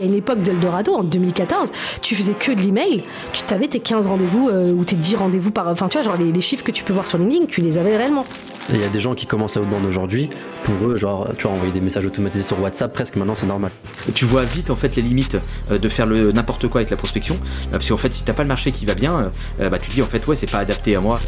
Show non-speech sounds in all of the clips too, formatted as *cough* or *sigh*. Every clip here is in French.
À une époque d'Eldorado, en 2014, tu faisais que de l'email, tu t'avais tes 15 rendez-vous euh, ou tes 10 rendez-vous par. Enfin, tu vois, genre les, chiffres que tu peux voir sur LinkedIn, tu les avais réellement. Il y a des gens qui commencent à outbound aujourd'hui, pour eux, genre, tu vois, envoyer des messages automatisés sur WhatsApp, presque maintenant c'est normal. Tu vois vite en fait les limites euh, de faire le n'importe quoi avec la prospection, euh, parce qu'en fait, si t'as pas le marché qui va bien, bah tu te dis en fait, ouais, c'est pas adapté à moi.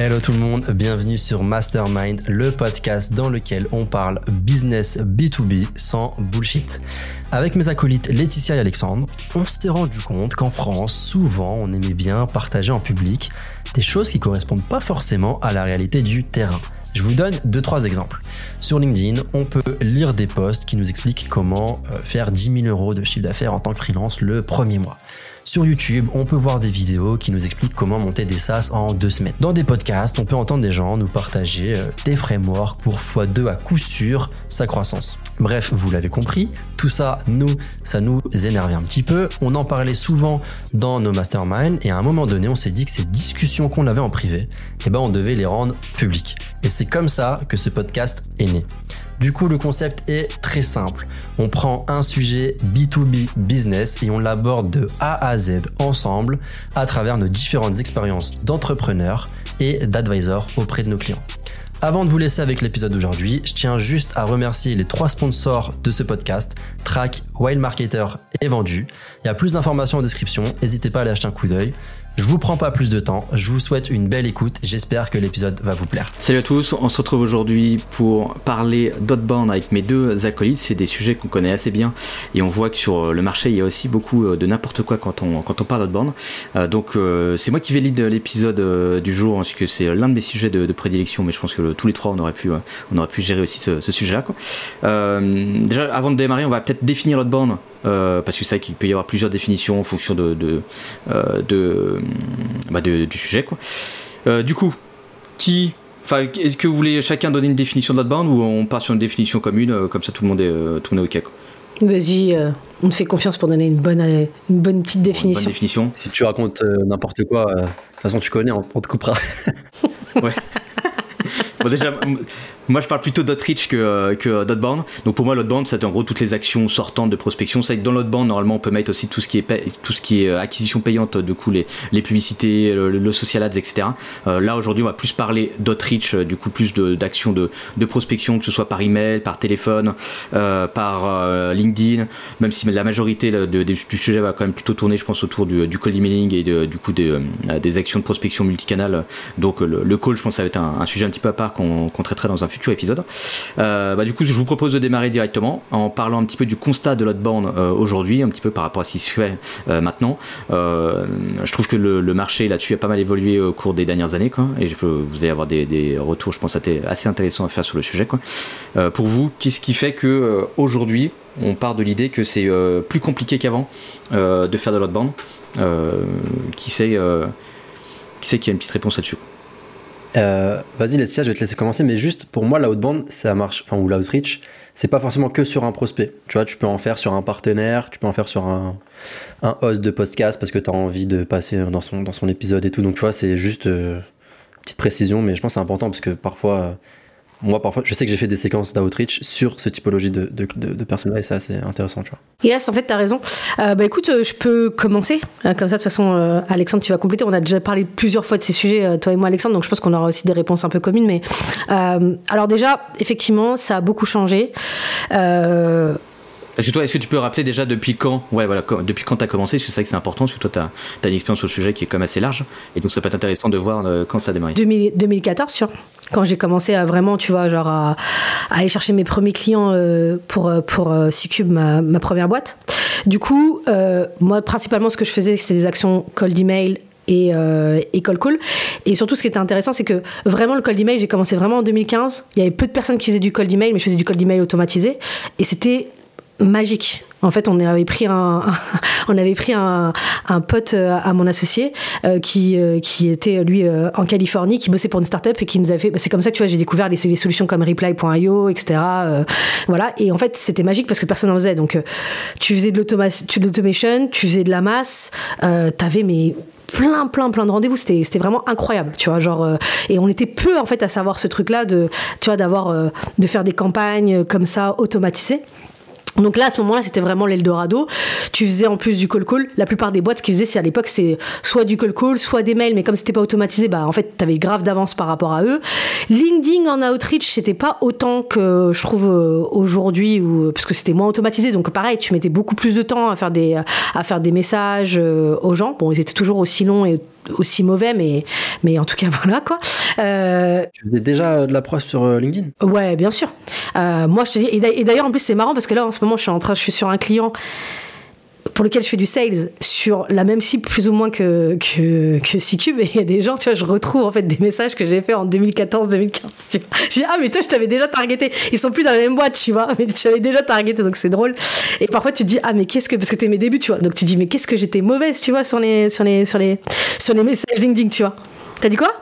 Hello tout le monde, bienvenue sur Mastermind, le podcast dans lequel on parle business B2B sans bullshit. Avec mes acolytes Laetitia et Alexandre, on s'est rendu compte qu'en France, souvent, on aimait bien partager en public des choses qui correspondent pas forcément à la réalité du terrain. Je vous donne deux trois exemples. Sur LinkedIn, on peut lire des posts qui nous expliquent comment euh, faire 10 000 euros de chiffre d'affaires en tant que freelance le premier mois. Sur YouTube, on peut voir des vidéos qui nous expliquent comment monter des SaaS en deux semaines. Dans des podcasts, on peut entendre des gens nous partager euh, des frameworks pour x2 à coup sûr sa croissance. Bref, vous l'avez compris, tout ça, nous, ça nous énervait un petit peu. On en parlait souvent dans nos masterminds et à un moment donné, on s'est dit que ces discussions qu'on avait en privé, eh ben, on devait les rendre publiques. Et c'est comme ça que ce podcast est né. Du coup, le concept est très simple. On prend un sujet B2B business et on l'aborde de A à Z ensemble à travers nos différentes expériences d'entrepreneurs et d'advisors auprès de nos clients. Avant de vous laisser avec l'épisode d'aujourd'hui, je tiens juste à remercier les trois sponsors de ce podcast, Track, Wild Marketer et Vendu. Il y a plus d'informations en description, n'hésitez pas à aller acheter un coup d'œil. Je vous prends pas plus de temps, je vous souhaite une belle écoute, j'espère que l'épisode va vous plaire. Salut à tous, on se retrouve aujourd'hui pour parler d'outbound avec mes deux acolytes, c'est des sujets qu'on connaît assez bien et on voit que sur le marché il y a aussi beaucoup euh, de n'importe quoi quand on, parle d'outbound. Euh, donc euh, c'est moi qui vais lead l'épisode du jour, parce que c'est l'un de mes sujets de, prédilection, mais je pense que tous les trois on aurait pu, gérer aussi ce, sujet-là. déjà avant de démarrer, on va peut-être définir l'outbound euh, parce que c'est vrai qu'il peut y avoir plusieurs définitions en fonction de, de, euh, bah, du sujet. Quoi. Euh, du coup, qui. Enfin, est-ce que vous voulez chacun donner une définition de l'outbound ou on part sur une définition commune, comme ça tout le monde est, tout le monde est OK Vas-y, on te fait confiance pour donner une bonne, une bonne petite définition. Bonne définition. Si tu racontes n'importe quoi, de toute façon tu connais, on, on te coupera. ouais. *laughs* bon, déjà, moi, je parle plutôt d'outreach que, euh, que d'outbound. Donc pour moi, l'outbound, c'est en gros toutes les actions sortantes de prospection. C'est que dans l'outbound, normalement, on peut mettre aussi tout ce qui est, tout ce qui est euh, acquisition payante, du coup, les, les publicités, le, social ads, etc. Euh, là, aujourd'hui, on va plus parler d'outreach, du coup, plus d'actions de, de, prospection, que ce soit par email, par téléphone, par LinkedIn, même si la majorité du sujet va quand même plutôt tourner, je pense, autour du, du cold emailing et du coup des, des actions de prospection multicanal. Donc le, call, je pense, ça va être un, sujet un petit peu à part qu'on traitera dans un futur épisode. Euh, bah, du coup, je vous propose de démarrer directement en parlant un petit peu du constat de l'outbound euh, aujourd'hui, un petit peu par rapport à ce qui se fait euh, maintenant. je trouve que le, marché là-dessus a pas mal évolué au cours des dernières années, quoi, et je peux, vous allez avoir des, retours, je pense, assez intéressants à faire sur le sujet. Quoi. pour vous, qu'est-ce qui fait que aujourd'hui, on part de l'idée que c'est plus compliqué qu'avant de faire de l'outbound Qui sait qui sait qui a une petite réponse là-dessus? Euh, vas-y, Laetitia, je vais te laisser commencer, mais juste pour moi, bande ça marche, enfin, ou l'outreach, c'est pas forcément que sur un prospect. Tu vois, tu peux en faire sur un partenaire, tu peux en faire sur un, un host de podcast parce que tu as envie de passer dans son, dans son épisode et tout. Donc, tu vois, c'est juste euh, petite précision, mais je pense que c'est important parce que parfois, moi, parfois, je sais que j'ai fait des séquences d'outreach sur ce typologie de, de, de, personnes-là et c'est assez intéressant, tu vois. Yes, en fait, tu as raison. Euh, bah écoute, euh, je peux commencer. Euh, comme ça, de toute façon, Alexandre, tu vas compléter. On a déjà parlé plusieurs fois de ces sujets, toi et moi, Alexandre, donc je pense qu'on aura aussi des réponses un peu communes. Mais alors, déjà, effectivement, ça a beaucoup changé. Est-ce que toi, est-ce que tu peux rappeler déjà depuis quand Ouais, voilà, depuis quand tu as commencé? Parce que c'est vrai que c'est important, parce que toi, tu as, une expérience sur le sujet qui est quand même assez large. Et donc, ça peut être intéressant de voir euh, quand ça a démarré. 2014, sûr. Quand j'ai commencé à vraiment, tu vois, genre à, aller chercher mes premiers clients euh, pour, euh, pour C-Cube, ma, première boîte. Du coup, moi, principalement, ce que je faisais, c'est des actions cold email, et, et, cold call. Et surtout, ce qui était intéressant, c'est que vraiment le cold email, j'ai commencé vraiment en 2015. Il y avait peu de personnes qui faisaient du cold email, mais je faisais du cold email automatisé. Et c'était magique. En fait, on avait pris un, *laughs* on avait pris un, pote euh, à mon associé euh, qui, euh, qui était lui en Californie, qui bossait pour une startup et qui nous avait fait. Bah, c'est comme ça, tu vois, j'ai découvert les, solutions comme Reply.io, etc. voilà. Et en fait, c'était magique parce que personne n'en faisait. Donc, tu faisais de l'automation, tu faisais de la masse, t'avais mais plein, plein, plein de rendez-vous. C'était, c'était vraiment incroyable, tu vois. Genre, et on était peu en fait à savoir ce truc-là de, tu vois, d'avoir, de faire des campagnes comme ça automatisées. Donc là, à ce moment-là, c'était vraiment l'Eldorado. Tu faisais en plus du call call. La plupart des boîtes, qu'ils faisaient, c'est à l'époque, c'est soit du call call, soit des mails. Mais comme c'était pas automatisé, bah en fait, t'avais grave d'avance par rapport à eux. LinkedIn en outreach, c'était pas autant que je trouve euh, aujourd'hui, ou parce que c'était moins automatisé. Donc pareil, tu mettais beaucoup plus de temps à faire des à faire des messages euh, aux gens. Bon, ils étaient toujours aussi longs et aussi mauvais, mais, mais en tout cas, *laughs* voilà quoi. Euh, tu faisais déjà de la preuve sur euh, LinkedIn? Ouais, bien sûr. Euh, moi, je te dis, et d'ailleurs, en plus, c'est marrant parce que là, en ce moment, je suis en train, je suis sur un client pour lequel je fais du sales sur la même cible plus ou moins que, que, que C-Cube. Et il y a des gens, tu vois, je retrouve en fait des messages que j'ai fait en 2014-2015. J'ai dit, ah, mais toi, je t'avais déjà targeté. Ils sont plus dans la même boîte, tu vois, *laughs* mais tu t'avais déjà targeté, donc c'est drôle. Et parfois, tu te dis, ah, mais qu'est-ce que, parce que t'es mes débuts, tu vois. Donc tu te dis, mais qu'est-ce que j'étais mauvaise, tu vois, sur les, sur les, sur les, sur les messages LinkedIn, tu vois. T'as dit quoi?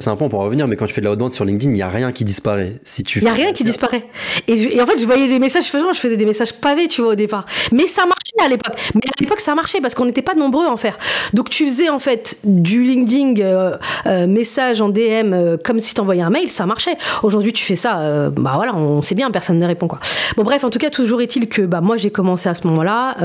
C'est un point pour revenir, mais quand tu fais de la haute sur LinkedIn, il n'y a rien qui disparaît. Si tu il n'y a rien qui disparaît. Et, en fait, je voyais des messages, je faisais des messages pavés, tu vois, au départ. Mais ça marchait à l'époque. Mais à l'époque, ça marchait parce qu'on n'était pas nombreux à en faire. Donc, tu faisais en fait du LinkedIn euh, euh, message en DM euh, comme si tu envoyais un mail, ça marchait. Aujourd'hui, tu fais ça, bah voilà, on sait bien, personne ne répond quoi. Bon, bref, en tout cas, toujours est-il que bah, moi, j'ai commencé à ce moment-là,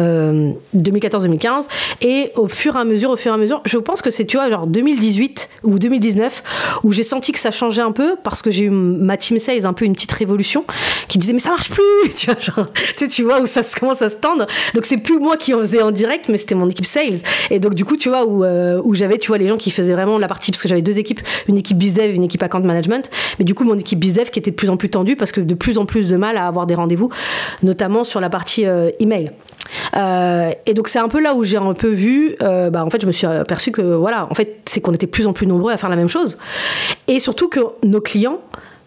2014-2015, et au fur et à mesure, au fur et à mesure, je pense que c'est, tu vois, genre 2018 ou 2019, où j'ai senti que ça changeait un peu parce que j'ai eu ma team sales un peu une petite révolution qui disait mais ça marche plus, *laughs* tu vois, tu vois où ça commence à se tendre. Donc c'est plus moi qui en faisais en direct, mais c'était mon équipe sales. Et donc du coup, tu vois, où, euh, où j'avais, tu vois, les gens qui faisaient vraiment la partie, parce que j'avais deux équipes, une équipe bizdev, une équipe account management. Mais du coup, mon équipe bizdev qui était de plus en plus tendue parce que de plus en plus de mal à avoir des rendez-vous, notamment sur la partie euh, email. Euh, et donc c'est un peu là où j'ai un peu vu, euh, bah, en fait je me suis aperçu que voilà, en fait c'est qu'on était plus en plus nombreux à faire la même chose, et surtout que nos clients,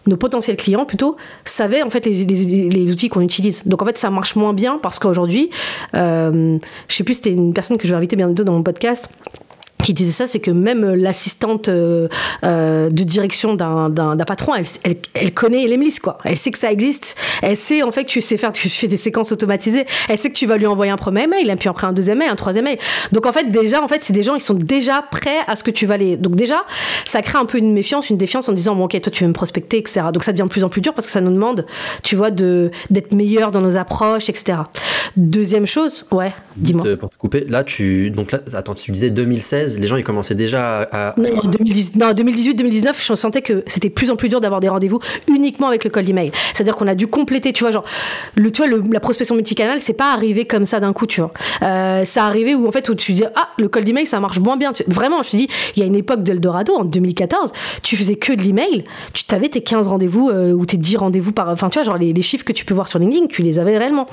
nos potentiels clients plutôt savaient en fait les, outils qu'on utilise. Donc en fait ça marche moins bien parce qu'aujourd'hui, euh, je sais plus c'était une personne que je vais inviter bientôt dans mon podcast qui disait ça, c'est que même l'assistante euh, euh, de direction d'un patron, elle, elle, elle connaît l'Emlist, quoi. Elle sait que ça existe. Elle sait, en fait, que tu sais faire, *laughs* tu fais des séquences automatisées. Elle sait que tu vas lui envoyer un premier mail, puis après un deuxième mail, un troisième mail. Donc, en fait, déjà, en fait, c'est des gens, ils sont déjà prêts à ce que tu vas les. Donc, déjà, ça crée un peu une méfiance, une défiance en disant, bon, ok, toi, tu veux me prospecter, etc. Donc, ça devient de plus en plus dur parce que ça nous demande, tu vois, d'être meilleur dans nos approches, etc. Deuxième chose, ouais, dis-moi. Pour te couper, là, tu. Donc, là, attends, tu disais 2016 les gens ils commençaient déjà à. Non, 2018-2019, je sentais que c'était plus en plus dur d'avoir des rendez-vous uniquement avec le cold email. C'est-à-dire qu'on a dû compléter, tu vois, genre, le, tu vois, la prospection multicanal, c'est pas arrivé comme ça d'un coup, tu vois. Euh, ça arrivé où en fait, où tu dis, ah, le cold email, ça marche moins bien. vraiment, je te dis, il y a une époque d'Eldorado, en 2014, tu faisais que de l'email, tu t'avais tes 15 rendez-vous euh, ou tes 10 rendez-vous par. Enfin, tu vois, genre, les, chiffres que tu peux voir sur LinkedIn, tu les avais réellement.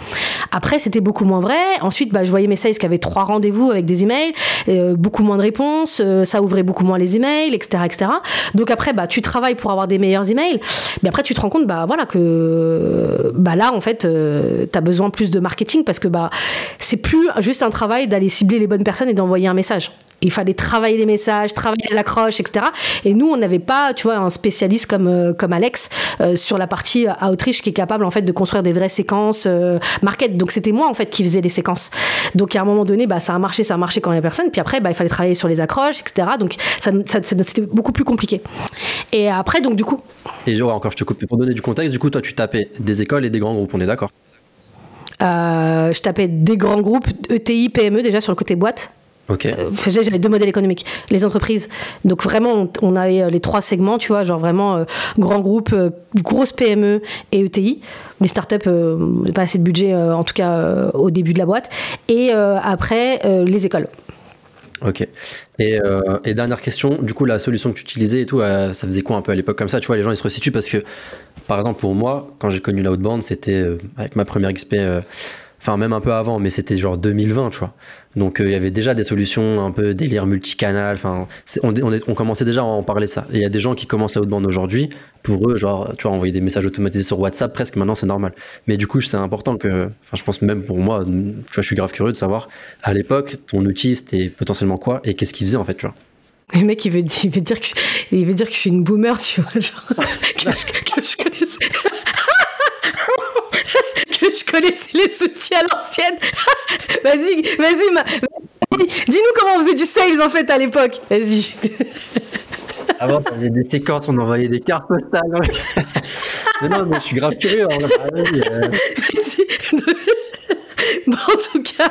Après, c'était beaucoup moins vrai. Ensuite, bah, je voyais mes sales qui avaient trois rendez-vous avec des emails, euh, beaucoup moins de réponses, euh, ça ouvrait beaucoup moins les emails, etc., etc. Donc après, bah, tu travailles pour avoir des meilleurs emails, mais après, tu te rends compte, bah, voilà, que bah, là, en fait, euh, tu as besoin plus de marketing parce que bah, c'est plus juste un travail d'aller cibler les bonnes personnes et d'envoyer un message. Il fallait travailler les messages, travailler les accroches, etc. Et nous, on n'avait pas, tu vois, un spécialiste comme, euh, comme Alex sur la partie outreach qui est capable, en fait, de construire des vraies séquences market. Donc, c'était moi, en fait, qui faisais les séquences. Donc, à un moment donné, bah, ça a marché, ça a marché quand il y a personne. Puis après, bah, il fallait travailler sur les accroches, etc. Donc ça, c'était beaucoup plus compliqué. Et après, donc du coup. Et encore, je te coupe pour donner du contexte. Du coup, toi, tu tapais des écoles et des grands groupes, on est d'accord? Euh, Je tapais des grands groupes, ETI, PME déjà sur le côté boîte. Ok. Euh, j'avais deux modèles économiques. Les entreprises. Donc vraiment, on avait euh, les trois segments, tu vois, genre vraiment grands groupes, grosses PME et ETI. Mais start-up, pas assez de budget, en tout cas au début de la boîte. Et après, les écoles. Ok. Et, euh, et, dernière question, du coup, la solution que tu utilisais et tout, euh, ça faisait quoi un peu à l'époque comme ça Tu vois, les gens ils se resituent parce que, par exemple, pour moi, quand j'ai connu l'outbound, c'était euh, avec ma première XP enfin même un peu avant, mais c'était genre 2020, tu vois. Donc euh, il y avait déjà des solutions un peu délire multicanal, enfin on, on, commençait déjà à en parler ça. Et il y a des gens qui commencent à outbound aujourd'hui, pour eux, genre, tu vois, envoyer des messages automatisés sur WhatsApp, presque maintenant c'est normal. Mais du coup, c'est important que, enfin je pense même pour moi, tu vois, je suis grave curieux de savoir, à l'époque, ton outil c'était potentiellement quoi et qu'est-ce qu'il faisait en fait, tu vois. Le mec, il veut, il veut, dire que je, il veut dire que je suis une boomer, tu vois, genre, *laughs* que, je, que je connaissais *laughs* que je connaissais les outils à l'ancienne. *laughs* vas-y, vas-y, ma... dis-nous comment on faisait du sales en fait à l'époque. Vas-y. *laughs* Avant, on faisait des séquences, on envoyait des cartes postales. mais non, mais je suis grave curieux. Hein, euh. bon, en tout cas,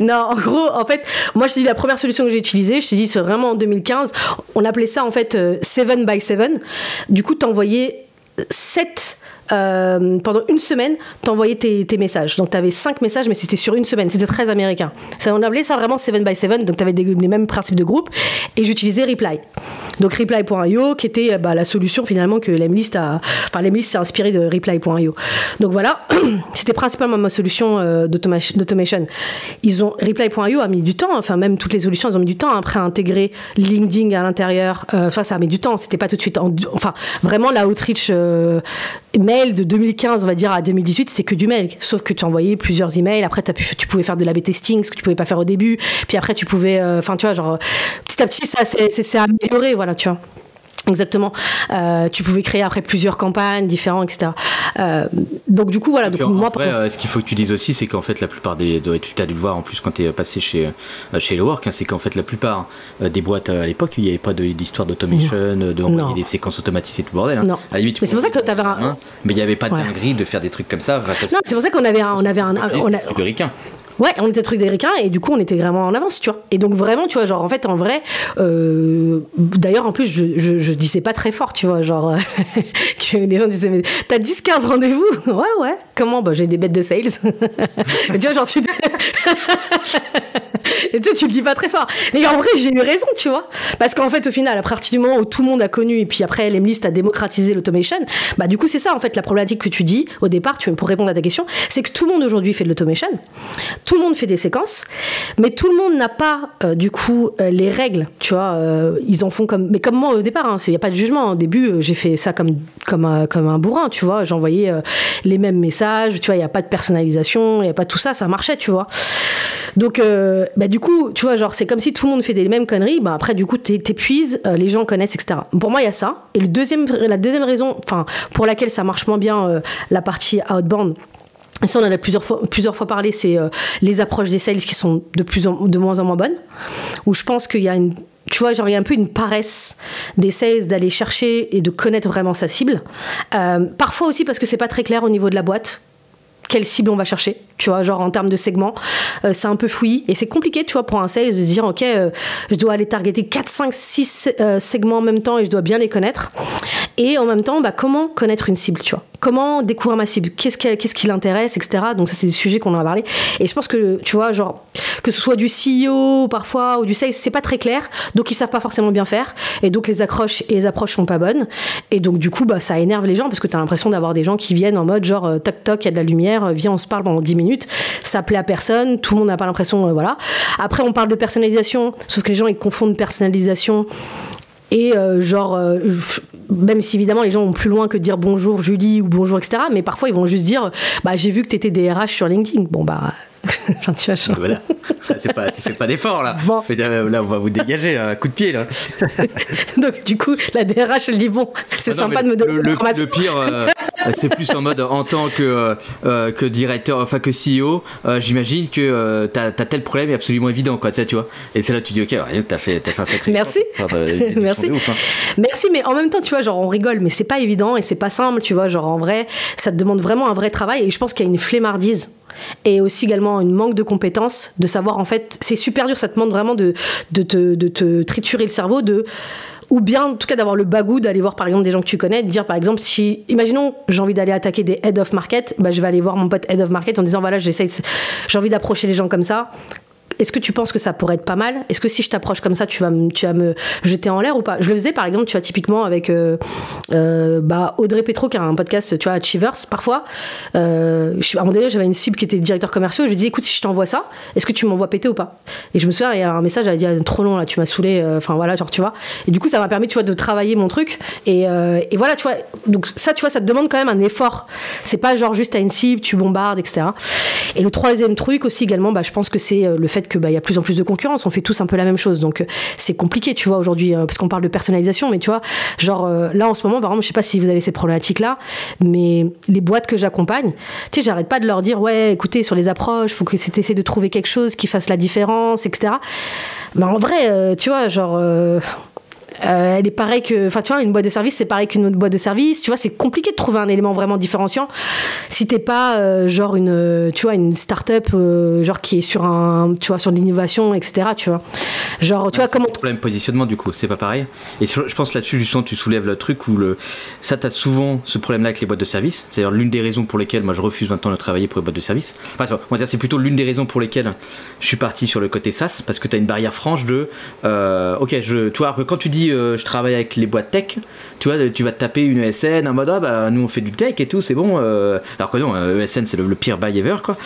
non, en gros, en fait, moi je te dis la première solution que j'ai utilisée, je te dis c'est vraiment en 2015, on appelait ça en fait 7 euh, by 7. Du coup, t'envoyais 7 euh, pendant une semaine, t'envoyais tes, messages. Donc t'avais 5 messages, mais c'était sur une semaine. C'était très américain. Ça, on appelait ça vraiment 7 by 7, donc t'avais les mêmes principes de groupe. Et j'utilisais Reply. Donc Reply.io, qui était bah, la solution finalement que l'Emlist a. Enfin, l'Emlist s'est inspiré de Reply.io. Donc voilà, *clears throat* c'était principalement ma solution euh, d'automation. Ils ont. Reply.io a mis du temps, enfin, même toutes les solutions, elles ont mis du temps après à intégrer LinkedIn à l'intérieur. Euh, enfin, ça a mis du temps, c'était pas tout de suite. enfin, vraiment, la outreach euh, de 2015, on va dire, à 2018, c'est que du mail. Sauf que tu envoyais plusieurs emails. Après, as pu, tu pouvais faire de l'A-B testing, ce que tu pouvais pas faire au début. Puis après, tu pouvais. Enfin, tu vois, genre, petit à petit, ça s'est amélioré, voilà tu vois. Exactement. Euh, tu pouvais créer après plusieurs campagnes différentes, etc. Euh, donc du coup, voilà. Donc, moi, après, euh, ce qu'il faut que tu dises aussi, c'est qu'en fait, la plupart des, tu as dû le voir en plus quand tu es passé chez chez le Work, hein, c'est qu'en fait, la plupart des boîtes à l'époque, il n'y avait pas d'histoire d'automation, de envoyer des séquences automatisées tout bordel. Hein. Non. À la limite, mais c'est pour ça que tu avais un. mais il n'y avait pas de dinguerie de faire des trucs comme ça. Non, c'est pour ça qu'on avait un, on avait un, on a, Ouais, on était truc des et du coup on était vraiment en avance, tu vois. Et donc vraiment, tu vois, genre en fait en vrai, euh, d'ailleurs en plus je, je, disais pas très fort, tu vois, genre *laughs* que les gens disaient mais t'as 10-15 rendez-vous? *laughs* Ouais, ouais. Comment? Bah j'ai des bêtes de sales. *laughs* tu vois, genre tu... Et tu sais, tu le dis pas très fort. Mais en vrai, j'ai eu raison, tu vois. Parce qu'en fait, au final, à partir du moment où tout le monde a connu, et puis après, l'Emlist a démocratisé l'automation, bah du coup, c'est ça, en fait, la problématique que tu dis au départ, tu, pour répondre à ta question, c'est que tout le monde aujourd'hui fait de l'automation, tout le monde fait des séquences, mais tout le monde n'a pas, euh, du coup, euh, les règles, tu vois. Euh, ils en font comme. Mais comme moi au départ, il hein, n'y a pas de jugement. Au début, j'ai fait ça comme, comme, un, comme un bourrin, tu vois. J'envoyais les mêmes messages, tu vois, il n'y a pas de personnalisation, il n'y a pas tout ça, ça marchait, tu vois. Donc, bah, du coup, tu vois, genre, c'est comme si tout le monde fait des mêmes conneries. Bah, après, du coup, t'épuises, les gens connaissent, etc. Pour moi, il y a ça. Et le deuxième, la deuxième raison, pour laquelle ça marche moins bien, la partie outbound, ça, on en a plusieurs fois, parlé, c'est euh, les approches des sales qui sont de, plus en, de moins en moins bonnes. Où je pense qu'il y a une. Tu vois, genre, il y a un peu une paresse des sales d'aller chercher et de connaître vraiment sa cible. parfois aussi parce que c'est pas très clair au niveau de la boîte quelle cible on va chercher, tu vois, genre en termes de segments. Euh, c'est un peu fouillis et c'est compliqué, tu vois, pour un sales de se dire, ok, euh, je dois aller targeter 4, 5, 6 segments en même temps et je dois bien les connaître. Et en même temps, bah, comment connaître une cible, tu vois? Comment découvrir ma cible, qu'est-ce qui, qu'est-ce qui l'intéresse, etc. Donc ça c'est des sujets qu'on en a parlé. Et je pense que tu vois, genre que ce soit du CEO parfois ou du sales, c'est pas très clair, donc ils savent pas forcément bien faire, et donc les accroches et les approches sont pas bonnes, et donc du coup bah ça énerve les gens parce que tu as l'impression d'avoir des gens qui viennent en mode genre euh, toc toc, il y a de la lumière, euh, viens on se parle pendant 10 minutes, ça plaît à personne, tout le monde n'a pas l'impression, euh, voilà. Après on parle de personnalisation, sauf que les gens ils confondent personnalisation et euh, genre, euh, même si évidemment les gens vont plus loin que dire bonjour Julie ou bonjour etc. Mais parfois ils vont juste dire, bah j'ai vu que tu étais DRH sur LinkedIn. Bon bah *laughs* enfin, tu voilà. pas, tu fais pas d'effort là. Euh, là, on va vous dégager un coup de pied là. *laughs* Donc du coup, la DRH elle dit bon, c'est ah sympa de me donner le, le, pire, euh, c'est plus en mode en tant que euh, que directeur, enfin que CEO, j'imagine que tu as, tel problème est absolument évident quoi, tu, vois. Et c'est là tu dis ok, t'as fait as fait un sacré. Merci. *laughs* Merci. Hein. Merci, mais en même temps tu vois genre on rigole, mais c'est pas évident et c'est pas simple, tu vois genre en vrai, ça te demande vraiment un vrai travail et je pense qu'il y a une flemmardise et aussi également une manque de compétences, de savoir en fait, c'est super dur, ça te demande vraiment de, te, de triturer le cerveau, de ou bien en tout cas d'avoir le bagou d'aller voir par exemple des gens que tu connais, de dire par exemple si, imaginons j'ai envie d'aller attaquer des head of market, bah, je vais aller voir mon pote head of market en disant voilà j'ai envie d'approcher les gens comme ça, est-ce que tu penses que ça pourrait être pas mal? Est-ce que si je t'approche comme ça, tu vas, me, tu vas me jeter en l'air ou pas? Je le faisais par exemple, tu vois, typiquement avec euh, euh, bah, Audrey Petro qui a un podcast, tu vois, Achievers, parfois. Euh, à un moment donné, j'avais une cible qui était directeur commercial et je lui dis écoute, si je t'envoie ça, est-ce que tu m'envoies péter ou pas? Et je me souviens, il y a un message, elle a dit ah, trop long là, tu m'as saoulé, enfin voilà, genre tu vois. Et du coup, ça m'a permis, tu vois, de travailler mon truc. Et, et, voilà, tu vois, donc ça, tu vois, ça te demande quand même un effort. C'est pas genre juste à une cible, tu bombardes, etc. Et le troisième truc aussi également, bah, je pense que c'est le fait que bah, il y a plus en plus de concurrence. On fait tous un peu la même chose, donc c'est compliqué, tu vois, aujourd'hui, parce qu'on parle de personnalisation, mais tu vois, genre là en ce moment, par exemple, je sais pas si vous avez ces problématiques-là, mais les boîtes que j'accompagne, tu sais, j'arrête pas de leur dire, ouais, écoutez, sur les approches, faut que c'est essayer de trouver quelque chose qui fasse la différence, etc. Mais en vrai, tu vois, genre euh, elle est pareille que, enfin, tu vois, une boîte de service, c'est pareil qu'une autre boîte de service. Tu vois, c'est compliqué de trouver un élément vraiment différenciant si t'es pas euh, genre une, tu vois, une start-up euh, genre qui est sur un, tu vois, sur l'innovation, etc. Tu vois, genre, tu vois comment. problème positionnement du coup, c'est pas pareil. Et je pense là-dessus justement, tu soulèves le truc où le, ça t'as souvent ce problème-là avec les boîtes de service. C'est à dire l'une des raisons pour lesquelles moi je refuse maintenant de travailler pour les boîtes de service. Enfin, on va dire c'est plutôt l'une des raisons pour lesquelles je suis parti sur le côté SaaS parce que t'as une barrière franche de, ok, je, tu vois, quand tu dis euh, je travaille avec les boîtes tech, tu vois, tu vas te taper une ESN en mode ah, bah nous on fait du tech et tout, c'est bon. Euh. alors que non, ESN euh, e c'est le, pire buy ever quoi.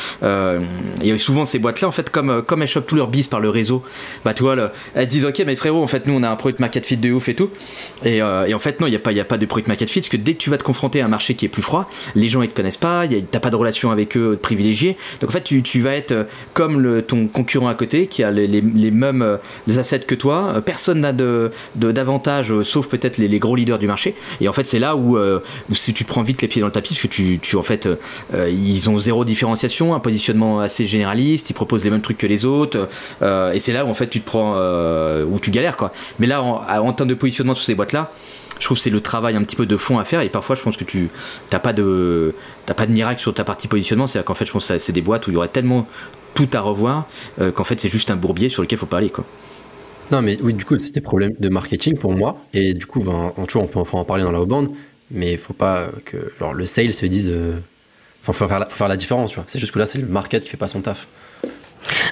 et souvent ces boîtes là en fait comme comme elles chopent tous leurs bis par le réseau, bah tu vois, elles se disent ok mais frérot en fait nous on a un produit market fit de ouf et tout. Et, en fait non il y a pas il y a pas de produit market fit parce que dès que tu vas te confronter à un marché qui est plus froid, les gens ils te connaissent pas, t'as pas de relation avec eux privilégiée. Donc en fait tu, vas être comme ton concurrent à côté qui a les, les mêmes assets que toi. Personne n'a de, davantage, euh, sauf peut-être les, gros leaders du marché. Et en fait, c'est là où, euh, si tu prends vite les pieds dans le tapis, parce que tu, en fait, euh, ils ont zéro différenciation, un positionnement assez généraliste, ils proposent les mêmes trucs que les autres, et c'est là où en fait tu te prends, où tu galères quoi. Mais là, en, termes de positionnement sur ces boîtes-là, je trouve c'est le travail un petit peu de fond à faire et parfois je pense que tu t'as pas de pas de miracle sur ta partie positionnement c'est à dire qu'en fait je pense que c'est des boîtes où il y aurait tellement tout à revoir qu'en fait c'est juste un bourbier sur lequel il faut pas aller quoi. Non, mais oui, du coup, c'était problème de marketing pour moi. Et du coup, ben, on, on peut en parler dans la bande, mais il faut pas que genre, le sale se dise. Euh, enfin, faut, faire la, faut faire la différence, tu vois. C'est juste que là, c'est le market qui fait pas son taf.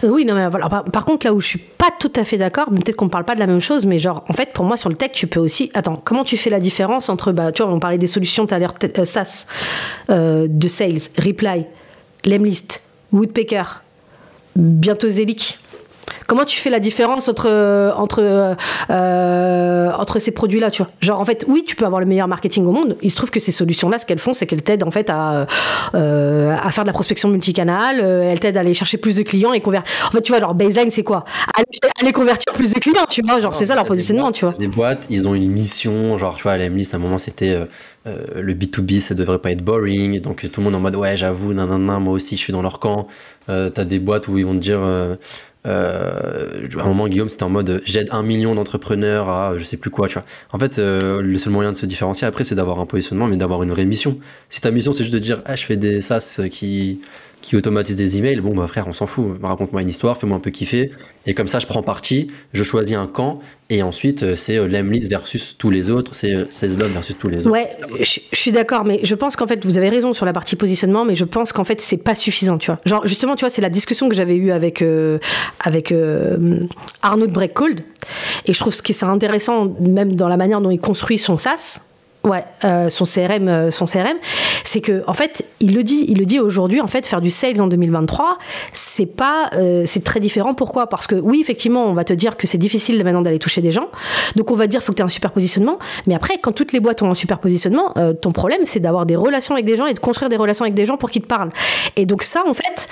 Euh, oui, non, mais voilà. Par, contre, là où je suis pas tout à fait d'accord, peut-être qu'on parle pas de la même chose, mais genre, en fait, pour moi, sur le tech, tu peux aussi. Attends, comment tu fais la différence entre. Bah, tu vois, on parlait des solutions tout à l'heure, euh, SaaS, de sales, Reply, Lemlist, Woodpecker, bientôt Zelic. Comment tu fais la différence entre, entre, euh, entre ces produits-là, tu vois? Genre, en fait, oui, tu peux avoir le meilleur marketing au monde. Il se trouve que ces solutions-là, ce qu'elles font, c'est qu'elles t'aident, en fait, à, euh, à faire de la prospection multicanale. Euh, elles t'aident à aller chercher plus de clients et convertir. En fait, tu vois, leur baseline, c'est quoi? Aller, convertir plus de clients, tu vois Genre, c'est ça leur positionnement, tu vois. Les boîtes, ils ont une mission. Genre, tu vois, à la liste, à un moment, c'était le B2B, ça devrait pas être boring. Donc, tout le monde en mode, ouais, j'avoue, nanana, moi aussi, je suis dans leur camp. T'as des boîtes où ils vont te dire euh, à un moment, Guillaume, c'était en mode j'aide un million d'entrepreneurs à je sais plus quoi, tu vois. En fait, euh, le seul moyen de se différencier après, c'est d'avoir un positionnement, mais d'avoir une vraie mission. Si ta mission, c'est juste de dire ah, je fais des SaaS qui, qui automatise des emails, bon bah frère, on s'en fout. Raconte-moi une histoire, fais-moi un peu kiffer. Et comme ça, je prends parti, je choisis un camp, et ensuite euh, c'est euh, Lemlist versus tous les autres, c'est euh, versus tous les autres. Ouais, je, suis d'accord, mais je pense qu'en fait, vous avez raison sur la partie positionnement, mais je pense qu'en fait, c'est pas suffisant, tu vois. Genre, justement, tu vois, c'est la discussion que j'avais eue avec, avec Arnaud de et je trouve ce qui est intéressant, même dans la manière dont il construit son SaaS, Ouais, euh, son CRM, euh, son CRM, c'est que en fait, il le dit, il le dit aujourd'hui. En fait, faire du sales en 2023, c'est pas, euh, c'est très différent. Pourquoi? Parce que oui, effectivement, on va te dire que c'est difficile maintenant d'aller toucher des gens. Donc on va dire faut que tu aies un super positionnement. Mais après, quand toutes les boîtes ont un super positionnement, ton problème c'est d'avoir des relations avec des gens et de construire des relations avec des gens pour qu'ils te parlent. Et donc ça, en fait,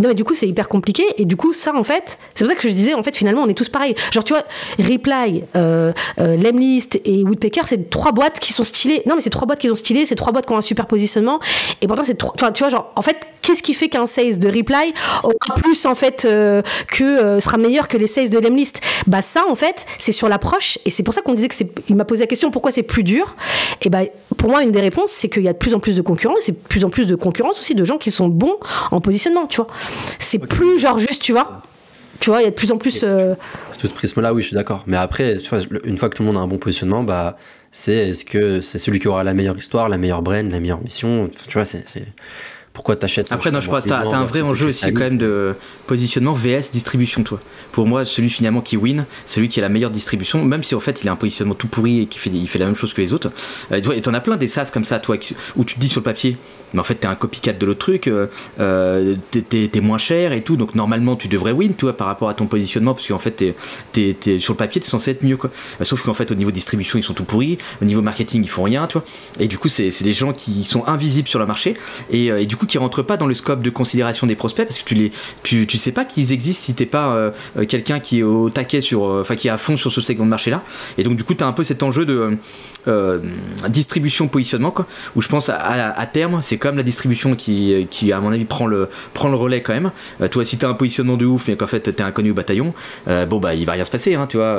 non, mais du coup, c'est hyper compliqué. Et du coup, ça, en fait, c'est pour ça que je disais, en fait, finalement, on est tous pareils. Genre, tu vois, Reply, euh, euh, Lemlist et Woodpecker, c'est trois boîtes qui sont stylées. Non, mais c'est trois boîtes qui sont stylées, c'est trois boîtes qui ont un super positionnement. Et pourtant, c'est trois. Tu vois, genre, en fait, qu'est-ce qui fait qu'un sales de Reply aura plus, en fait, euh, que euh, sera meilleur que les sales de Lemlist? Bah, ça, en fait, c'est sur l'approche. Et c'est pour ça qu'on disait que c'est. Il m'a posé la question pourquoi c'est plus dur? Et bah, pour moi, une des réponses, c'est qu'il y a de plus en plus de concurrence et de plus en plus de concurrence aussi de gens qui sont bons en positionnement, tu vois. C'est plus genre juste, tu vois. Tu vois, il y a de plus en plus. Euh... Tout ce prisme-là, oui, je suis d'accord. Mais après, tu vois, une fois que tout le monde a un bon positionnement, bah, c'est est-ce que c'est celui qui aura la meilleure histoire, la meilleure brain, la meilleure mission. Tu vois, c'est pourquoi t'achètes Après, non, je pense que t'as as un vrai enjeu aussi quand même de positionnement VS distribution, toi. Pour moi, celui finalement qui win, celui qui a la meilleure distribution, même si en fait il a un positionnement tout pourri et qui fait, il fait la même chose que les autres. Euh, et t'en as plein des SaaS comme ça, toi, où tu te dis sur le papier, mais en fait t'es un copycat de l'autre truc, euh, euh t'es moins cher et tout, donc normalement tu devrais win, toi, par rapport à ton positionnement, parce qu'en fait es, sur le papier t'es censé être mieux, quoi. Sauf qu'en fait au niveau distribution ils sont tout pourris, au niveau marketing ils font rien, tu vois. Et du coup c'est des gens qui sont invisibles sur le marché et, et du coup coup qui rentrent pas dans le scope de considération des prospects parce que tu les, tu, tu sais pas qu'ils existent si t'es pas euh, euh, quelqu'un qui est au taquet sur, enfin qui est à fond sur ce segment de marché là. Et donc du coup, tu as un peu cet enjeu de distribution positionnement quoi, où je pense à, terme, c'est comme la distribution qui, qui à mon avis prend le, prend le relais quand même. toi, si tu as un positionnement de ouf, mais qu'en fait tu es inconnu au bataillon, bon bah il va rien se passer, hein, tu vois,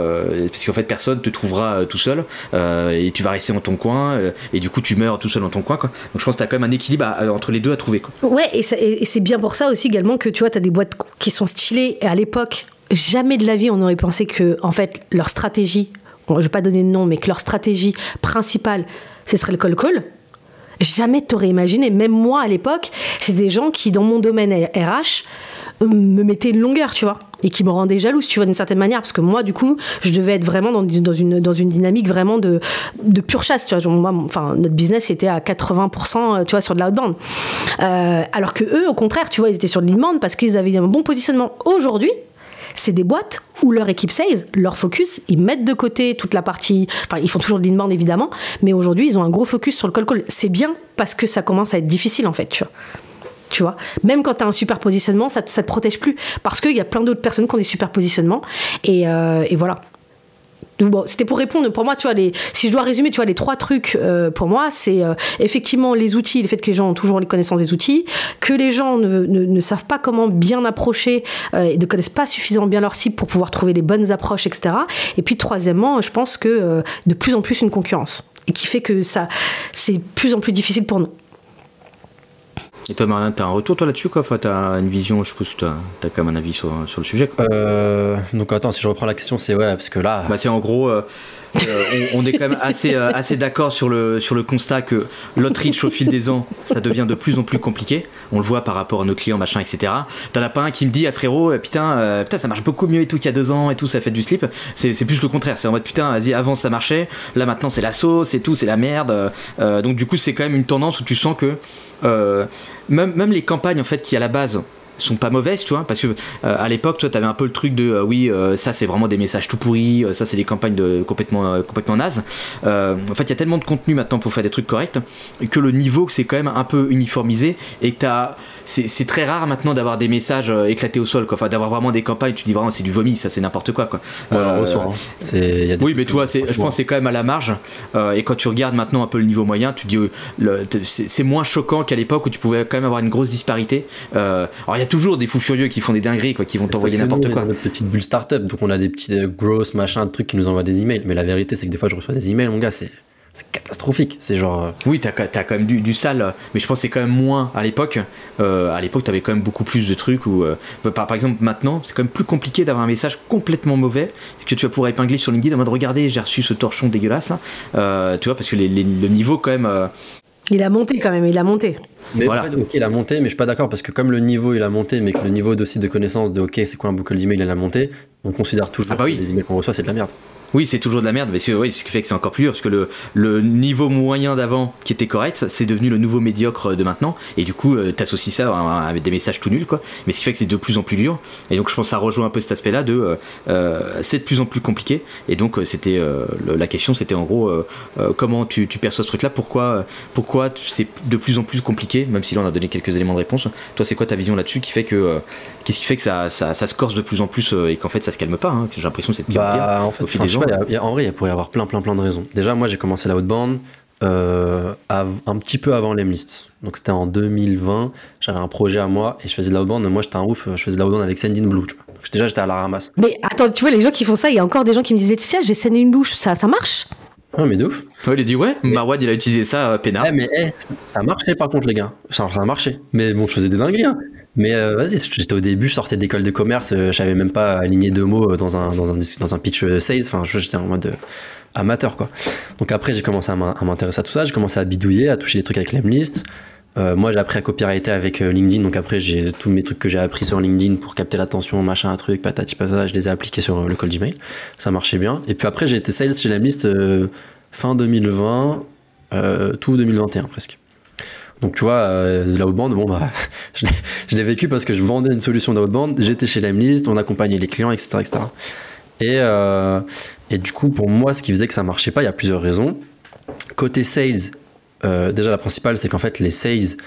parce qu'en fait personne te trouvera tout seul et tu vas rester dans ton coin et du coup tu meurs tout seul dans ton coin quoi. Donc je pense que tu as quand même un équilibre entre les deux à trouver. Quoi. Ouais, et, c'est bien pour ça aussi également que tu vois, tu as des boîtes qui sont stylées et à l'époque, jamais de la vie on aurait pensé que en fait leur stratégie, je vais pas donner de nom, mais que leur stratégie principale, ce serait le call-call. Jamais t'aurais imaginé, même moi à l'époque, c'est des gens qui dans mon domaine RH me mettaient une longueur, tu vois et qui me rendait jalouse, tu vois, d'une certaine manière, parce que moi, du coup, je devais être vraiment dans, dans, une, dans une dynamique vraiment de, de pure chasse, tu vois. Enfin, notre business était à 80%, tu vois, sur de l'outbound. Euh, alors que eux, au contraire, tu vois, ils étaient sur de l'inbound parce qu'ils avaient un bon positionnement. Aujourd'hui, c'est des boîtes où leur équipe sales, leur focus, ils mettent de côté toute la partie. Enfin, ils font toujours de l'inbound évidemment, mais aujourd'hui, ils ont un gros focus sur le call-call. C'est bien parce que ça commence à être difficile en fait, tu vois tu vois. Même quand tu as un superpositionnement, ça, ça te protège plus. Parce qu'il y a plein d'autres personnes qui ont des superpositionnements et, euh, voilà. C'était pour répondre pour moi tu vois si je dois résumer tu vois les trois trucs euh, pour moi c'est euh, effectivement les outils le fait que les gens ont toujours les connaissances des outils que les gens ne, savent pas comment bien approcher et ne connaissent pas suffisamment bien leur cible pour pouvoir trouver les bonnes approches etc et puis troisièmement je pense que de plus en plus une concurrence. Et qui fait que ça c'est plus en plus difficile pour nous et toi, Marianne, t'as un retour toi là-dessus quoi? Enfin, t'as une vision, je suppose que t'as as quand même un avis sur, sur le sujet. Euh, donc attends, si je reprends la question, c'est ouais, parce que là. Bah, c'est en gros. Euh, euh, on, est quand même assez, assez d'accord sur le, sur le constat que l'outreach au fil des ans, ça devient de plus en plus compliqué. On le voit par rapport à nos clients, machin, etc. T'en as pas un qui me dit, ah frérot, putain, putain, ça marche beaucoup mieux et tout qu'il y a deux ans et tout, ça fait du slip. C'est plus le contraire. C'est en mode, putain, vas-y, avant ça marchait, là maintenant c'est la sauce c'est tout, c'est la merde. donc du coup, c'est quand même une tendance où tu sens que euh, même, les campagnes en fait qui à la base sont pas mauvaises, tu vois, parce que euh, à l'époque, toi, t'avais un peu le truc de euh, oui, ça c'est vraiment des messages tout pourris, ça c'est des campagnes de complètement complètement nazes. en fait, il y a tellement de contenu maintenant pour faire des trucs corrects que le niveau c'est quand même un peu uniformisé et que t'as c'est très rare maintenant d'avoir des messages euh, éclatés au sol, quoi. Enfin, d'avoir vraiment des campagnes, tu dis vraiment c'est du vomi, ça c'est n'importe quoi, quoi. Euh, hein. oui, mais toi, je pense c'est quand même à la marge. Euh, et quand tu regardes maintenant un peu le niveau moyen, tu dis c'est moins choquant qu'à l'époque où tu pouvais quand même avoir une grosse disparité. alors il y a toujours des fous furieux qui font des dingueries, quoi, qui vont t'envoyer n'importe quoi. Notre petite bulle startup, donc on a des petits grosses machins, trucs qui nous envoient des emails. Mais la vérité, c'est que des fois, je reçois des emails, mon gars, c'est c'est catastrophique. C'est genre. Euh, oui, t'as as quand même du, sale, mais je pense que c'est quand même moins à l'époque. Euh, à l'époque, t'avais quand même beaucoup plus de trucs où, euh, par, par, exemple, maintenant, c'est quand même plus compliqué d'avoir un message complètement mauvais que tu vas pouvoir épingler sur LinkedIn en mode regardez, j'ai reçu ce torchon dégueulasse là. tu vois, parce que le niveau quand même. Il a monté quand même, il a monté. Mais voilà. ok, il a monté, mais je suis pas d'accord parce que comme le niveau il a monté, mais que le niveau aussi de connaissance de ok, c'est quoi un boucle d'email il a monté, on considère toujours ah bah que les emails qu'on reçoit c'est de la merde. Oui, c'est toujours de la merde, mais c'est oui, ce qui fait que c'est encore plus dur, parce que le, le niveau moyen d'avant, qui était correct, c'est devenu le nouveau médiocre de maintenant, et du coup, euh, t'associes ça avec des messages tout nuls, quoi. Mais ce qui fait que c'est de plus en plus dur, et donc je pense que ça rejoint un peu cet aspect-là de euh, euh, c'est de plus en plus compliqué, et donc c'était la question, c'était en gros comment tu, tu, perçois ce truc-là, pourquoi, pourquoi c'est de plus en plus compliqué, même si là on a donné quelques éléments de réponse. Toi, c'est quoi ta vision là-dessus qui fait que qu'est-ce qui fait que ça, ça, ça, se corse de plus en plus et qu'en fait ça se calme pas hein, J'ai l'impression que c'est pire, bah, en fait, au fil des gens en vrai, il pourrait y avoir plein, plein, plein de raisons. Déjà, moi, j'ai commencé la haute bande euh, un petit peu avant l'Emlist. Donc, c'était en 2020. J'avais un projet à moi et je faisais de la haute bande. Moi, j'étais un ouf. Je faisais de la haute bande avec Sendin Blue. Déjà, j'étais à la ramasse. Mais attends, tu vois, les gens qui font ça, il y a encore des gens qui me disaient Tiens, j'ai Sendin Blue, ça, ça marche? Ouais, mais de ouf. Ouais, il a dit ouais, mais... Il a utilisé ça, euh, peinard. Ouais, mais ça a marché par contre, les gars. Ça, ça a marché. Mais bon, je faisais des dingueries. Hein. Mais euh, vas-y, j'étais au début, je sortais d'école de commerce, euh, je savais même pas aligner deux mots dans un, dans un, dans un pitch sales. Enfin, j'étais en mode amateur, quoi. Donc après, j'ai commencé à m'intéresser à tout ça, j'ai commencé à bidouiller, à toucher des trucs avec l'Emlist. Euh, moi, j'ai appris à copywriter avec LinkedIn, donc après, j'ai tous mes trucs que j'ai appris sur LinkedIn pour capter l'attention, machin, un truc, patati patata, je les ai appliqués sur le cold email. Ça marchait bien. Et puis après, j'ai été sales chez l'Emlist fin 2020, tout 2021 presque. Donc tu vois, euh, la outbound, bon bah, *laughs* je l'ai vécu parce que je vendais une solution d'outbound, j'étais chez Lemlist, on accompagnait les clients, etc. etc. Et, euh, et du coup, pour moi, ce qui faisait que ça marchait pas, il y a plusieurs raisons. Côté sales, euh, déjà la principale, c'est qu'en fait, les sales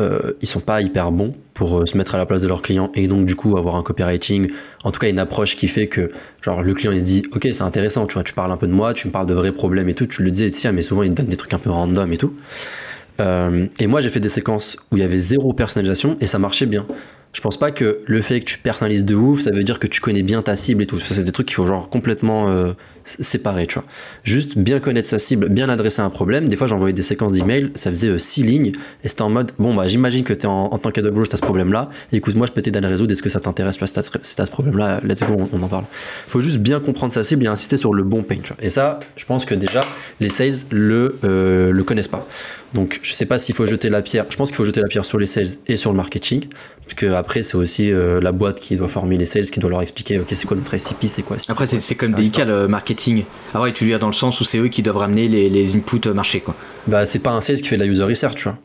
euh, ils sont pas hyper bons pour euh, se mettre à la place de leurs clients et donc du coup avoir un copywriting, en tout cas une approche qui fait que genre le client il se dit ok c'est intéressant, tu vois, tu parles un peu de moi, tu me parles de vrais problèmes et tout, tu le disais tiens mais souvent ils donnent des trucs un peu random et tout. Euh, et moi j'ai fait des séquences où il y avait zéro personnalisation et ça marchait bien. Je pense pas que le fait que tu personnalises de ouf, ça veut dire que tu connais bien ta cible et tout. Ça, c'est des trucs qu'il faut genre complètement euh, séparer, tu vois. Juste bien connaître sa cible, bien adresser un problème. Des fois, j'envoyais des séquences d'emails, ça faisait 6 euh, lignes et c'était en mode bon, bah, j'imagine que tu es en, tant qu'AWS, tu as ce problème-là. écoute, moi, je peux t'aider à le résoudre. Est-ce que ça t'intéresse Si tu as, ce problème-là, let's go, on, en parle. faut juste bien comprendre sa cible et insister sur le bon pain, tu vois. Et ça, je pense que déjà, les sales le, euh, le connaissent pas. Donc, je sais pas s'il faut jeter la pierre. Je pense qu'il faut jeter la pierre sur les sales et sur le marketing. Parce que après, c'est aussi euh, la boîte qui doit former les sales, qui doit leur expliquer, ok, c'est quoi notre ICP, c'est quoi. Après, c'est comme délicat le marketing. Ah ouais, tu veux dire dans le sens où c'est eux qui doivent ramener les, les inputs marché, quoi. Bah, c'est pas un sales qui fait de la user research, tu vois.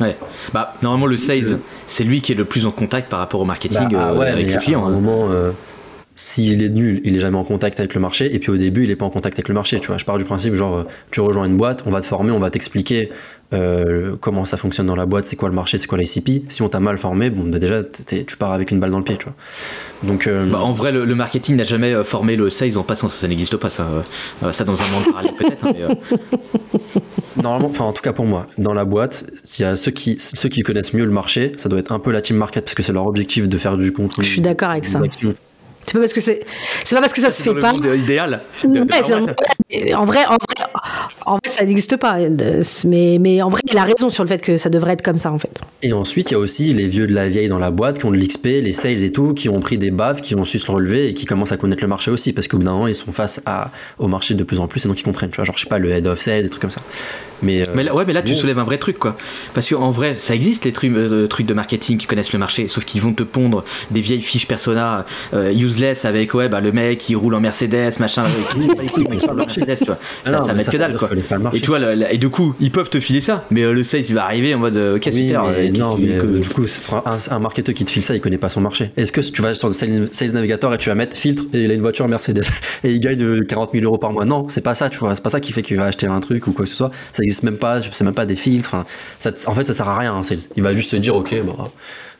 Ouais. Bah, normalement, le sales, c'est lui qui est le plus en contact par rapport au marketing bah, ah euh, avec les clients. À un hein. moment, euh, s'il est nul, il est jamais en contact avec le marché. Et puis au début, il est pas en contact avec le marché. Tu vois, je pars du principe, genre, tu rejoins une boîte, on va te former, on va t'expliquer euh, comment ça fonctionne dans la boîte, c'est quoi le marché, c'est quoi l'ICP. Si on t'a mal formé, bon, bah, déjà, tu pars avec une balle dans le pied, tu vois. Donc, euh, bah, en vrai, le, marketing n'a jamais euh, formé le sales en passant, ça, ça n'existe pas, ça, ça dans un monde parallèle peut-être. Hein, Normalement, enfin en tout cas pour moi, dans la boîte, il y a ceux qui, ceux qui connaissent mieux le marché, ça doit être un peu la team market parce que c'est leur objectif de faire du contenu. Je suis d'accord avec ça. C'est pas parce que c'est, c'est pas parce que ça se fait pas. idéal. en vrai, en vrai, en vrai, ça n'existe pas. Mais, mais en vrai, il a raison sur le fait que ça devrait être comme ça, en fait. Et ensuite, il y a aussi les vieux de la vieille dans la boîte qui ont de l'XP, les sales et tout, qui ont pris des baves, qui ont su se relever et qui commencent à connaître le marché aussi. Parce qu'au bout d'un moment, ils sont face à, au marché de plus en plus et donc ils comprennent. Tu vois, genre, je sais pas, le head of sales, des trucs comme ça. Mais, euh, là, ouais, mais là, tu soulèves un vrai truc, quoi. Parce qu'en vrai, ça existe, les trucs, euh, trucs de marketing qui connaissent le marché, sauf qu'ils vont te pondre des vieilles fiches persona euh, useless avec, ouais, bah, le mec qui roule en Mercedes, machin, *laughs* Mercedes, tu vois. Ça, ça met que dalle, quoi. Et tu vois, et du coup, ils peuvent te filer ça, mais le sales, il va arriver en mode, ok, super. non, mais du coup, un, un marketeur qui te file ça, il connaît pas son marché. Est-ce que tu vas sur le Sales Navigator et tu vas mettre filtre et il a une voiture Mercedes *laughs* et il gagne 40 000 euros par mois? Non, c'est pas ça, tu vois. C'est pas ça qui fait qu'il va acheter un truc ou quoi que ce soit. Ça existe même pas, c'est même pas des filtres. en fait, ça sert à rien. Hein, il va juste se dire, ok, bah,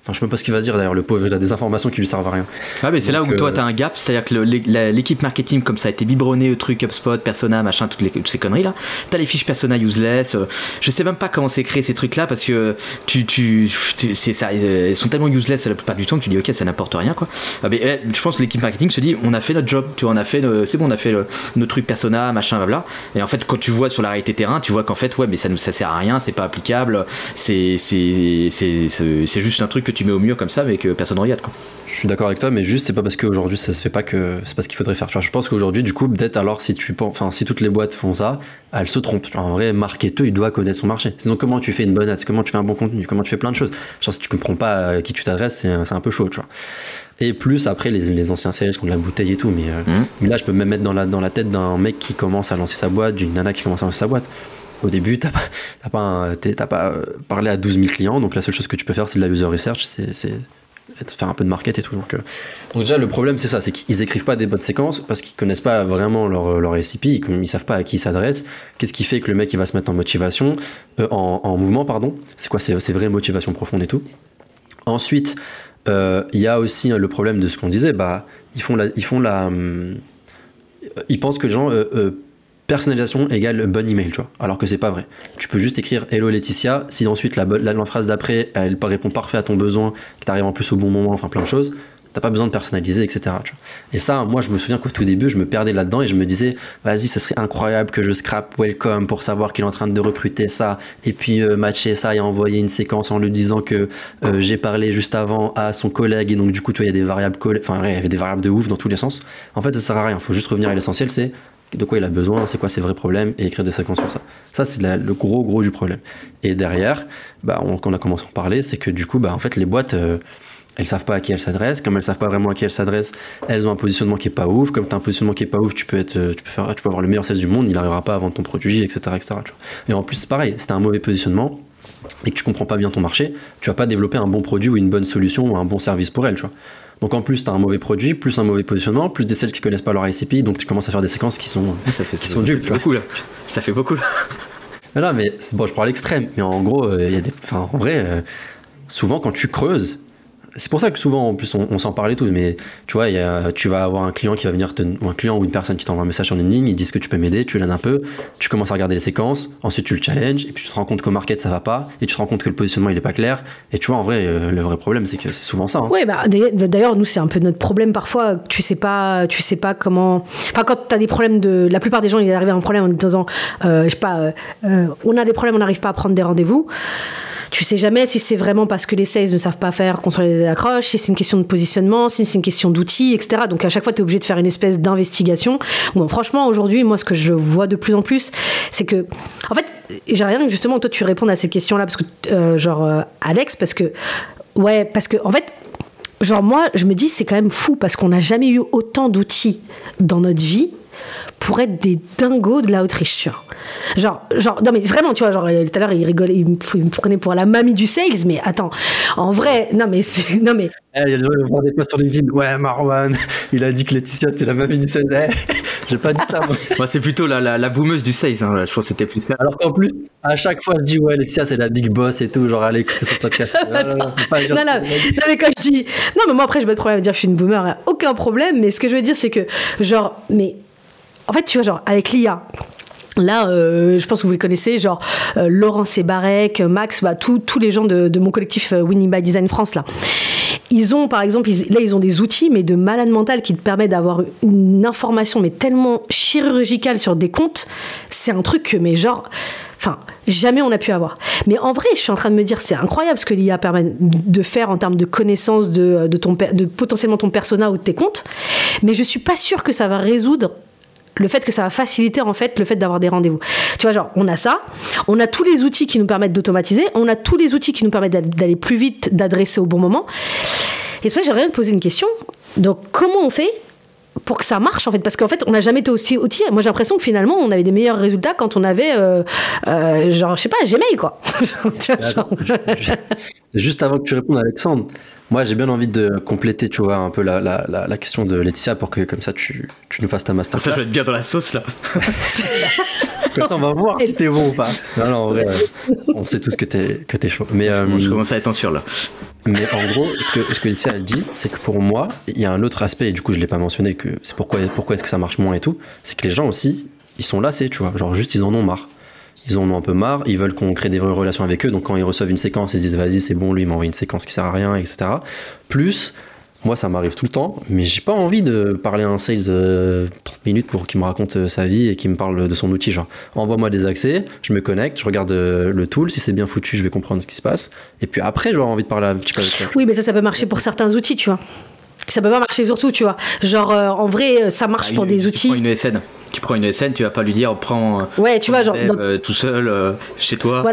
Enfin, je sais même pas ce qu'il va se dire d'ailleurs, le pauvre, il a des informations qui lui servent à rien. Ah, mais c'est là où toi, euh, tu as un gap, c'est-à-dire que l'équipe marketing, comme ça a été biberonné au truc HubSpot, Persona, machin, toutes, les, toutes ces conneries-là, tu as les fiches Persona useless. Euh, je sais même pas comment c'est créé ces trucs-là parce que tu, tu, c'est ça, elles sont tellement useless la plupart du temps que tu dis, ok, ça n'apporte rien, quoi. Ah, mais eh, je pense que l'équipe marketing se dit, on a fait notre job, tu vois, on a fait, c'est bon, on a fait nos trucs Persona, machin, blabla. Et en fait, quand tu vois sur la réalité terrain, tu vois qu'en fait, ouais, mais ça, ça sert à rien, c'est pas applicable, c'est juste un truc que tu mets au mur comme ça, que personne ne regarde. Quoi. Je suis d'accord avec toi, mais juste c'est pas parce qu'aujourd'hui ça se fait pas que c'est pas ce qu'il faudrait faire. Tu vois, je pense qu'aujourd'hui, du coup, peut-être alors si tu enfin si toutes les boîtes font ça, elles se trompent. en vrai, marketeur, il doit connaître son marché. Sinon, comment tu fais une bonne ad, comment tu fais un bon contenu, comment tu fais plein de choses? Genre, si tu comprends pas à qui tu t'adresses, c'est un peu chaud, tu vois. Et plus après les, les anciens sales qui ont de la bouteille et tout, mais, euh, mmh. là je peux me mettre dans la, dans la tête d'un mec qui commence à lancer sa boîte, d'une nana qui commence à lancer sa boîte. Au début, t'as pas, pas, euh, parlé à 12 000 clients, donc la seule chose que tu peux faire, c'est de la user research, c'est faire un peu de market et tout. Donc, euh. donc déjà, le problème, c'est ça, c'est qu'ils écrivent pas des bonnes séquences parce qu'ils connaissent pas vraiment leur, leur SCP, ils, ils savent pas à qui ils s'adressent. Qu'est-ce qui fait que le mec, il va se mettre en motivation, euh, en, en, mouvement, pardon? C'est quoi ces, vraies motivations profondes et tout? Ensuite, euh, il y a aussi le problème de ce qu'on disait, bah, ils font ils font la, hum, ils pensent que les gens personnalisation égale bon email, tu vois. Alors que c'est pas vrai. Tu peux juste écrire Hello Laetitia. Si ensuite la, la, phrase d'après, elle répond parfait à ton besoin, que t'arrives en plus au bon moment, enfin plein de choses, t'as pas besoin de personnaliser, etc. Et ça, moi, je me souviens qu'au tout début, je me perdais là-dedans et je me disais, vas-y, ça serait incroyable que je scrap Welcome pour savoir qu'il est en train de recruter ça et puis euh, matcher ça et envoyer une séquence en lui disant que euh, j'ai parlé juste avant à son collègue et donc du coup, tu vois, il y a des variables, enfin, il y avait des variables de ouf dans tous les sens. En fait, ça sert à rien. Faut juste revenir à l'essentiel, c'est de quoi il a besoin, c'est quoi ses vrais problèmes, et écrire des séquences sur ça. Ça, c'est le gros, gros du problème. Et derrière, bah, on, quand on a commencé à en parler, c'est que du coup, bah, en fait, les boîtes, euh, elles savent pas à qui elles s'adressent. Comme elles savent pas vraiment à qui elles s'adressent, elles ont un positionnement qui est pas ouf. Comme tu as un positionnement qui est pas ouf, tu peux, être, euh, tu peux, faire, tu peux avoir le meilleur sales du monde, il n'arrivera pas à vendre ton produit, etc. etc. Et en plus, c'est pareil, tu un mauvais positionnement, et que tu comprends pas bien ton marché, tu vas pas développer un bon produit ou une bonne solution ou un bon service pour elle, tu vois. Donc en plus, tu as un mauvais produit, plus un mauvais positionnement, plus des celles qui connaissent pas leur ICP, donc tu commences à faire des séquences qui sont, ça fait, *laughs* qui sont nulles. Ça fait beaucoup là. Ça fait beaucoup là. *laughs* Non, mais bon, je prends l'extrême, mais en gros, il y a des, enfin, en vrai, souvent quand tu creuses, c'est pour ça que souvent, en plus, on, s'en parlait tous, mais tu vois, tu vas avoir un client qui va venir, te, ou un client ou une personne qui t'envoie un message sur LinkedIn, ils disent que tu peux m'aider, tu l'aides un peu, tu commences à regarder les séquences, ensuite tu le challenges, et puis tu te rends compte qu'au market ça va pas, et tu te rends compte que le positionnement il est pas clair, et tu vois, en vrai, euh, le vrai problème, c'est que c'est souvent ça. Hein. Oui, bah, d'ailleurs, nous, c'est un peu notre problème parfois, tu sais pas, tu sais pas comment. Enfin, quand tu as des problèmes de. La plupart des gens, ils arrivent à un problème en disant, euh, je sais pas, euh, on a des problèmes, on n'arrive pas à prendre des rendez-vous tu sais jamais si c'est vraiment parce que les sales ne savent pas faire contrôler les accroches, si c'est une question de positionnement, si c'est une question d'outils, etc. Donc à chaque fois, tu es obligé de faire une espèce d'investigation. Bon, franchement, aujourd'hui, moi, ce que je vois de plus en plus, c'est que, en fait, j'ai rien justement, toi, tu réponds à ces questions-là, parce que, euh, genre, euh, Alex, parce que, ouais, parce que, en fait, genre, moi, je me dis, c'est quand même fou, parce qu'on n'a jamais eu autant d'outils dans notre vie pour être des dingos de la Autriche, tu vois. Genre, genre, non mais vraiment, tu vois, genre, tout à l'heure, il rigolait, il me, prenait pour la mamie du sales, mais attends, en vrai, non mais c'est, *laughs* non mais. Eh, il y a des gens qui vont des posts sur LinkedIn, ouais, Marwan, *laughs* il a dit que Laetitia, c'est la mamie du sales. Eh, *laughs* j'ai pas dit ça, moi. moi c'est plutôt la, la, la, boumeuse du sales, hein. je pense que c'était plus ça. Alors qu'en plus, à chaque fois, je dis, ouais, Laetitia, c'est la big boss et tout, genre, allez écouter son podcast. non, non, non, non, mais quand je dis. Non, mais moi, après, j'ai pas de problème à dire que je suis une boomer, hein. aucun problème, mais ce que je veux dire, c'est que, genre, mais en fait, tu vois, genre, avec l'IA, Là, euh, je pense que vous les connaissez, genre euh, Laurent Max, bah, tous les gens de, mon collectif euh, Winning by Design France, là. Ils ont, par exemple, là, ils ont des outils, mais de malade mental qui te permettent d'avoir une information, mais tellement chirurgicale sur des comptes. C'est un truc que, mais genre, enfin, jamais on a pu avoir. Mais en vrai, je suis en train de me dire, c'est incroyable ce que l'IA permet de faire en termes de connaissance de, de, ton, de potentiellement ton persona ou de tes comptes. Mais je suis pas sûre que ça va résoudre le fait que ça va faciliter en fait le fait d'avoir des rendez-vous. Tu vois, genre, on a ça, on a tous les outils qui nous permettent d'automatiser, on a tous les outils qui nous permettent d'aller plus vite, d'adresser au bon moment. Et c'est ça, j'aimerais me poser une question. Donc, comment on fait pour que ça marche en fait? Parce qu'en fait on n'a jamais été aussi outillé moi j'ai l'impression que finalement on avait des meilleurs résultats quand on avait euh, euh, genre je sais pas Gmail quoi *laughs* *laughs* juste avant que tu répondes Alexandre moi, j'ai bien envie de compléter, tu vois, un peu la, la, la, question de Laetitia pour que, comme ça, tu, tu nous fasses ta masterclass. Comme ça, je vais être bien dans la sauce, là. *laughs* comme ça, on va voir si t'es bon ou pas. Non, non, en vrai, *laughs* on sait tous que t'es, que chaud. Mais, euh, je commence à être en sûr, là. Mais en gros, ce que, ce que Laetitia, elle dit, c'est que pour moi, il y a un autre aspect, et du coup, je l'ai pas mentionné, que c'est pourquoi, pourquoi est-ce que ça marche moins et tout, c'est que les gens aussi, ils sont lassés, tu vois. Genre, juste, ils en ont marre ils en ont un peu marre, ils veulent qu'on crée des vraies relations avec eux, donc quand ils reçoivent une séquence, ils se disent vas-y c'est bon, lui il m'envoie une séquence qui sert à rien, etc. Plus, moi ça m'arrive tout le temps, mais j'ai pas envie de parler à un sales 30 euh, minutes pour qu'il me raconte euh, sa vie et qu'il me parle de son outil, genre envoie-moi des accès, je me connecte, je regarde euh, le tool, si c'est bien foutu je vais comprendre ce qui se passe, et puis après j'aurai envie de parler un petit peu avec Oui mais ça ça peut marcher pour certains outils tu vois. Ça peut pas marcher surtout, tu vois. Genre, en vrai, ça marche ah, pour des outils. Une ESN tu prends une scène, tu vas pas lui dire prends euh, ouais, tu vois, genre, euh, tout seul euh, chez toi,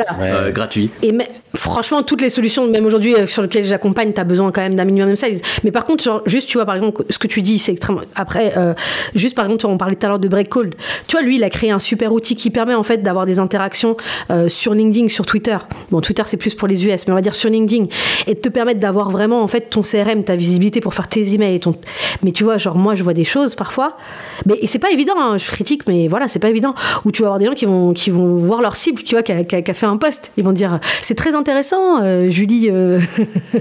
gratuit. Et franchement, toutes les solutions, même aujourd'hui sur lesquelles j'accompagne, tu as besoin quand même d'un minimum de size. Mais par contre, juste, tu vois, par exemple, ce que tu dis, c'est extrêmement. Après, juste par exemple, on parlait tout à l'heure de Break Cold. Tu vois, lui, il a créé un super outil qui permet en fait d'avoir des interactions sur LinkedIn, sur Twitter. Bon, Twitter, c'est plus pour les US, mais on va dire sur LinkedIn. Et de te permettre d'avoir vraiment en fait ton CRM, ta visibilité pour faire tes emails. Et ton... Mais tu vois, genre, moi, je vois des choses parfois. Mais c'est pas évident, hein, critique, mais voilà, c'est pas évident. Ou tu vas avoir des gens qui vont, qui vont voir leur cible, qui, vois, qui, a, fait un post. Ils vont dire c'est très intéressant, euh, Julie. Euh. *laughs*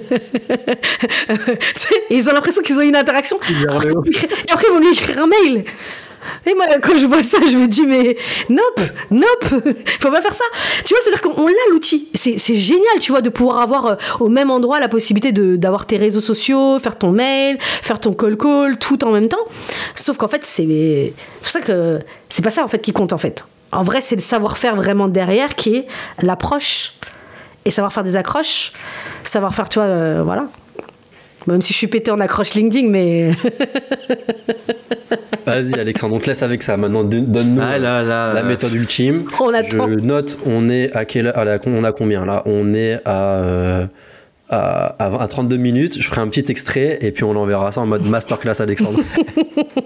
ils ont l'impression qu'ils ont une interaction. Et après, ils vont lui écrire un mail. Et moi, quand je vois ça, je me dis, mais nope, nope, *laughs* faut pas faire ça. Tu vois, c'est-à-dire qu'on a l'outil. C'est génial, tu vois, de pouvoir avoir euh, au même endroit la possibilité d'avoir tes réseaux sociaux, faire ton mail, faire ton call call, tout en même temps. Sauf qu'en fait, c'est pour ça que c'est pas ça en fait qui compte en fait. En vrai, c'est le savoir-faire vraiment derrière qui est l'approche et savoir faire des accroches, savoir faire, tu vois, euh, voilà. Même si je suis pété en accroche LinkedIn, mais. *laughs* Vas-y, Alexandre, on te laisse avec ça. Maintenant, donne-nous ah la méthode ultime. On Je note, on est à quel, à la, on a combien là? On est à à, à, 32 minutes, je ferai un petit extrait et puis on enverra ça en mode masterclass Alexandre.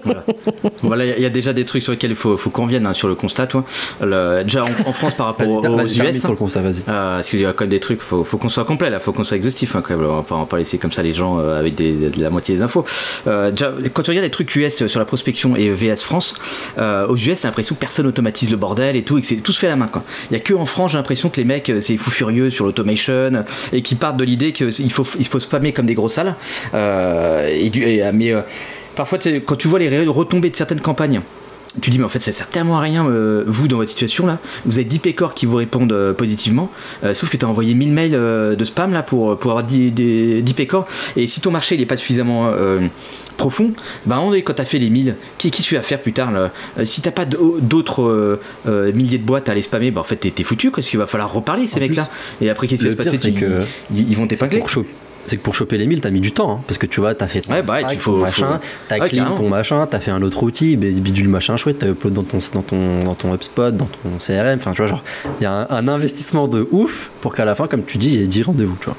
*laughs* voilà, il y, a déjà des trucs sur lesquels il faut, faut qu'on vienne hein, sur le constat, toi. déjà en, France par rapport aux, US. sur le constat, vas-y. Euh, parce qu'il y a quand même des trucs, faut, faut qu'on soit complet là, faut qu'on soit exhaustif. Hein, quand même. On, va pas, va pas laisser comme ça les gens euh, avec des, la moitié des infos. Euh, déjà, quand tu regardes des trucs US sur la prospection et VS France, euh, aux US, t'as l'impression que personne automatise le bordel et tout, et que c'est tout se fait à la main. Il y a que en France, j'ai l'impression que les mecs, c'est fou furieux sur l'automation et qui partent de l'idée qu'il faut, il faut spammer comme des gros salles. Euh, mais euh, parfois, quand tu vois les retombées de certaines campagnes, tu dis mais en fait ça sert tellement à rien euh, vous dans votre situation là. Vous avez 10 pécores qui vous répondent positivement. Sauf que tu as envoyé 1000 mails de spam là pour, pour avoir 10, 10, pécores. Et si ton marché il est pas suffisamment profond bah quand tu as fait les 1000 qui, qui tu vas faire plus tard là? Si t'as pas d'autres milliers de boîtes à aller spammer bah en fait t'es foutu parce qu'il va falloir reparler ces mecs là et après qu'est-ce qui va se passer? ils, ils, vont t'épingler c'est que pour choper les 1000, t'as mis du temps, hein, parce que tu vois, t'as fait ton, ouais, bah, ton machin, t'as clean ton machin, t'as fait un autre outil, bidule machin chouette, t'as upload dans ton, dans, ton, dans ton HubSpot, dans ton CRM, enfin tu vois, genre, il y a un, investissement de ouf pour qu'à la fin, comme tu dis, il y ait 10 rendez-vous, tu vois.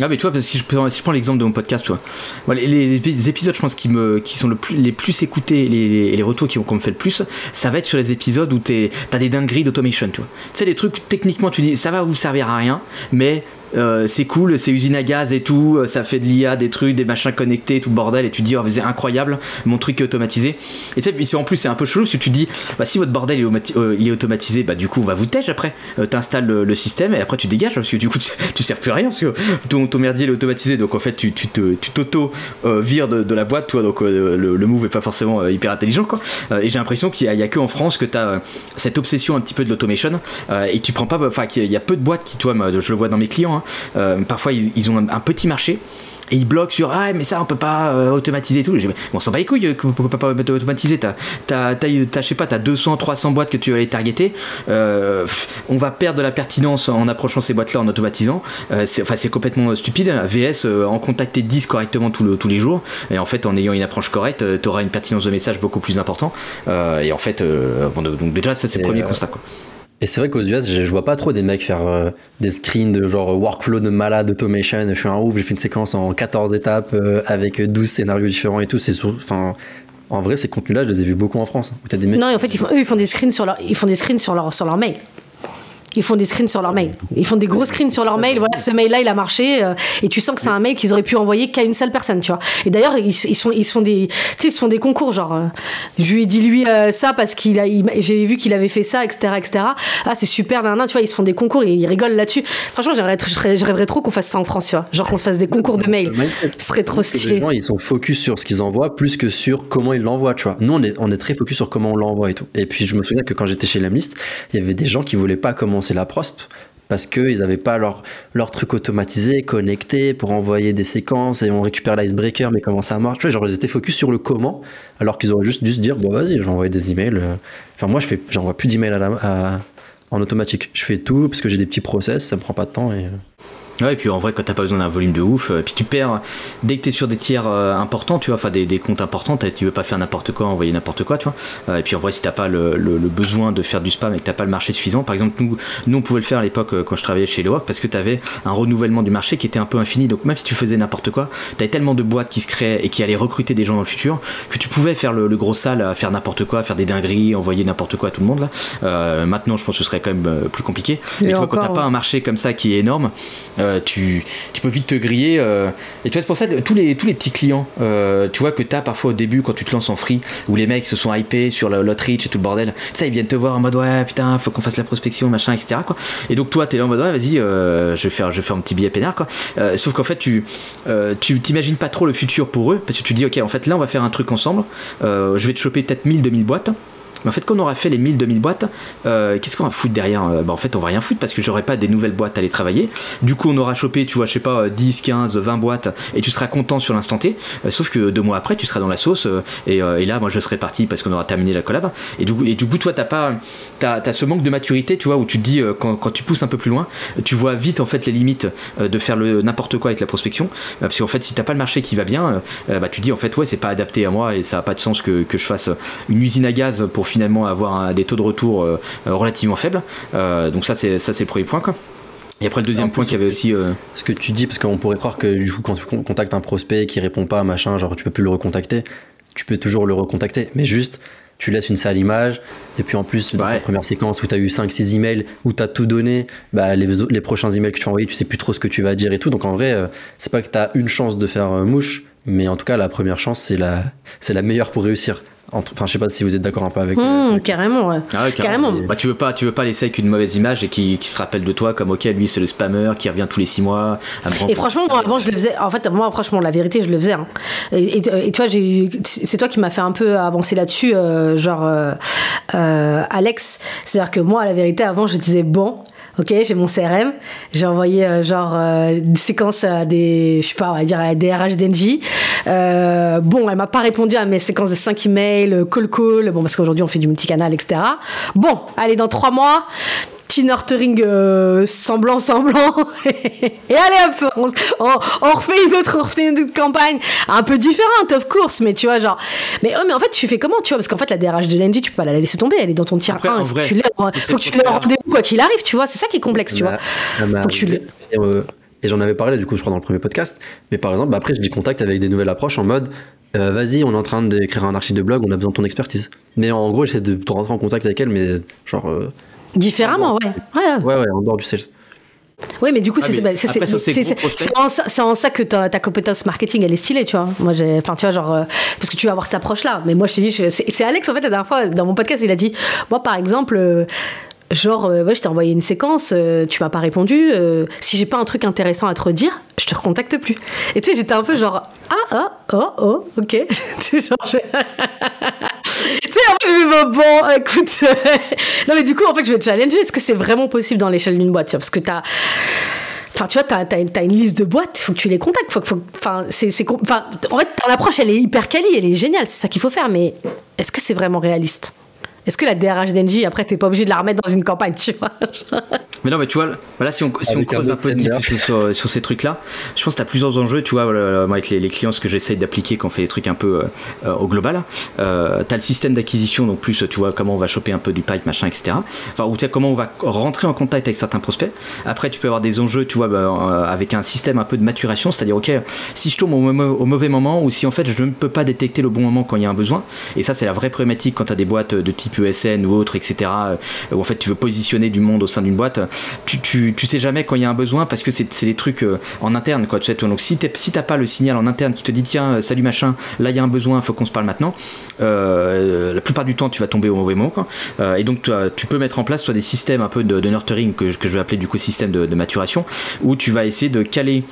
Ah mais tu vois, si je, si je prends l'exemple de mon podcast, tu vois, les, épisodes, je pense, qui, me, qui sont le plus, les plus écoutés, les, les retours qu'on me fait le plus, ça va être sur les épisodes où t'as des dingueries d'automation, tu vois. Tu sais, des trucs, techniquement, tu dis, ça va vous servir à rien, mais euh, c'est cool, c'est usine à gaz et tout, euh, ça fait de l'IA, des trucs, des machins connectés, tout le bordel, et tu dis, oh, c'est incroyable, mon truc est automatisé. Et tu sais, en plus, c'est un peu chelou parce que tu dis, bah, si votre bordel est, euh, il est automatisé, bah, du coup, on va vous tège après. T'installes le, système et après, tu dégages parce que du coup, *laughs* tu, sers plus à rien parce que ton, merdier est automatisé, donc en fait, tu t'auto-vires de, la boîte, toi, donc le, move est pas forcément hyper intelligent, quoi. et j'ai l'impression qu'il y, a que en France que tu as cette obsession un petit peu de l'automation et tu prends pas, enfin, qu'il y a peu de boîtes qui, toi, je le vois dans mes clients, hein, euh, parfois, ils, ont un, petit marché et ils bloquent sur ah mais ça on peut pas euh, automatiser et tout. Bon, on s'en bat les couilles pourquoi pas automatiser. T'as t'as je sais pas t'as 200 300 boîtes que tu vas aller targeter. Euh, on va perdre de la pertinence en approchant ces boîtes là en automatisant. C'est enfin c'est complètement stupide. VS en contacter 10 correctement tous les jours. Et en fait en ayant une approche correcte t'auras une pertinence de message beaucoup plus important. Et en fait bon, donc déjà ça c'est le premier constat quoi et c'est vrai qu'aux US, je, vois pas trop des mecs faire euh, des screens de genre workflow de malade, automation. Je suis un ouf, j'ai fait une séquence en 14 étapes euh, avec 12 scénarios différents et tout. C'est enfin, en vrai, ces contenus-là, je les ai vus beaucoup en France. Hein, non, en fait, ils font, eux, ils font des screens sur leur, ils font des screens sur leur, sur leur mail ils font des screens sur leur mail. Ils font des gros screens sur leur mail. Voilà, ce mail-là, il a marché. Euh, et tu sens que c'est un mail qu'ils auraient pu envoyer qu'à une seule personne, tu vois. Et d'ailleurs, ils, ils, sont, ils font des, ils font des concours, genre, euh, je lui ai dit lui euh, ça parce qu'il a, j'ai vu qu'il avait fait ça, etc., etc. Ah, c'est super, nan, tu vois, ils se font des concours et ils rigolent là-dessus. Franchement, je rêverais trop qu'on fasse ça en France, tu vois. Genre qu'on se fasse des concours de mail. Ce serait trop stylé. Les gens, ils sont focus sur ce qu'ils envoient plus que sur comment ils l'envoient, tu vois. Nous, on est, on est très focus sur comment on l'envoie et tout. Et puis, je me souviens que quand j'étais chez Lamlist, il y avait des gens qui voulaient pas commencer la prospe parce qu'ils n'avaient pas leur, leur truc automatisé, connecté pour envoyer des séquences et on récupère l'icebreaker, mais comment ça marche genre ils étaient focus sur le comment, alors qu'ils auraient juste dû se dire bon, vas-y, j'envoie des emails. Euh. Enfin, moi, je fais, j'envoie plus d'emails en automatique. Je fais tout parce que j'ai des petits process, ça me prend pas de temps et. Euh. Ouais, et puis en vrai, quand t'as pas besoin d'un volume de ouf, euh, puis tu perds, dès que t'es sur des tiers euh, importants, tu vois, enfin des, des, comptes importants, tu veux pas faire n'importe quoi, envoyer n'importe quoi, tu vois. Euh, et puis en vrai, si t'as pas le, le, besoin de faire du spam et que t'as pas le marché suffisant, par exemple, nous, nous on pouvait le faire à l'époque quand je travaillais chez Lewak parce que t'avais un renouvellement du marché qui était un peu infini. Donc même si tu faisais n'importe quoi, t'avais tellement de boîtes qui se créaient et qui allaient recruter des gens dans le futur que tu pouvais faire le, gros sale à faire n'importe quoi, faire des dingueries, envoyer n'importe quoi à tout le monde là. maintenant, je pense que ce serait quand même plus compliqué. Mais, toi, quand t'as pas un marché comme ça qui est énorme, tu tu peux vite te griller. Euh, et tu vois, c'est pour ça tous les, tous les petits clients, euh, tu vois, que tu as parfois au début quand tu te lances en free, où les mecs se sont hypés sur le reach et tout le bordel, ça, ils viennent te voir en mode ouais, putain, faut qu'on fasse la prospection, machin, etc. Et donc toi, tu es là en mode ouais, vas-y, euh, je, vais faire, je vais un petit billet pénard. Quoi. sauf qu'en fait, tu tu t'imagines pas trop le futur pour eux, parce que tu dis, ok, en fait, là, on va faire un truc ensemble, je vais te choper peut-être 1000, 2000 boîtes. Mais en fait, quand on aura fait les 1000-2000 boîtes, euh, qu'est-ce qu'on va foutre derrière euh, bah, En fait, on va rien foutre parce que j'aurai pas des nouvelles boîtes à aller travailler. Du coup, on aura chopé, tu vois, je sais pas, 10, 15, 20 boîtes et tu seras content sur l'instant T. Euh, sauf que deux mois après, tu seras dans la sauce et, là, moi, je serai parti parce qu'on aura terminé la collab. Et du coup, et du coup toi, t'as as ce manque de maturité, tu vois, où tu te dis, quand, quand, tu pousses un peu plus loin, tu vois vite en fait les limites de faire le n'importe quoi avec la prospection. parce qu'en fait, si t'as pas le marché qui va bien, bah, tu dis en fait, ouais, c'est pas adapté à moi et ça a pas de sens que, que je fasse une usine à gaz pour finalement avoir un des taux de retour euh, relativement faibles. Euh, donc ça c'est ça c'est le premier point quoi. Et après, le deuxième point qu'il y avait aussi. euh, Ce que tu dis, parce qu'on pourrait croire que du coup, quand tu con- contactes un prospect qui répond pas, machin, genre tu peux plus le recontacter, tu peux toujours le recontacter. Mais juste, tu laisses une sale image. Et puis en plus, dans Ouais. la première séquence où tu as eu 5-6 emails, où tu as tout donné, bah, les, les prochains emails que tu as envoyés, tu sais plus trop ce que tu vas dire et tout. Donc en vrai, c'est pas que tu as une chance de faire mouche, mais en tout cas, la première chance, c'est la, c'est la meilleure pour réussir. Entre- Enfin, je sais pas si vous êtes d'accord un peu avec. euh, Hum, carrément, ouais. Ah ouais, Carrément. Bah, tu veux pas, tu veux pas laisser avec une mauvaise image et qui, qui se rappelle de toi comme ok, lui c'est le spammer qui revient tous les six mois. à me Et franchement, moi, avant, je le faisais. En fait, moi, franchement, la vérité, je le faisais. hein. Et, et- et tu vois, j'ai c'est toi qui m'as fait un peu avancer là-dessus, euh, genre, euh, euh, Alex. C'est-à-dire que moi, la vérité, avant, je disais, bon, ok, j'ai mon CRM. J'ai envoyé, euh, genre, euh, des séquences à des, je sais pas, on va dire, à des RH. Euh, bon, elle m'a pas répondu à mes séquences de 5 emails, euh, call call, bon, parce qu'aujourd'hui, on fait du multicanal, etc. Bon, allez, dans 3 mois, petit nurturing euh, semblant, semblant. *laughs* et allez hop, on, on, on refait une autre, on refait une autre campagne un peu différente, of course, mais tu vois, genre. Mais, oh, mais en fait, tu fais comment, tu vois? Parce qu'en fait, la DRH de l'NG, tu peux pas la laisser tomber, elle est dans ton tiers Après, 1. en Il faut vrai, que tu faut que tu l'aies rendez-vous, quoi qu'il arrive, tu vois? C'est ça qui est complexe, tu vois? m'a Faut que tu euh, et j'en avais parlé du coup, je crois, dans le premier podcast. Mais par exemple, bah, après, je dis contact avec des nouvelles approches en mode euh, vas-y, on est en train d'écrire un article de blog, on a besoin de ton expertise. Mais en gros, j'essaie de te rentrer en contact avec elle, mais genre, euh, Différemment, ouais. ouais. ouais, ouais, en dehors du sales. Oui, mais du coup, Ah, c'est en, en ça que ta, ta compétence marketing, elle est stylée, tu vois. Moi, j'ai, enfin, tu vois, genre, euh, parce que tu vas avoir cette approche-là. Mais moi, je t'ai dit, c'est Alex, en fait, la dernière fois, dans mon podcast, il a dit, moi, par exemple, euh, genre, euh, ouais, je t'ai envoyé une séquence, euh, tu m'as pas répondu. euh, si j'ai pas un truc intéressant à te redire, je te recontacte plus. Et tu sais, j'étais un peu genre, ah, ah, oh, oh, ok. *laughs* tu sais, genre, je- *laughs* tu sais, en fait, je me dis, bon, écoute. *laughs* non, mais du coup, en fait, je vais te challenger. Est-ce que c'est vraiment possible dans l'échelle d'une boîte? Parce que t'as. Enfin, tu vois, t'as as, une, liste de boîtes, faut que tu les contactes. Faut, faut, enfin, c'est, en fait, ton approche, elle est hyper quali, elle est géniale, c'est ça qu'il faut faire. Mais est-ce que c'est vraiment réaliste? Est-ce que la DRH d'Engie, après, t'es pas obligé de la remettre dans une campagne, tu vois? Mais non, mais tu vois, voilà, si on, si on creuse un peu sur, sur ces trucs-là, je pense que tu as plusieurs enjeux, tu vois, avec les, les clients, ce que j'essaye d'appliquer quand on fait des trucs un peu euh, au global. Euh, tu as le système d'acquisition, donc plus, tu vois, comment on va choper un peu du pipe, machin, etc. Enfin, ou tu sais, comment on va rentrer en contact avec certains prospects. Après, tu peux avoir des enjeux, tu vois, bah, euh, avec un système un peu de maturation, c'est-à-dire, ok, si je tombe au, mau- au mauvais moment ou si en fait je ne peux pas détecter le bon moment quand il y a un besoin, et ça, c'est la vraie problématique quand tu as des boîtes de type ESN ou autre, etc., euh, où en fait tu veux positionner du monde au sein d'une boîte, tu, sais jamais quand il y a un besoin parce que c'est des trucs euh, en interne, quoi. Donc si t'as pas le signal en interne qui te dit tiens, euh, salut machin, là il y a un besoin, faut qu'on se parle maintenant, la plupart du temps tu vas tomber au mauvais moment, quoi. Et donc tu peux mettre en place toi des systèmes un peu de, nurturing que, je- vais appeler du coup système de, maturation, où tu vas essayer de caler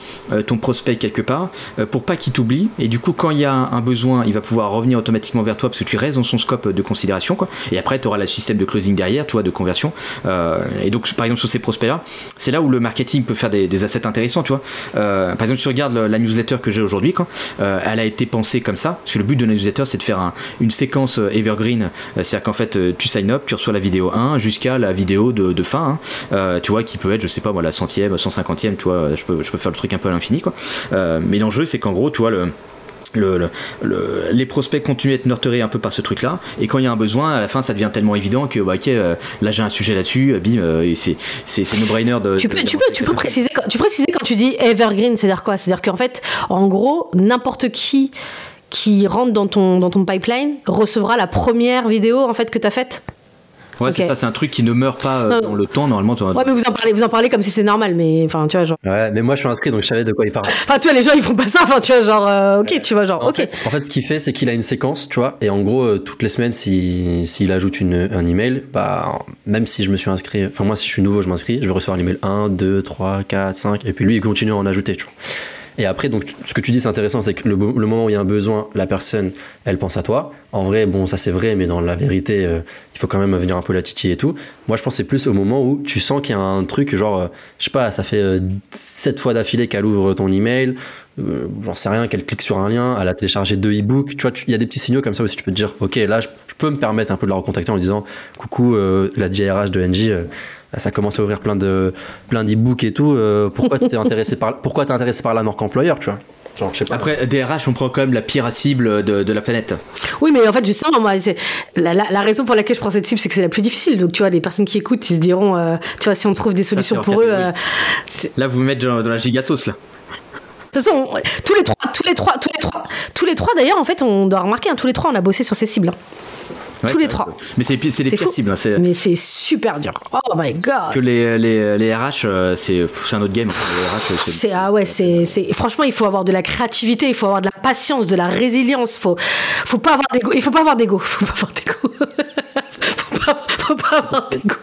ton prospect quelque part pour pas qu'il t'oublie. Et du coup, quand il y a un besoin, il va pouvoir revenir automatiquement vers toi parce que tu restes dans son scope de considération. Quoi. Après, tu auras le système de closing derrière, tu vois, de conversion. Euh, et donc, par exemple, sur ces prospects-là, c'est là où le marketing peut faire des, assets intéressants, tu vois. Euh, par exemple, si tu regardes la newsletter que j'ai aujourd'hui, euh, elle a été pensée comme ça. Parce que le but de la newsletter, c'est de faire un- une séquence evergreen. C'est-à-dire qu'en fait, tu sign up, tu reçois la vidéo 1 jusqu'à la vidéo de, fin, hein. Tu vois, qui peut être, je sais pas, moi, la centième, 150e, tu vois, je peux, je peux faire le truc un peu à l'infini, quoi. Mais l'enjeu, c'est qu'en gros, tu vois, le. Le, le- le- les prospects continuent à être nurturés un peu par ce truc là et quand il y a un besoin à la fin ça devient tellement évident que bah, ok euh, là j'ai un sujet là-dessus euh, bim euh, c'est c'est c'est no brainer de tu de- peux, tu peux, tu peux comme ça. préciser quand, tu préciser quand tu dis evergreen, c'est-à-dire quoi? C'est-à-dire qu'en fait, en gros, n'importe qui qui rentre dans ton, dans ton pipeline recevra la première vidéo en fait que tu as faite ouais c'est ça c'est un truc qui ne meurt pas euh, dans le temps normalement tu vois. Ouais, mais vous en parlez, vous en parlez comme si c'est normal, mais enfin, tu vois, genre. Ouais, mais moi je suis inscrit donc je savais de quoi il parle. Enfin, tu vois, les gens ils font pas ça, enfin, tu vois, genre, euh, ok, tu vois, genre, En, ok. fait, en fait, ce qu'il fait, c'est qu'il a une séquence, tu vois, et en gros, euh, toutes les semaines, s'il s'il ajoute une, un email, bah, même si je me suis inscrit, enfin, moi, si je suis nouveau, je m'inscris, je vais recevoir l'email 1, 2, 3, 4, 5, et puis lui, il continue à en ajouter, tu vois. Et après, donc, ce que tu dis, c'est intéressant, c'est que le, moment où il y a un besoin, la personne, elle pense à toi. En vrai, bon, ça c'est vrai, mais dans la vérité, euh, il faut quand même venir un peu la titiller et tout. Moi, je pense que c'est plus au moment où tu sens qu'il y a un truc, genre, euh, je sais pas, ça fait euh, sept fois d'affilée qu'elle ouvre ton email, euh, j'en sais rien, qu'elle clique sur un lien, elle a téléchargé deux e-books. Tu vois, il y a des petits signaux comme ça aussi. Tu peux te dire, ok, là, je, peux me permettre un peu de la recontacter en lui disant, coucou, la DRH de NJ, ça commence à ouvrir plein de plein d'e-books et tout. euh, pourquoi t'es intéressé par pourquoi t'es intéressé par la marque employeur, tu vois? Genre, je sais pas. Après, DRH, on prend quand même la pire cible de, de la planète. Oui, mais en fait, justement, moi, c'est- la, la- la raison pour laquelle je prends cette cible, c'est que c'est la plus difficile. Donc, tu vois, les personnes qui écoutent, ils se diront, euh, tu vois, si on trouve des solutions pour eux. euh, Là, vous vous mettez dans, dans la gigasauce, là. De toute façon, on- tous les trois, tous les trois, tous les trois, tous les trois d'ailleurs, en fait, on doit remarquer, hein, tous les trois, on a bossé sur ces cibles. hein. Ouais, Tous les trois. Mais c'est c'est les C'est pires fou. cibles. hein, c'est- Mais c'est super dur. Oh my god. Que les, les, les RH, euh, c'est c'est un autre game. Les RH, c'est- C'est ah ouais, c'est c'est franchement il faut avoir de la créativité, il faut avoir de la patience, de la résilience, faut faut pas avoir d'ego, il faut pas avoir d'ego, *laughs* faut pas avoir d'ego. *laughs* faut pas faut pas avoir d'ego.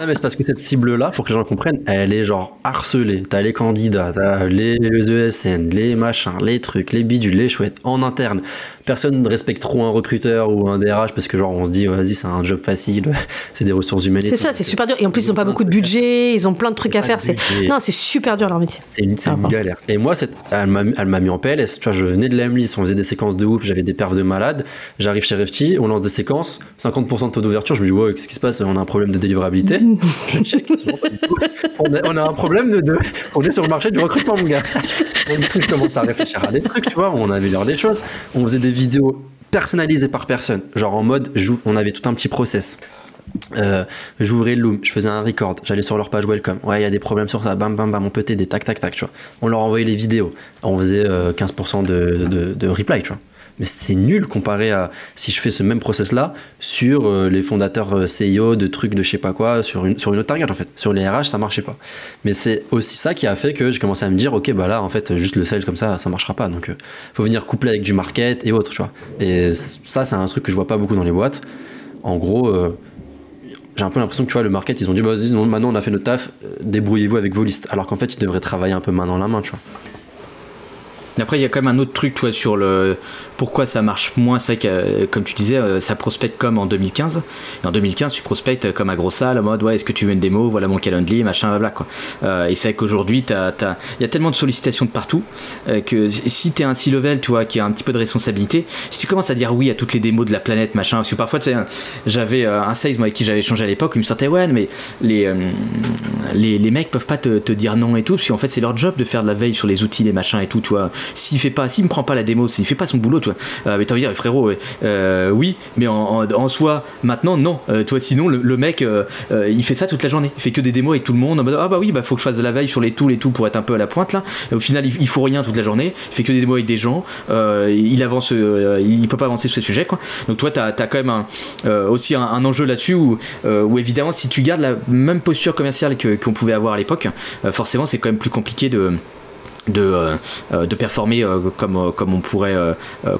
Non, mais c'est parce que cette cible-là, pour que les gens comprennent, elle est genre harcelée. T'as les candidats, t'as les, les ESN, les machins, les trucs, les bidules, les chouettes, en interne. Personne ne respecte trop un recruteur ou un DRH parce que genre on se dit, vas-y, c'est un job facile, *laughs* c'est des ressources humaines. C'est ça, c'est super dur et en plus ils ont pas beaucoup de budget, ils ont plein de trucs à faire, c'est non, c'est super dur leur métier. C'est une, Ah, galère. Et moi, cette, elle m'a mis en PLS. Tu vois, je venais de l'AMLIS, on faisait des séquences de ouf, j'avais des perfs de malade. J'arrive chez Refty, on lance des séquences, 50% de taux d'ouverture. Je me dis, ouais, qu'est-ce qui se passe? On a un problème de délivrabilité. *laughs* je check. on, a, on a un problème de, de- On est sur le marché du recrutement, mon gars. Donc, je commence à réfléchir à des trucs, tu vois, on améliore des choses. On faisait des vidéos personnalisées par personne. Genre en mode, on avait tout un petit process. Euh, j'ouvrais le Loom, je faisais un record, j'allais sur leur page welcome. Ouais, il y a des problèmes sur ça, bam bam bam, on peut t'aider, tac tac tac, tu vois. On leur envoyait les vidéos, on faisait euh, 15% de, de, de reply, tu vois. Mais c'est nul comparé à si je fais ce même process là sur euh, les fondateurs euh, CIO de trucs de je sais pas quoi, sur une, sur une autre target en fait. Sur les RH, ça marchait pas. Mais c'est aussi ça qui a fait que j'ai commencé à me dire, ok, bah là en fait, juste le sales comme ça, ça marchera pas. Donc euh, faut venir coupler avec du market et autres, tu vois. Et ça, c'est un truc que je vois pas beaucoup dans les boîtes. En gros, euh, j'ai un peu l'impression que tu vois le market ils ont dit bah vas-y maintenant on a fait notre taf débrouillez-vous avec vos listes alors qu'en fait ils devraient travailler un peu main dans la main tu vois Après, il y a quand même un autre truc, toi, sur le pourquoi ça marche moins. C'est que, euh, comme tu disais, euh, ça prospecte comme en 2015. Et en 2015, tu prospectes comme à gros salle, en mode, ouais, est-ce que tu veux une démo Voilà mon calendrier, machin, blabla, quoi. Euh, et c'est vrai qu'aujourd'hui, il y a tellement de sollicitations de partout que si t'es un C-level, tu vois, qui a un petit peu de responsabilité, si tu commences à dire oui à toutes les démos de la planète, machin, parce que parfois, tu sais, j'avais un sales, moi, avec qui j'avais échangé à l'époque, il me sortait, ouais, mais les, euh, les, les mecs peuvent pas te, te dire non et tout, parce qu'en fait, c'est leur job de faire de la veille sur les outils, les machins et tout, tu vois. S'il fait pas, s'il me prend pas la démo, s'il fait pas son boulot, euh, mais t'as envie de dire, frérot, euh, oui, mais en, soi, maintenant, non. Euh, toi, sinon, le, mec, euh, il fait ça toute la journée. Il fait que des démos avec tout le monde, en ah bah oui, bah faut que je fasse de la veille sur les tools et tout pour être un peu à la pointe là. Au final, il, faut rien toute la journée. Il fait que des démos avec des gens. il avance, il peut pas avancer sur ce sujet, quoi. Donc, toi, t'as as quand même aussi un, enjeu là-dessus où, évidemment, si tu gardes la même posture commerciale qu'on pouvait avoir à l'époque, forcément, c'est quand même plus compliqué de de, euh, de performer euh, comme, euh, comme, on pourrait,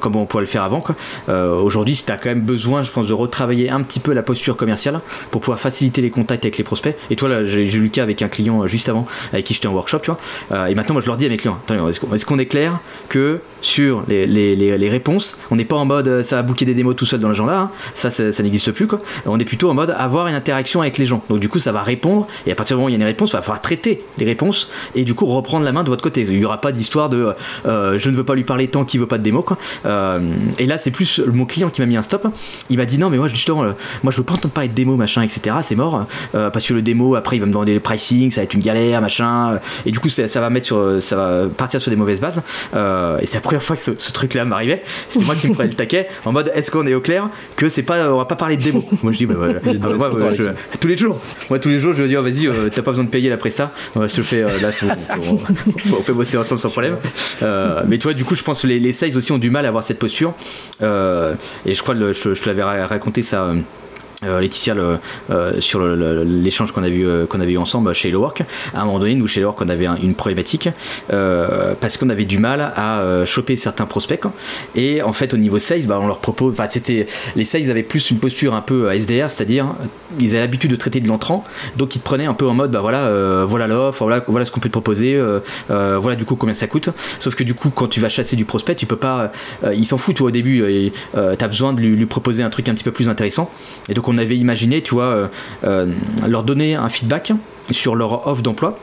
comme on pourrait le faire avant. Aujourd'hui, tu as quand même besoin, je pense, de retravailler un petit peu la posture commerciale pour pouvoir faciliter les contacts avec les prospects. Et toi, là, j'ai eu le cas avec un client juste avant, avec qui j'étais en workshop, tu vois. Et maintenant, moi, je leur dis à mes clients, est-ce qu'on est, clair que sur les, les, les, réponses, on n'est pas en mode ça va booker des démos tout seul dans l'agenda, hein. ça, ça, ça n'existe plus. Quoi. On est plutôt en mode avoir une interaction avec les gens. Donc, du coup, ça va répondre. Et à partir du moment où il y a une réponse, il va falloir traiter les réponses et du coup reprendre la main de votre côté. Il n'y aura pas d'histoire de euh, je ne veux pas lui parler tant qu'il veut pas de démo. Quoi. Euh, et là, c'est plus mon client qui m'a mis un stop. Il m'a dit non, mais moi, justement, euh, moi, je veux pas entendre parler de démo, machin, etc. C'est mort. Euh, parce que le démo, après, il va me demander le pricing, ça va être une galère, machin. Et du coup, ça, ça va mettre sur, ça va partir sur des mauvaises bases. Et c'est la première fois que ce, ce truc-là m'arrivait. C'était moi qui me prenais le taquet en mode est-ce qu'on est au clair que c'est pas, on va pas parler de démo? Moi, je dis, bah, *laughs* Moi, je- tous les jours. Moi, tous les jours, je veux dire, vas-y, t'as pas besoin de payer la presta. Je te le fais là, c'est bon, on, *laughs* on- on fait bosser ensemble sans problème. Euh, mais toi, du coup, je pense que les, les aussi ont du mal à avoir cette posture. Euh, et je crois que je, je te l'avais ra- raconté ça. Euh, Laetitia euh, sur l'échange qu'on a vu euh, qu'on avait eu ensemble chez Hello Work à un moment donné nous chez Hello Work on avait un- une problématique parce qu'on avait du mal à choper certains prospects quoi. et en fait au niveau sales bah, on leur propose c'était les sales avaient plus une posture un peu SDR c'est-à-dire ils avaient l'habitude de traiter de l'entrant donc ils te prenaient un peu en mode bah voilà voilà l'offre voilà, voilà ce qu'on peut te proposer voilà du coup combien ça coûte sauf que du coup quand tu vas chasser du prospect tu peux pas il s'en fout toi au début et euh, t'as besoin de lui, lui proposer un truc un petit peu plus intéressant et donc on avait imaginé tu vois euh, euh, leur donner un feedback sur leur offre d'emploi.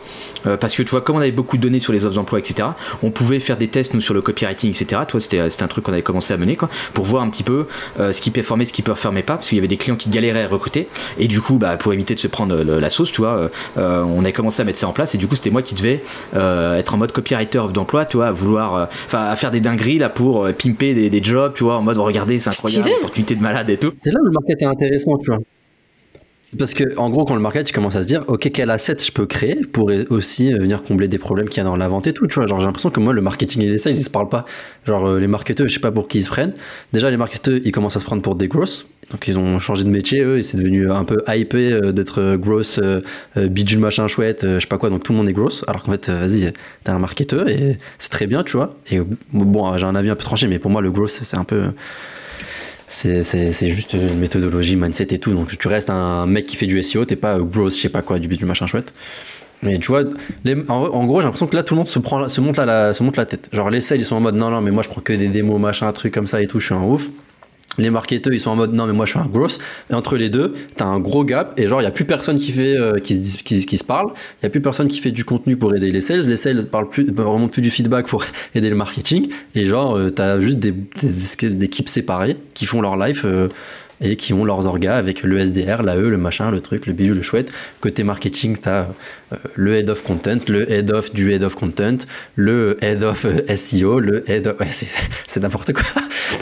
Euh, parce que tu vois, comme on avait beaucoup de données sur les offres d'emploi, etc., on pouvait faire des tests, nous, sur le copywriting, etc. Toi, c'était un truc qu'on avait commencé à mener, quoi, pour voir un petit peu ce qui performait, ce qui performait pas, parce qu'il y avait des clients qui galéraient à recruter. Et du coup, bah, pour éviter de se prendre la sauce, tu vois, on avait commencé à mettre ça en place. Et du coup, c'était moi qui devais être en mode copywriter offre d'emploi, tu vois, à vouloir, enfin, à faire des dingueries là pour pimper des, des, jobs, tu vois, en mode regardez, c'est incroyable, opportunité de malade et tout. C'est là où le market est intéressant, tu vois. Parce que, en gros, quand le market il commence à se dire, ok, quel asset je peux créer pour aussi euh, venir combler des problèmes qu'il y a dans la vente et tout, tu vois. Genre, j'ai l'impression que moi, le marketing et les sales, ils se parlent pas. Genre, euh, les marketeurs, je sais pas pour qui ils se prennent. Déjà, les marketeurs, ils commencent à se prendre pour des grosses. Donc, ils ont changé de métier, eux, et c'est devenu un peu hypé euh, d'être gross, bidule machin chouette, je sais pas quoi. Donc, tout le monde est gross. Alors qu'en fait, vas-y, t'es un marketeur et c'est très bien, tu vois. Et bon, j'ai un avis un peu tranché, mais pour moi, le gross, c'est un peu c'est juste une méthodologie, mindset et tout. Donc tu restes un mec qui fait du SEO, t'es pas gross, je sais pas quoi, du, du machin chouette. Mais tu vois, en, gros, j'ai l'impression que là, tout le monde se, prend, se, monte la, se monte la tête. Genre, les sales, ils sont en mode non, non, mais moi, je prends que des démos, machin, truc comme ça et tout, je suis un ouf les marketeurs ils sont en mode non mais moi je suis un gross. Et entre les deux t'as un gros gap et genre il y a plus personne qui fait euh, qui, se, qui, se parle. Il y a plus personne qui fait du contenu pour aider les sales. Les sales parlent plus remontent plus du feedback pour *laughs* aider le marketing. Et genre euh, t'as juste des, des, équipes séparées qui font leur life euh, et qui ont leurs orgas avec le SDR, l'AE, le machin, le truc, le bijou, le chouette. Côté marketing, tu as euh, le head of content, le head of du head of content, le head of euh, SEO, le head of. *laughs* c'est n'importe quoi.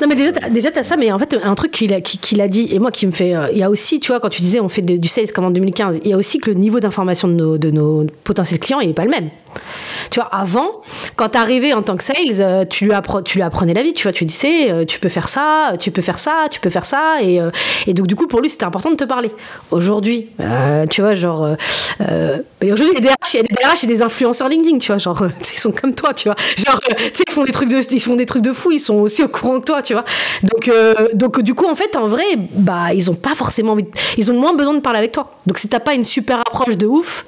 Non, mais déjà, déjà tu as ça, mais en fait, un truc qu'il a, qu'il a dit, et moi qui me fait. Euh, il y a aussi, tu vois, quand tu disais on fait du sales comme en 2015, il y a aussi que le niveau d'information de nos, de nos potentiels clients, il n'est pas le même. Tu vois, avant, quand tu arrivais en tant que sales, tu lui, tu lui apprenais la vie, tu vois, tu disais, tu peux faire ça, tu peux faire ça, tu peux faire ça, et, et donc, du coup, pour lui, c'était important de te parler. Aujourd'hui, tu vois, genre. Euh, il y a des DRH, il y a des DRH et des influenceurs LinkedIn, tu vois, genre, *laughs* ils sont comme toi, tu vois. Genre, tu sais, ils font des trucs de, ils font des trucs de fou, ils sont aussi au courant que toi, tu vois. Donc, euh, donc, du coup, en fait, en vrai, bah, ils ont pas forcément envie, ils ont moins besoin de parler avec toi. Donc, si t'as pas une super approche de ouf,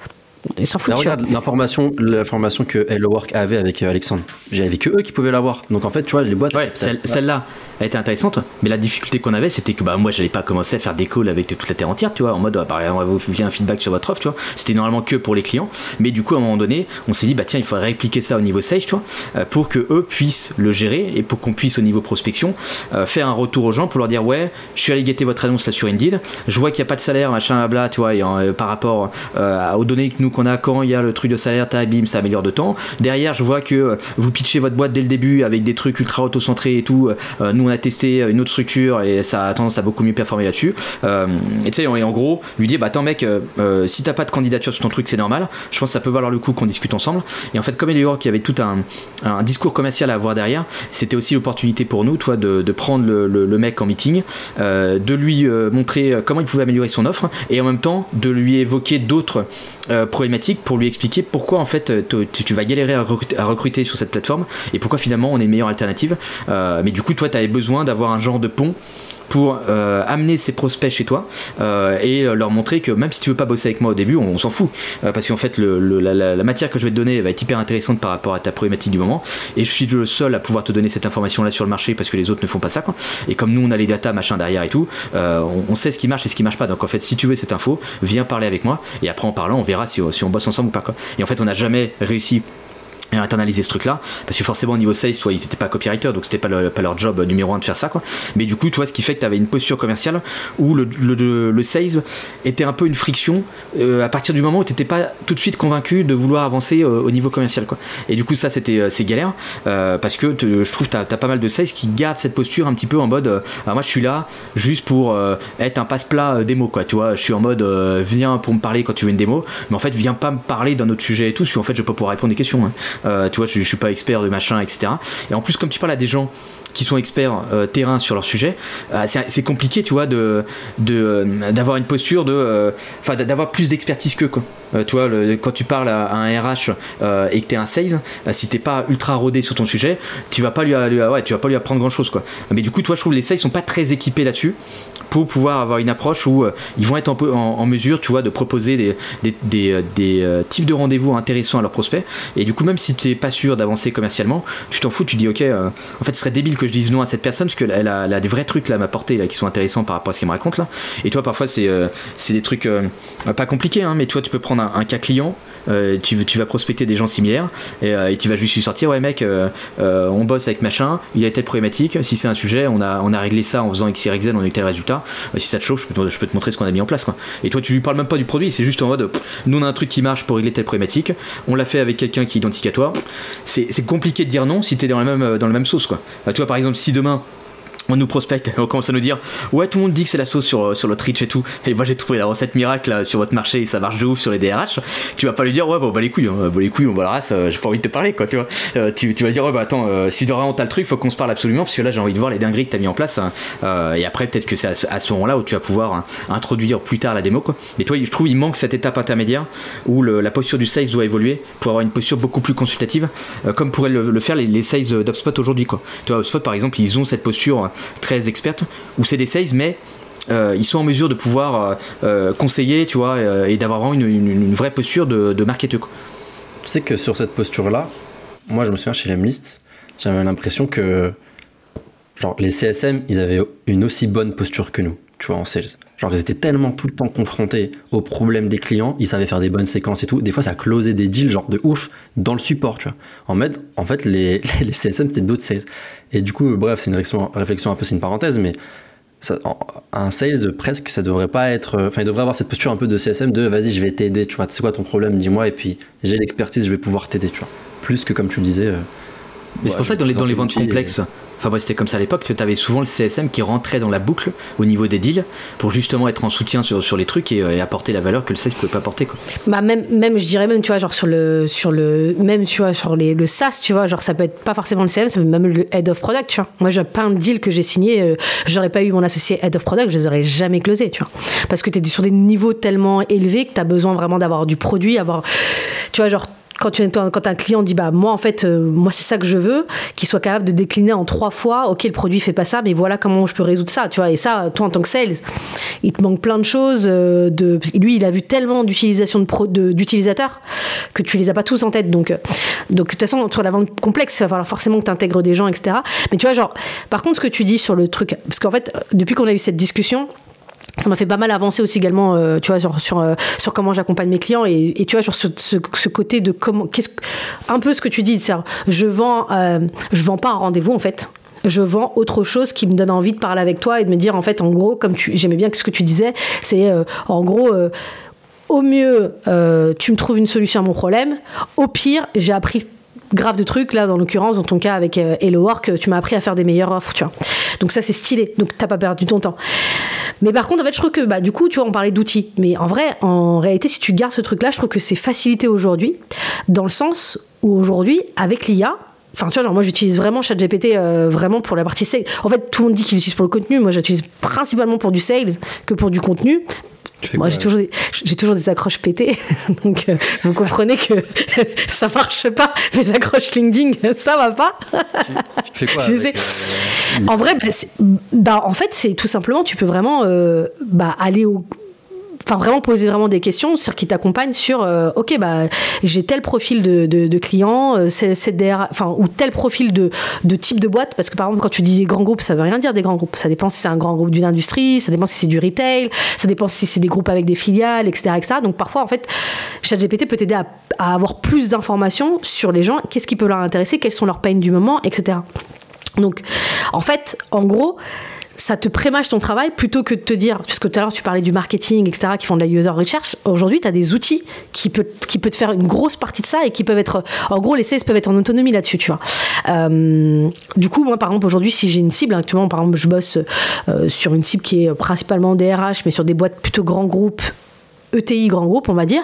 ils s'en foutent. regarde l'information, l'information que Hello Work avait avec euh, Alexandre. J'avais que eux qui pouvaient l'avoir. Donc en fait, tu vois, les boîtes. Ouais, celle-là, elle était intéressante. Mais la difficulté qu'on avait, c'était que bah moi, j'allais pas commencer à faire des calls avec toute la terre entière, tu vois, en mode, bah, on vous faire un feedback sur votre offre, tu vois. C'était normalement que pour les clients. Mais du coup, à un moment donné, on s'est dit, bah tiens, il faudrait répliquer ça au niveau sales, tu vois, euh, pour que eux puissent le gérer et pour qu'on puisse au niveau prospection euh, faire un retour aux gens pour leur dire, ouais, je suis allé guetter votre annonce là sur Indeed, je vois qu'il n'y a pas de salaire, machin, bla, tu vois, par rapport aux données que nous qu'on a quand il y a le truc de salaire, bim, ça améliore de temps. Derrière, je vois que euh, vous pitchez votre boîte dès le début avec des trucs ultra auto-centrés et tout. Euh, nous, on a testé une autre structure et ça a tendance à beaucoup mieux performer là-dessus. Euh, et tu sais, en gros, lui dire, bah attends, mec, si t'as pas de candidature sur ton truc, c'est normal. Je pense que ça peut valoir le coup qu'on discute ensemble. Et en fait, comme Elior qui avait tout un, discours commercial à avoir derrière, c'était aussi l'opportunité pour nous, toi, de, prendre le, mec en meeting, de lui montrer comment il pouvait améliorer son offre et en même temps de lui évoquer d'autres problématiques pour lui expliquer pourquoi en fait tu, vas galérer à recruter, sur cette plateforme et pourquoi finalement on est meilleure alternative. Euh, mais du coup, toi, tu avais besoin d'avoir un genre de pont pour euh, amener ces prospects chez toi euh, et leur montrer que même si tu veux pas bosser avec moi au début, on, s'en fout. Euh, parce qu'en fait, la, matière que je vais te donner va être hyper intéressante par rapport à ta problématique du moment. Et je suis le seul à pouvoir te donner cette information là sur le marché parce que les autres ne font pas ça. Quoi. Et comme nous, on a les data machin derrière et tout, on, sait ce qui marche et ce qui marche pas. Donc en fait, si tu veux cette info, viens parler avec moi et après en parlant, on verra si, si on bosse ensemble ou pas. Quoi. Et en fait, on n'a jamais réussi internaliser ce truc là parce que forcément au niveau sales toi ils étaient pas copywriter donc c'était pas, pas leur job numéro un de faire ça quoi. Mais du coup tu vois ce qui fait que tu avais une posture commerciale où le, le, le, sales était un peu une friction euh, à partir du moment où tu n'étais pas tout de suite convaincu de vouloir avancer euh, au niveau commercial quoi. Et du coup ça c'était euh, c'est galère parce que je trouve que tu as, pas mal de sales qui gardent cette posture un petit peu en mode moi je suis là juste pour être un passe-plat démo quoi tu vois. Je suis en mode viens pour me parler quand tu veux une démo mais en fait viens pas me parler d'un autre sujet et tout parce qu'en fait je peux pas pouvoir répondre des questions hein. Euh, tu vois, je, je, suis pas expert de machin, etc. Et en plus, comme tu parles à des gens qui sont experts euh, terrain sur leur sujet, euh, c'est compliqué, tu vois, de d'avoir une posture de, enfin, d'avoir plus d'expertise qu'eux, quoi. tu vois, quand tu parles à, un RH et que tu es un sales, si t'es pas ultra rodé sur ton sujet, tu vas pas lui, tu vas pas lui apprendre grand chose, quoi. Mais du coup, toi, je trouve que les sales sont pas très équipés là-dessus pour pouvoir avoir une approche où ils vont être en, en, mesure, tu vois, de proposer des, des, des, des types de rendez-vous intéressants à leurs prospects. Et du coup, même si tu n'es pas sûr d'avancer commercialement, tu t'en fous, tu dis ok, euh, en fait ce serait débile que je dise non à cette personne parce qu'elle a, des vrais trucs là à m'apporter là, qui sont intéressants par rapport à ce qu'elle me raconte là. Et toi parfois c'est euh, des trucs euh, pas compliqués, hein, mais toi tu peux prendre un, cas client. Euh, tu, vas prospecter des gens similaires et, euh, et, tu vas juste lui sortir ouais mec on bosse avec machin il a telle problématique si c'est un sujet on a, réglé ça en faisant x y on a eu tel résultat si ça te chauffe je peux te, je peux te montrer ce qu'on a mis en place quoi. et toi tu lui parles même pas du produit c'est juste en mode nous on a un truc qui marche pour régler telle problématique on l'a fait avec quelqu'un qui est identique à toi c'est compliqué de dire non si t'es dans la même dans la même sauce quoi bah, tu vois par exemple si demain on nous prospecte, *laughs* on commence à nous dire ouais tout le monde dit que c'est la sauce sur, sur le Twitch et tout. Et moi j'ai trouvé la recette miracle sur votre marché et ça marche de ouf sur les DRH tu vas pas lui dire ouais bah, bah les couilles hein, bah les couilles on va la race euh, j'ai pas envie de te parler quoi tu vois. Euh, tu, vas dire ouais bah attends euh, si de vraiment t'as le truc faut qu'on se parle absolument parce que là j'ai envie de voir les dingueries que t'as mis en place hein. et après peut-être que c'est à, ce moment là où tu vas pouvoir hein, introduire plus tard la démo quoi. Mais toi je trouve il manque cette étape intermédiaire où la posture du sales doit évoluer pour avoir une posture beaucoup plus consultative comme pourraient le, faire les, les sales d'UpSpot aujourd'hui quoi. Tu vois par exemple ils ont cette posture très experte où c'est des sales, mais euh, ils sont en mesure de pouvoir euh, euh, conseiller, tu vois, et d'avoir une, vraie posture de, de marketeur. Tu sais que sur cette posture-là, moi je me souviens chez Lemlist, j'avais l'impression que genre les CSM, ils avaient une aussi bonne posture que nous, tu vois, en sales. Genre ils étaient tellement tout le temps confrontés aux problèmes des clients, ils savaient faire des bonnes séquences et tout. Des fois ça closait des deals genre de ouf dans le support, tu vois. En, mode, en fait, les, *laughs* les CSM c'était d'autres sales. Et du coup, bref, c'est une réflexion, réflexion un peu, c'est une parenthèse, mais ça, un sales presque ça devrait pas être enfin il devrait avoir cette posture un peu de CSM de vas-y je vais t'aider tu vois c'est quoi ton problème dis-moi et puis j'ai l'expertise je vais pouvoir t'aider tu vois plus que comme tu le disais euh, mais c'est pour ça que dans les, dans les ventes complexes Enfin, c'était comme ça à l'époque, tu avais souvent le CSM qui rentrait dans la boucle au niveau des deals pour justement être en soutien sur, sur les trucs et, apporter la valeur que le sales pouvait pas apporter. Quoi. Bah, même, même, je dirais même, tu vois, genre sur le, sur le, même, tu vois, sur les, le SaaS, tu vois, genre ça peut être pas forcément le CSM, ça peut même le head of product, tu vois. Moi, j'ai plein de deals que j'ai signés, euh, j'aurais pas eu mon associé head of product, je les aurais jamais closés, tu vois. Parce que tu es sur des niveaux tellement élevés que tu as besoin vraiment d'avoir du produit, avoir, tu vois, genre quand, tu, quand un client dit bah moi en fait euh, moi c'est ça que je veux qu'il soit capable de décliner en trois fois ok le produit fait pas ça mais voilà comment je peux résoudre ça tu vois. Et ça toi en tant que sales il te manque plein de choses euh, de lui il a vu tellement d'utilisation d'utilisateurs que tu les as pas tous en tête. Donc euh, donc de toute façon entre la vente complexe il va falloir forcément que tu intègres des gens etc mais tu vois genre par contre ce que tu dis sur le truc parce qu'en fait depuis qu'on a eu cette discussion ça m'a fait pas mal avancer aussi également euh, tu vois sur euh, sur comment j'accompagne mes clients et, tu vois sur ce, ce, côté de comment qu'est-ce un peu ce que tu dis c'est je vends euh, je vends pas un rendez-vous en fait. Je vends autre chose qui me donne envie de parler avec toi et de me dire en fait en gros comme tu j'aimais bien ce que tu disais c'est en gros au mieux tu me trouves une solution à mon problème au pire j'ai appris grave de trucs là dans l'occurrence dans ton cas avec Hello Work tu m'as appris à faire des meilleures offres tu vois donc ça c'est stylé donc t'as pas perdu ton temps mais par contre, en fait, je trouve que, bah, du coup, tu vois, on parlait d'outils. Mais en vrai, en réalité, si tu gardes ce truc-là, je trouve que c'est facilité aujourd'hui, dans le sens où aujourd'hui, avec l'IA, Enfin, tu vois, genre, moi, j'utilise vraiment ChatGPT euh, vraiment pour la partie sales. En fait, tout le monde dit qu'il l'utilise pour le contenu. Moi, j'utilise principalement pour du sales que pour du contenu. Moi, j'ai toujours, des, j'ai toujours des accroches pétées. *laughs* Donc, euh, vous comprenez que *laughs* ça marche pas. Mes accroches LinkedIn, ça va pas. Tu, fais quoi *laughs* avec, euh, En vrai, bah, bah, en fait, c'est tout simplement, tu peux vraiment euh, bah, aller au enfin vraiment poser vraiment des questions, c'est-à-dire qui t'accompagnent sur, euh, ok, bah j'ai tel profil de, de, client, euh, c'est, enfin ou tel profil de, de type de boîte, parce que par exemple quand tu dis des grands groupes, ça veut rien dire des grands groupes, ça dépend si c'est un grand groupe d'une industrie, ça dépend si c'est du retail, ça dépend si c'est des groupes avec des filiales, etc., etc. Donc parfois en fait, ChatGPT peut t'aider à, à avoir plus d'informations sur les gens, qu'est-ce qui peut leur intéresser, quels sont leurs peines du moment, etc. Donc en fait, en gros ça te prémâche ton travail plutôt que de te dire, puisque tout à l'heure tu parlais du marketing, etc., qui font de la user research. Aujourd'hui, tu as des outils qui peuvent qui peut te faire une grosse partie de ça et qui peuvent être, en gros, les sales peuvent être en autonomie là-dessus, tu vois. Euh, du coup, moi, par exemple, aujourd'hui, si j'ai une cible, actuellement, par exemple, je bosse euh, sur une cible qui est principalement DRH, mais sur des boîtes plutôt grands groupes, ETI grand groupe, on va dire.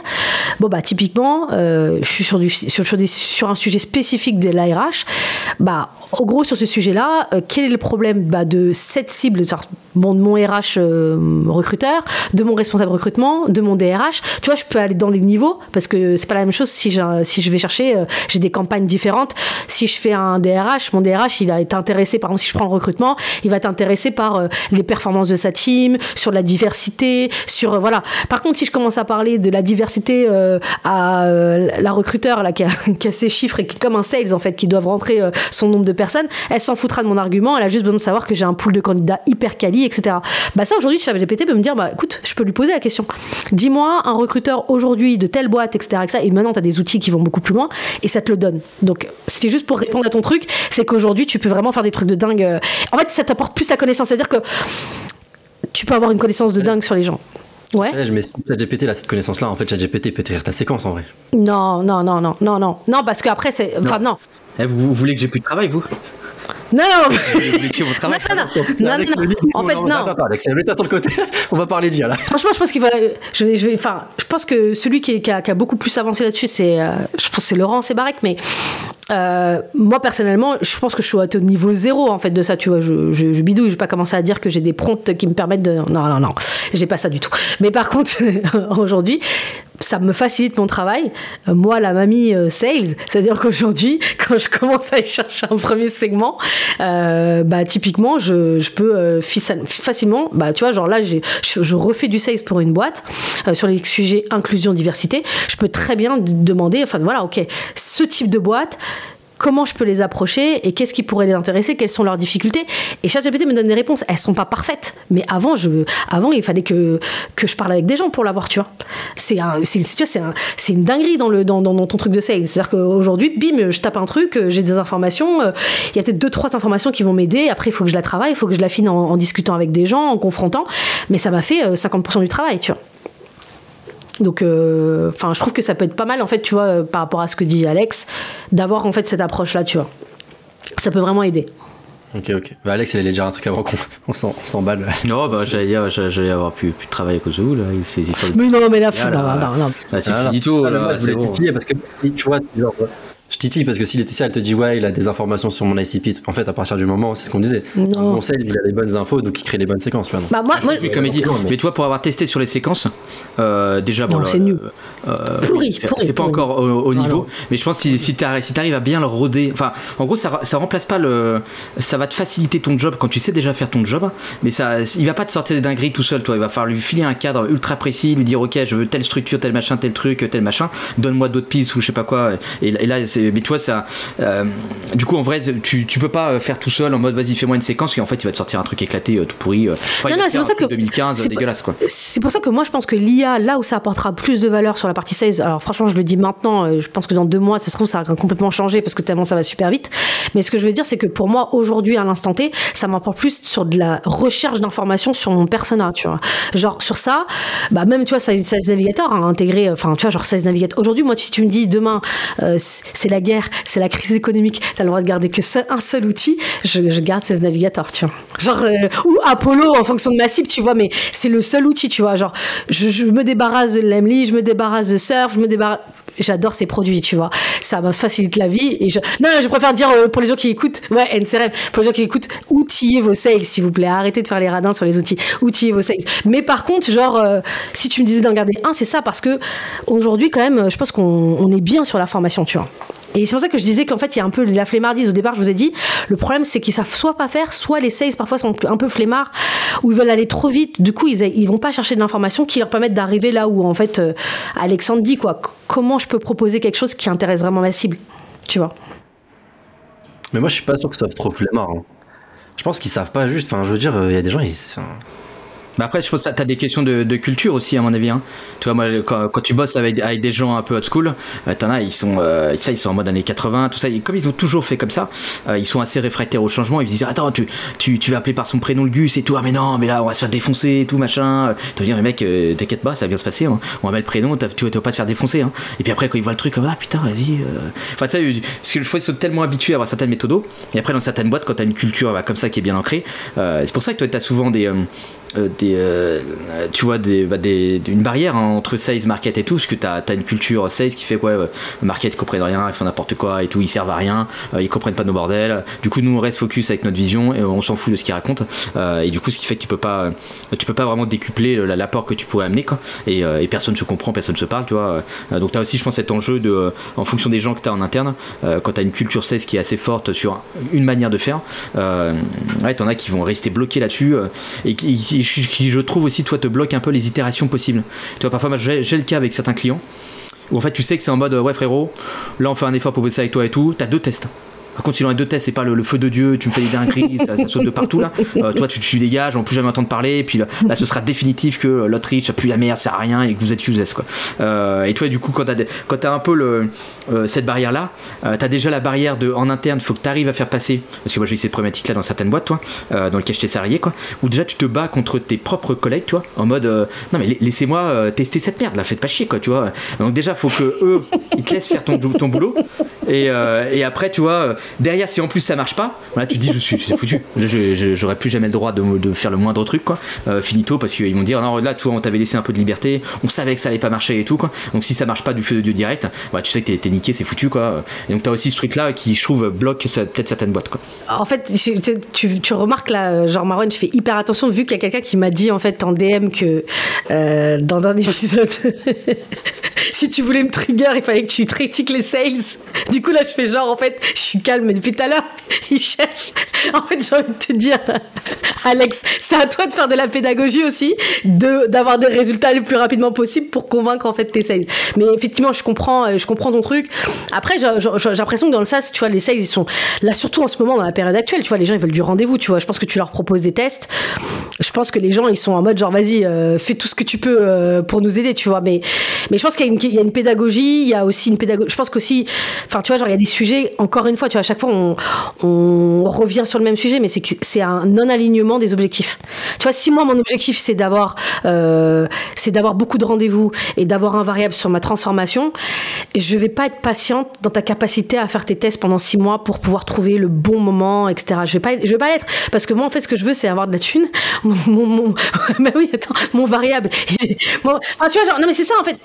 Bon, bah, typiquement, euh, je suis sur, du, sur, un sujet spécifique de l'ARH. Bah, au gros, sur ce sujet-là, euh, quel est le problème bah, de cette cible, de mon RH euh, recruteur, de mon responsable recrutement, de mon DRH Tu vois, je peux aller dans les niveaux parce que c'est pas la même chose si, si je vais chercher, j'ai des campagnes différentes. Si je fais un DRH, mon DRH, il a été intéressé, par exemple, si je prends le recrutement, il va être intéressé par les performances de sa team, sur la diversité, sur. voilà. Par contre, si je commence à parler de la diversité euh, à euh, la recruteur là, qui, a, *laughs* qui a ses chiffres et qui, comme un sales en fait, qui doivent rentrer euh, son nombre de personnes, elle s'en foutra de mon argument, elle a juste besoin de savoir que j'ai un pool de candidats hyper quali, etc. Bah ça aujourd'hui, ChatGPT peut me dire, bah écoute, je peux lui poser la question. Dis-moi un recruteur aujourd'hui de telle boîte, etc. etc. Et maintenant, tu as des outils qui vont beaucoup plus loin et ça te le donne. Donc c'était juste pour répondre à ton truc, c'est qu'aujourd'hui, tu peux vraiment faire des trucs de dingue. En fait, ça t'apporte plus la connaissance, c'est-à-dire que tu peux avoir une connaissance de dingue sur les gens. Ouais. Là, je mets ChatGPT, là, cette connaissance-là, en fait, ChatGPT peut t'écrire ta séquence en vrai. Non, non, non, non, non, non, non, parce qu'après c'est, enfin non, Eh, vous, vous voulez que j'ai plus de travail, vous? Non, non, *laughs* travail non, non, non, Alex, non, non. En fait, non. Attends, attends, Alex, mets-toi sur le côté. *laughs* On va parler d'IA là. Franchement, je pense qu'il va. Je vais, je vais. Enfin, je pense que celui qui, est- qui a, qui a beaucoup plus avancé là-dessus, c'est. euh, je pense c'est Laurent Sébarek, mais. euh, moi personnellement, je pense que je suis au niveau zéro en fait de ça, tu vois. Je, je, je bidouille, je vais pas commencer à dire que j'ai des prompts qui me permettent de. Non, non, non, j'ai pas ça du tout. Mais par contre, *laughs* aujourd'hui, ça me facilite mon travail. Euh, Moi, la mamie euh, sales, c'est-à-dire qu'aujourd'hui, *laughs* quand je commence à y chercher un premier segment, euh, bah typiquement, je, peux facilement, bah tu vois, genre là, je, je refais du sales pour une boîte sur les sujets inclusion diversité. Je peux très bien demander, enfin voilà, ok, ce type de boîte comment je peux les approcher et qu'est-ce qui pourrait les intéresser, quelles sont leurs difficultés. Et ChatGPT me donne des réponses. Elles sont pas parfaites, mais avant, je, avant il fallait que, que je parle avec des gens pour l'avoir, tu vois. C'est un, un- une dinguerie dans, le, dans, ton truc de sales. C'est-à-dire qu'aujourd'hui, bim, je tape un truc, euh, j'ai des informations, euh, il y a peut-être deux, trois informations qui vont m'aider. Après, il faut que je la travaille, il faut que je l'affine en, en discutant avec des gens, en confrontant. Mais ça m'a fait euh, 50% du travail, tu vois. Donc, euh, enfin, je trouve que ça peut être pas mal, en fait, tu vois, euh, par rapport à ce que dit Alex, d'avoir en fait cette approche-là, tu vois. Ça peut vraiment aider. Ok, ok. Bah, Alex, il allait dire un truc avant qu'on *laughs* on s'en- on s'emballe. Non, bah j'allais dire, j'allais avoir plus, plus de travail à cause de vous, là. Mais non, mais là, Ah, non, là, non, non, non. Là, c'est Ah, fini tout, mais là, moi, je voulais c'est bon. titiller parce que si tu vois, genre, je titille parce que si Laetitia elle te dit ouais, il a des informations sur mon ICP, en fait, à partir du moment, c'est ce qu'on disait. Non. Mon sales, il a les bonnes infos, donc il crée les bonnes séquences, tu vois. Bah, moi, moi, Oui, comme il dit. Non, mais- Mais toi, pour avoir testé sur les séquences, euh, déjà, bon, c'est nul. euh, Pourri, c'est- pourri, C'est pas pourri. encore au, au niveau, non. mais je pense que si, si tu arrives, à bien le roder, enfin, en gros, ça, ça remplace pas le. Ça va te faciliter ton job quand tu sais déjà faire ton job, mais ça, il va pas te sortir des dingueries tout seul, toi. Il va falloir lui filer un cadre ultra précis, lui dire, ok, je veux telle structure, tel machin, tel truc, tel machin, donne-moi d'autres pistes ou je sais pas quoi. Et, et là, c'est- mais toi, ça. euh, du coup, en vrai, tu, tu peux pas faire tout seul en mode, vas-y, fais-moi une séquence, et en fait, il va te sortir un truc éclaté, euh, tout pourri. euh. Enfin, Non, non, c'est pour ça que- 2015, c'est pas- dégueulasse, quoi. C'est pour ça que moi je pense que l'IA, là où ça apportera plus de valeur sur la partie sales, alors franchement je le dis maintenant, euh, je pense que dans deux mois ça se trouve ça va complètement changer parce que tellement ça va super vite. Mais ce que je veux dire c'est que pour moi aujourd'hui à l'instant T, ça m'apporte plus sur de la recherche d'informations sur mon persona, tu vois. Genre sur ça, bah même tu vois Sales Sales Navigator a intégré, enfin tu vois genre Sales Navigator. Aujourd'hui moi si tu me dis demain euh, c'est la guerre, c'est la crise économique, t'as le droit de garder que un seul outil, je, garde Sales Navigator, tu vois. Genre euh, ou Apollo en fonction de ma cible, tu vois, mais c'est le seul outil, tu vois. Genre, je, me débarrasse de l'Emly, je me débarrasse de Surf, je me débarrasse. J'adore ces produits, tu vois. Ça me facilite la vie. Et je... Non, je préfère dire euh, pour les gens qui écoutent, ouais, NCRM, pour les gens qui écoutent, outillez vos sales, s'il vous plaît. Arrêtez de faire les radins sur les outils. Outillez vos sales. Mais par contre, genre, euh, si tu me disais d'en garder un, c'est ça, parce que aujourd'hui, quand même, je pense qu'on on est bien sur la formation, tu vois. Et c'est pour ça que je disais qu'en fait, il y a un peu la flemmardise. Au départ, je vous ai dit, le problème, c'est qu'ils savent soit pas faire, soit les sales, parfois, sont un peu flemmards, ou ils veulent aller trop vite. Du coup, ils, ils vont pas chercher de l'information qui leur permettent d'arriver là où, en fait, euh, Alexandre dit, quoi. Comment je peux proposer quelque chose qui intéresse vraiment ma cible Tu vois? Mais moi, je suis pas sûr que ce soit trop flemmard. hein. Je pense qu'ils savent pas juste. Enfin, je veux dire, il y a des gens, ils. Mais après, je pense que t'as des questions de, culture aussi, à mon avis. hein. Tu vois, moi, quand, tu bosses avec, avec des gens un peu old school, euh, t'en as, ils sont, euh, ça, ils sont en mode années 80, tout ça. Comme ils ont toujours fait comme ça, euh, ils sont assez réfractaires au changement. Ils se disent, attends, tu, tu, tu vas appeler par son prénom le gus et tout. Ah, mais non, mais là, on va se faire défoncer et tout, machin. Tu vas dire, mais mec, euh, t'inquiète pas, ça va bien se passer. hein. On va mettre le prénom, tu vas tu pas te faire défoncer. hein. Et puis après, quand ils voient le truc, ah putain, vas-y. Enfin, tu sais, parce que je fois, ils sont tellement habitués à avoir certaines méthodos. Et après, dans certaines boîtes, quand t'as une culture bah, comme ça qui est bien ancrée, c'est pour ça que toi, t'as souvent des. Euh, tu vois bah, une barrière hein, entre sales market et tout parce que tu as, une culture sales qui fait quoi euh, market comprennent rien ils font n'importe quoi et tout ils servent à rien euh, ils comprennent pas nos bordels. Du coup nous on reste focus avec notre vision et on s'en fout de ce qu'ils racontent. Et du coup ce qui fait que tu peux pas tu peux pas vraiment décupler le- l'apport que tu pourrais amener quoi. Et, et personne se comprend personne se parle tu vois. Donc tu as aussi je pense cet enjeu en fonction des gens que tu as en interne quand tu as une culture sales qui est assez forte sur une manière de faire ouais t'en as qui vont rester bloqués là-dessus et qui, je trouve aussi toi te bloque un peu les itérations possibles tu vois parfois j'ai le cas avec certains clients où en fait tu sais que c'est en mode ouais frérot, là on fait un effort pour bosser avec toi et tout, t'as deux tests. Par contre, si dans les deux tests, c'est pas le, feu de Dieu, tu me fais des dingueries, ça, saute de partout là. Euh, toi, tu, tu dégages, on peut plus jamais entendre parler. Et puis là, ce sera définitif que l'Autriche plus la merde, ça sert à rien et que vous êtes useless quoi. Euh, et toi, du coup, quand t'as as un peu euh, cette barrière là, t'as déjà la barrière de en interne, il faut que tu arrives à faire passer. Parce que moi, j'ai eu cette problématique là dans certaines boîtes, toi, dans lesquelles j'étais salarié quoi, où déjà tu te bats contre tes propres collègues, toi, en mode non mais laissez-moi tester cette merde là, faites pas chier quoi, tu vois. Donc déjà, faut que eux, ils te laissent faire ton, boulot. Et après, tu vois derrière, si en plus ça marche pas, voilà, tu te dis je suis foutu. J'aurais plus jamais le droit de, faire le moindre truc, quoi. Euh, finito, parce qu'ils vont dire non, là, toi, on t'avait laissé un peu de liberté, on savait que ça allait pas marcher et tout, quoi. Donc si ça marche pas du feu de Dieu direct, bah, tu sais que t'es niqué, c'est foutu, quoi. Et donc t'as aussi ce truc-là qui, je trouve, bloque peut-être certaines boîtes, quoi. En fait, tu, remarques là, genre Marwan, je fais hyper attention vu qu'il y a quelqu'un qui m'a dit en fait en DM que euh, dans un épisode, *laughs* si tu voulais me trigger, il fallait que tu critiques les sales. Du coup là, je fais genre en fait, je suis mais depuis tout à l'heure, *laughs* il cherche. En fait, j'ai envie de te dire, *laughs* Alex, c'est à toi de faire de la pédagogie aussi, d'avoir des résultats le plus rapidement possible pour convaincre en fait tes sales. Mais effectivement, je comprends, euh, je comprends ton truc. Après, j'ai l'impression que dans le SaaS, tu vois, les sales, ils sont là, surtout en ce moment, dans la période actuelle, tu vois, les gens, ils veulent du rendez-vous, tu vois. Je pense que tu leur proposes des tests. Je pense que les gens, ils sont en mode genre, vas-y, euh, fais tout ce que tu peux euh, pour nous aider, tu vois. Mais, mais je pense qu'il y, y, a une pédagogie, il y a aussi une pédagogie. Je pense qu'aussi, enfin, tu vois, genre, il y a des sujets, encore une fois, tu vois, à chaque fois, on, revient sur le même sujet, mais c'est un non-alignement des objectifs. Tu vois, si moi mon objectif c'est d'avoir euh, beaucoup de rendez-vous et d'avoir un variable sur ma transformation, je vais pas être patiente dans ta capacité à faire tes tests pendant six mois pour pouvoir trouver le bon moment, etc. Je vais pas je vais pas l'être parce que moi en fait ce que je veux c'est avoir de la thune. Mon, mon *laughs* variable. tu vois genre non mais c'est ça en fait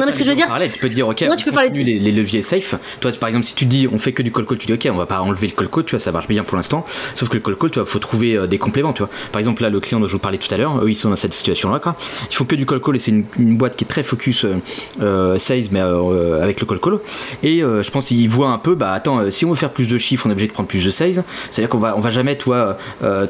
tu peux, que je veux dire... tu peux dire, ok, tu peux parler... les, les, leviers safe. Toi, par exemple, si tu dis on fait que du call call, tu dis ok, on va pas enlever le call call, tu vois, ça marche bien pour l'instant. Sauf que le call call, tu vois, faut trouver euh, des compléments, tu vois. Par exemple, là, le client dont je vous parlais tout à l'heure, eux, ils sont dans cette situation-là, quoi. Ils font que du call call et c'est une, boîte qui est très focus euh, euh sales, mais euh, avec le call call. Et je pense qu'ils voient un peu, bah attends, si on veut faire plus de chiffres, on est obligé de prendre plus de sales. C'est-à-dire qu'on va, on va jamais, toi,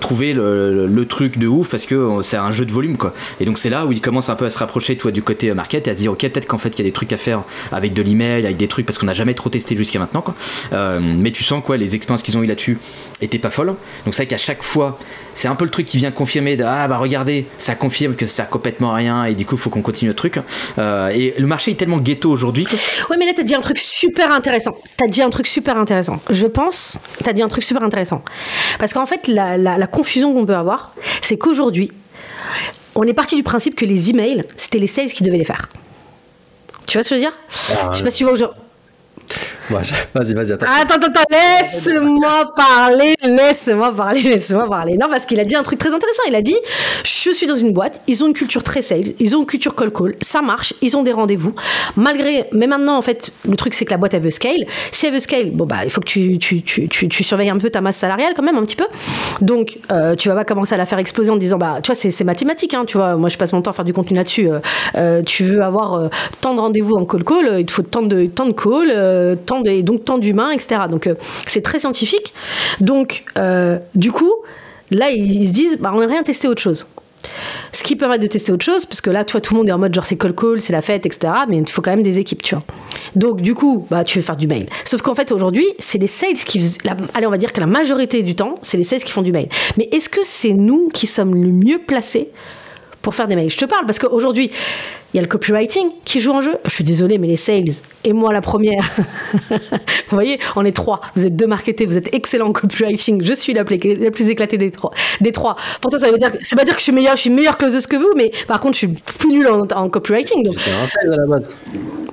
trouver le, le, truc de ouf parce que c'est un jeu de volume, quoi. Et donc c'est là où ils commencent un peu à se rapprocher, toi, du côté market et à se dire, ok, peut-être qu'en fait, il y a des trucs à faire avec de l'email, avec des trucs parce qu'on n'a jamais trop testé jusqu'à maintenant. Euh, mais tu sens quoi, les expériences qu'ils ont eu là-dessus étaient pas folles. Donc c'est vrai qu'à chaque fois, c'est un peu le truc qui vient confirmer de ah bah regardez, ça confirme que ça sert complètement rien et du coup faut qu'on continue le truc. Euh, et le marché est tellement ghetto aujourd'hui. Que... Ouais, mais là t'as dit un truc super intéressant. T'as dit un truc super intéressant. Je pense, t'as dit un truc super intéressant. Parce qu'en fait, la confusion qu'on peut avoir, c'est qu'aujourd'hui, on est parti du principe que les emails, c'était les sales qui devaient les faire. Tu vois ce que je veux dire? Ah, Je sais pas si tu vois où je... Vas-y, vas-y, attends. Attends, attends, laisse-moi parler, laisse-moi parler, laisse-moi parler. Non, parce qu'il a dit un truc très intéressant. Il a dit Je suis dans une boîte, ils ont une culture très sales, ils ont une culture call-call, ça marche, ils ont des rendez-vous. Malgré. Mais maintenant, en fait, le truc, c'est que la boîte, elle veut scale. Si elle veut scale, bon, bah, il faut que tu, tu, tu, tu, surveilles un peu ta masse salariale, quand même, un petit peu. Donc, euh, tu vas pas commencer à la faire exploser en disant Bah, tu vois, c'est mathématique, hein, tu vois. Moi, je passe mon temps à faire du contenu là-dessus. Euh, euh, tu veux avoir tant de rendez-vous en call-call, il te faut tant de, tant de call, tant et donc tant d'humains, etc. Donc c'est très scientifique. Donc euh, du coup, là ils se disent, bah, on n'a rien testé autre chose. Ce qui permet de tester autre chose, parce que là, toi, tout le monde est en mode genre c'est call call, c'est la fête, etc. Mais il faut quand même des équipes, tu vois. Donc, du coup, bah, tu veux faire du mail. Sauf qu'en fait, aujourd'hui, c'est les sales qui. allez, on va dire que la majorité du temps, c'est les sales qui font du mail. Mais est-ce que c'est nous qui sommes le mieux placés pour faire des mails Je te parle parce qu'aujourd'hui, il y a le copywriting qui joue en jeu. Je suis désolée, mais les sales, et moi la première. *laughs* vous voyez, on est trois. Vous êtes deux marketés, vous êtes excellents en copywriting. Je suis la plus, la plus éclatée des trois. Des trois. Pourtant, ça veut dire, c'est pas dire que je suis meilleure, je suis meilleure closeuse que vous, mais par contre, je suis plus nulle en, copywriting. Donc. un sales à la base.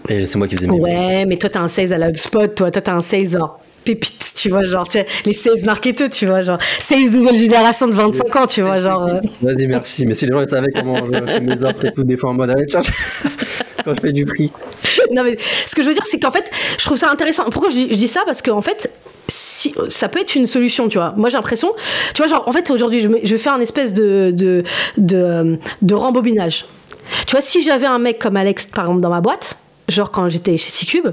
Et c'est moi qui faisais mieux. Ouais, mais toi, t'as un sales à la HubSpot, toi, toi, t'as un sales pépites, tu vois, genre, les sales marketeurs, tu vois, genre, sales nouvelle génération de 25 ans, tu vois, genre. Euh. Vas-y, merci. Mais si les gens savaient comment je fais mes offres et tout, des fois en mode, allez, *laughs* quand je fais du prix. Non, mais ce que je veux dire, c'est qu'en fait, je trouve ça intéressant. Pourquoi je dis, ça? Parce qu'en fait, si, ça peut être une solution, tu vois. Moi, j'ai l'impression, tu vois, genre, en fait, aujourd'hui, je, je, vais faire un espèce de, de, de, de rembobinage. Tu vois, si j'avais un mec comme Alex, par exemple, dans ma boîte, genre quand j'étais chez C-Cube,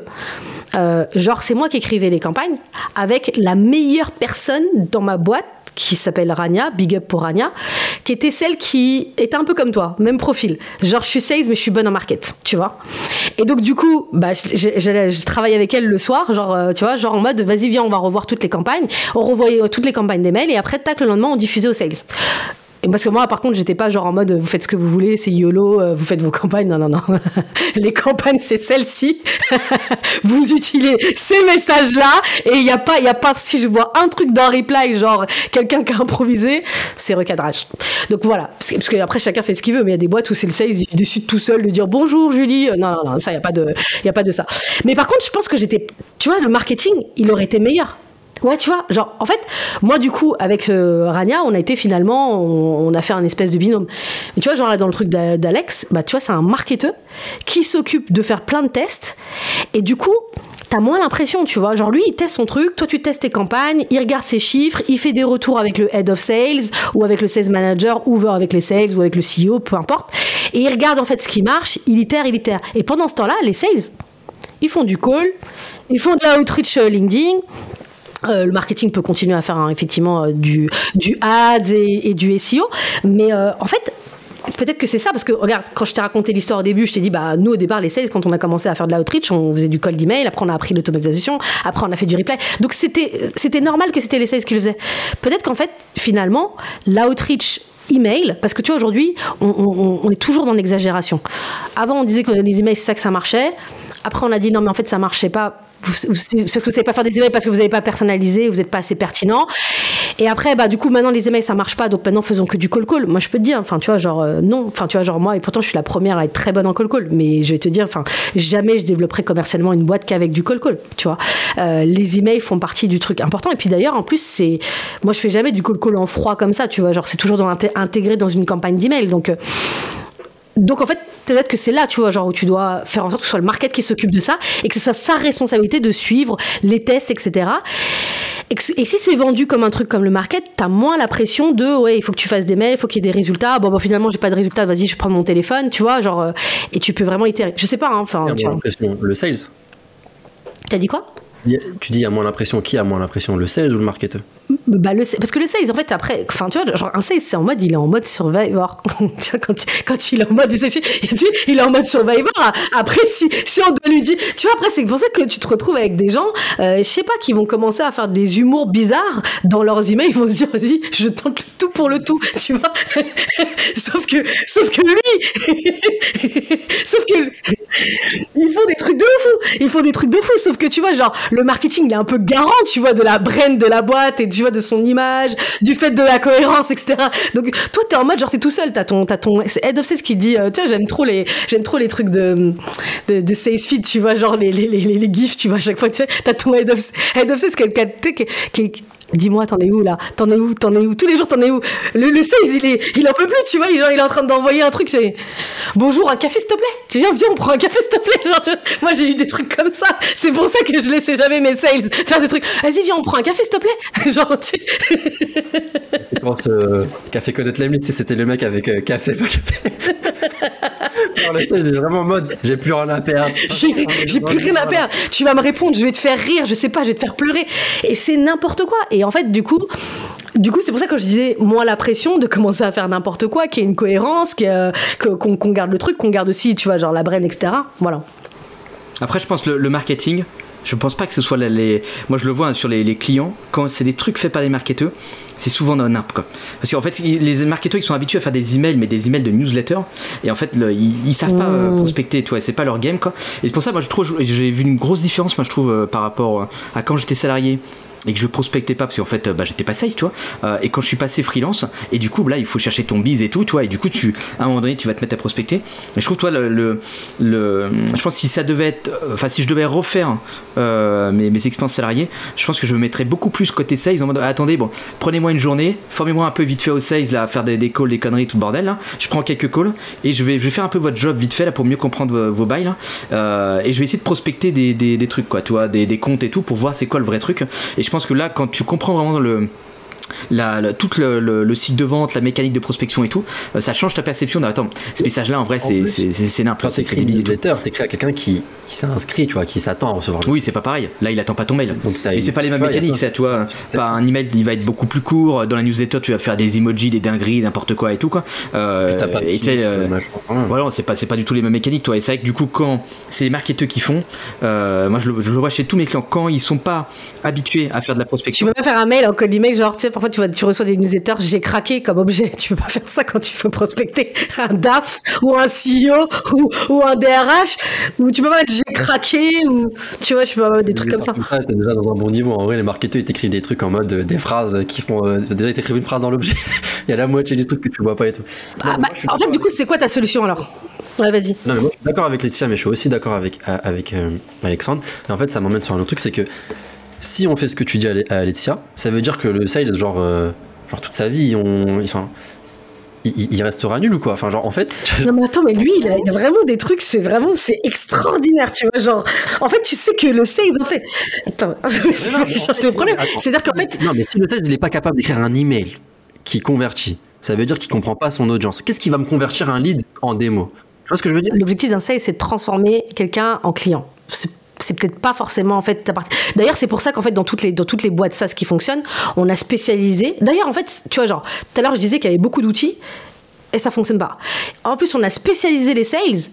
euh, genre c'est moi qui écrivais les campagnes avec la meilleure personne dans ma boîte qui s'appelle Rania, big up pour Rania, qui était celle qui était un peu comme toi, même profil. Genre, je suis sales, mais je suis bonne en market, tu vois. Et donc, du coup, bah, je, travaille avec elle le soir, genre, euh, tu vois, genre en mode, vas-y, viens, on va revoir toutes les campagnes. On revoyait toutes les campagnes des mails, et après, tac, le lendemain, on diffusait aux sales. Parce que moi, par contre, j'étais pas genre en mode vous faites ce que vous voulez, c'est YOLO, euh, vous faites vos campagnes. Non, non, non. *laughs* Les campagnes, c'est celle-ci. *laughs* vous utilisez ces messages-là et il n'y a pas, il a pas, si je vois un truc dans reply, genre quelqu'un qui a improvisé, c'est recadrage. Donc voilà. Parce que, après, chacun fait ce qu'il veut, mais il y a des boîtes où c'est le sales, il décide tout seul de dire bonjour Julie. Non, non, non, ça, il n'y a a pas de ça. Mais par contre, je pense que j'étais, tu vois, le marketing, il aurait été meilleur. Ouais, tu vois, genre, en fait, moi, du coup, avec euh, Rania, on a été finalement, on, a fait un espèce de binôme. Mais tu vois, genre là, dans le truc d'Alex, bah, tu vois, c'est un marketeur qui s'occupe de faire plein de tests. Et du coup, t'as moins l'impression, tu vois. Genre, lui, il teste son truc, toi, tu testes tes campagnes, il regarde ses chiffres, il fait des retours avec le head of sales, ou avec le sales manager, ou avec les sales, ou avec le CEO, peu importe. Et il regarde, en fait, ce qui marche, il itère, il itère. Et pendant ce temps-là, les sales, ils font du call, ils font de la outreach LinkedIn, euh, le marketing peut continuer à faire hein, effectivement euh, du, du ads et, du SEO, mais euh, en fait, peut-être que c'est ça, parce que regarde, quand je t'ai raconté l'histoire au début, je t'ai dit, bah, nous au départ, les sales, quand on a commencé à faire de l'outreach, on faisait du cold email, après on a appris l'automatisation, après on a fait du replay. Donc c'était, c'était normal que c'était les sales qui le faisaient. Peut-être qu'en fait, finalement, l'outreach email, parce que tu vois, aujourd'hui, on, on, est toujours dans l'exagération. Avant, on disait que les emails, c'est ça que ça marchait. Après, on a dit non, mais en fait, ça marchait pas. Parce que vous savez pas faire des emails parce que vous n'avez pas personnalisé, vous n'êtes pas assez pertinent. Et après, bah, du coup, maintenant, les emails, ça marche pas. Donc maintenant, faisons que du call call. Moi, je peux te dire, enfin, tu vois, genre, euh, non. Enfin, tu vois, genre, moi, et pourtant, je suis la première à être très bonne en call call. Mais je vais te dire, enfin, jamais je développerai commercialement une boîte qu'avec du call call. Tu vois, euh, les emails font partie du truc important. Et puis d'ailleurs, en plus, c'est. Moi, je fais jamais du call call en froid comme ça. Tu vois, genre, c'est toujours intégré dans une campagne d'email. Donc. Euh, donc en fait, peut-être que c'est là, tu vois, genre où tu dois faire en sorte que ce soit le market qui s'occupe de ça et que ce soit sa responsabilité de suivre les tests, etc. Et, que, et si c'est vendu comme un truc comme le market, t'as moins la pression de ouais, il faut que tu fasses des mails, il faut qu'il y ait des résultats. Bon, bon finalement, j'ai pas de résultats, vas-y, je prends mon téléphone, tu vois, genre, euh, et tu peux vraiment itérer. Je sais pas, hein, enfin. Tu le sales. T'as dit quoi? Tu dis, il y a moins l'impression, qui a moins l'impression, le sales ou le marketeur bah le, parce que le sales, en fait, après, enfin, tu vois, genre, un sales, c'est en mode, il est en mode survivor. *laughs* quand, quand il est en mode, il est en mode survivor. Après, si, si on doit lui dire, tu vois, après, c'est pour ça que tu te retrouves avec des gens, euh, je sais pas, qui vont commencer à faire des humours bizarres dans leurs emails, ils vont se dire, vas-y, je tente le tout pour le tout, tu vois. *laughs* sauf que, sauf que lui, *laughs* sauf que, ils font des trucs de fou, ils font des trucs de fou, sauf que, tu vois, genre, le marketing, il est un peu garant, tu vois, de la brand de la boîte et tu vois, de son image, du fait de la cohérence, etc. Donc, toi, t'es en mode, genre, t'es tout seul, t'as ton, t'as ton, Head of Sales qui dit, euh, vois, j'aime trop les, j'aime trop les trucs de, de, Sales Feed, tu vois, genre, les, les, les, les gifs, tu vois, à chaque fois, tu sais, t'as ton Head of, Head qui, qui, qui, qui Dis-moi, t'en es où là? T'en es où? T'en es où? Tous les jours, t'en es où? Le, le sales, il est, il en peut plus, tu vois. Il, il est en train d'envoyer un truc. C'est bonjour, un café, s'il te plaît. Tu viens, viens, on prend un café, s'il te plaît. Genre, tu moi, j'ai eu des trucs comme ça. C'est pour ça que je laissais jamais mes sales faire des trucs. Vas-y, viens, on prend un café, s'il te plaît. *laughs* genre, tu... C'est pour ce café connaître la limite. C'était le mec avec euh, café, pas café. *laughs* *laughs* Est vraiment en mode. J'ai plus rien à perdre. J'ai plus rien à perdre. Tu vas me répondre. Je vais te faire rire. Je sais pas. Je vais te faire pleurer. Et c'est n'importe quoi. Et en fait, du coup, du coup, c'est pour ça que je disais, moins la pression de commencer à faire n'importe quoi, qu'il y ait une cohérence, qu'on qu qu garde le truc, qu'on garde aussi, tu vois, genre la brain, etc. Voilà. Après, je pense le marketing, je pense pas que ce soit les. Moi, je le vois sur les, les clients, quand c'est des trucs faits par les marketeurs, c'est souvent dans n'importe quoi. Parce qu'en fait, les marketeurs, ils sont habitués à faire des emails, mais des emails de newsletter. Et en fait, le, ils, ils, savent pas mmh. prospecter, tu c'est pas leur game, quoi. Et c'est pour ça, moi, je trouve, j'ai vu une grosse différence, moi, je trouve, euh, par rapport à quand j'étais salarié et que je prospectais pas parce qu'en fait bah, j'étais pas safe tu vois. Euh, et quand je suis passé freelance et du coup là il faut chercher ton bise et tout toi et du coup tu à un moment donné tu vas te mettre à prospecter. Et je trouve toi le, le, je pense que si ça devait être enfin si je devais refaire euh, mes, mes expériences salariées je pense que je me mettrais beaucoup plus côté sales en mode attendez bon prenez-moi une journée formez-moi un peu vite fait au sales là à faire des, calls des conneries tout le bordel je prends quelques calls et je vais je vais faire un peu votre job vite fait là pour mieux comprendre vos, vos bails là. Euh, et je vais essayer de prospecter des, des, trucs quoi tu vois des, comptes et tout pour voir c'est quoi le vrai truc pense que là, quand tu comprends vraiment le la, la- tout le, le, le cycle de vente, la mécanique de prospection et tout, euh, ça change ta perception. Attends, ce message-là, en vrai, c'est c'est- c'est- c'est n'importe Quand c'est c'est débile newsletter, t'écris à quelqu'un qui, qui s'est inscrit, tu vois, qui s'attend à recevoir le Oui, c'est pas pareil. Là, il attend pas ton mail. Donc, Et c'est pas les mêmes tu mécaniques, plein- ça, toi. C'est Pas un email, il va être beaucoup plus court. Dans la newsletter, tu vas faire des emojis, des dingueries, n'importe quoi et tout, quoi. Euh, pas de et tu euh, machin, voilà. c'est pas, c'est pas du tout les mêmes mécaniques, toi. Et c'est vrai que du coup, quand c'est les marketeurs qui font, euh, moi je le, je le vois chez tous mes clients, quand ils sont pas habitués à faire de la Tu prospection, peux pas faire un mail en code email, genre, tu sais, parfois tu, vois, tu reçois des newsletters, j'ai craqué comme objet. Tu peux pas faire ça quand tu veux prospecter un DAF ou un CEO ou, ou un DRH, ou tu peux pas mettre j'ai craqué, ou tu vois, je peux pas mettre des trucs comme ça. T'es déjà dans un bon niveau. En vrai, les marketeurs, ils t'écrivent des trucs en mode euh, des phrases qui font. euh, déjà, ils t'écrivent une phrase dans l'objet. *laughs* Il y a la moitié du truc que tu vois pas et tout. Ah, bah, en fait, du coup, c'est quoi ta solution alors? Ouais, vas-y. Non, mais moi, je suis d'accord avec Laetitia, mais je suis aussi d'accord avec, euh, avec euh, Alexandre. Et en fait, ça m'emmène sur un autre truc c'est que si on fait ce que tu dis à, Laetitia, ça veut dire que le sales, genre, euh, genre toute sa vie, on, enfin, il, restera nul ou quoi? Enfin, genre, en fait. Non mais attends, mais lui, il a, il a vraiment des trucs, c'est vraiment, c'est extraordinaire, tu vois, genre, en fait, tu sais que le sales, en fait, attends, *laughs* c'est pas des problèmes, attends. c'est-à-dire qu'en fait, Non, mais si le sales, il est pas capable d'écrire un email qui convertit, ça veut dire qu'il comprend pas son audience. Qu'est-ce qui va me convertir un lead en démo? Tu vois ce que je veux dire? L'objectif d'un sales, c'est de transformer quelqu'un en client. C'est c'est peut-être pas forcément en fait ta partie. D'ailleurs, c'est pour ça qu'en fait dans toutes les dans toutes les boîtes SaaS qui fonctionnent, on a spécialisé. D'ailleurs, en fait, tu vois genre tout à l'heure je disais qu'il y avait beaucoup d'outils et ça fonctionne pas. En plus, on a spécialisé les sales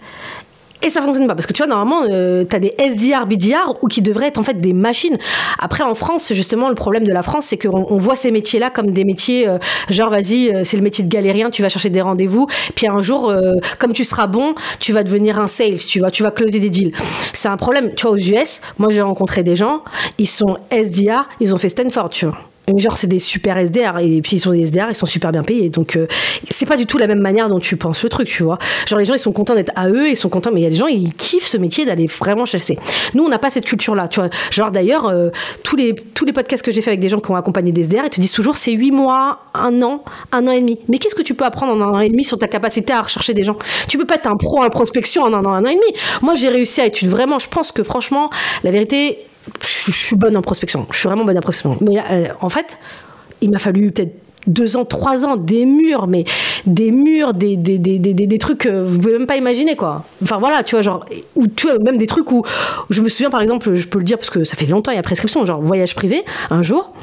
et ça fonctionne pas parce que tu vois normalement euh, des SDR BDR ou qui devraient être en fait des machines. Après en France justement le problème de la France c'est qu'on on voit ces métiers là comme des métiers euh, genre vas-y euh, c'est le métier de galérien, tu vas chercher des rendez-vous puis un jour euh, comme tu seras bon, tu vas devenir un sales, tu vois, tu vas closer des deals. C'est un problème, tu vois aux US, moi j'ai rencontré des gens, ils sont SDR, ils ont fait Stanford, tu vois. Mais Genre c'est des super SDR et puis ils sont des SDR, ils sont super bien payés donc euh, c'est pas du tout la même manière dont tu penses le truc tu vois. Genre les gens ils sont contents d'être à eux, ils sont contents mais il y a des gens ils kiffent ce métier d'aller vraiment chasser. Nous on n'a pas cette culture là tu vois. Genre d'ailleurs euh, tous les tous les podcasts que j'ai fait avec des gens qui ont accompagné des SDR ils te disent toujours c'est 8 mois, un an, un an et demi. Mais qu'est-ce que tu peux apprendre en un an et demi sur ta capacité à rechercher des gens? Tu peux pas être un pro en prospection en un an, un an et demi. Moi j'ai réussi à une vraiment je pense que franchement la vérité je suis bonne en prospection. Je suis vraiment bonne en prospection. Mais euh, en fait, il m'a fallu peut-être deux ans, trois ans, des murs, mais des murs, des, des, des, des, trucs que vous pouvez même pas imaginer, quoi. Enfin voilà, tu vois, genre, ou tu vois, même des trucs où, je me souviens par exemple, je peux le dire parce que ça fait longtemps, il y a prescription, genre voyage privé, un jour.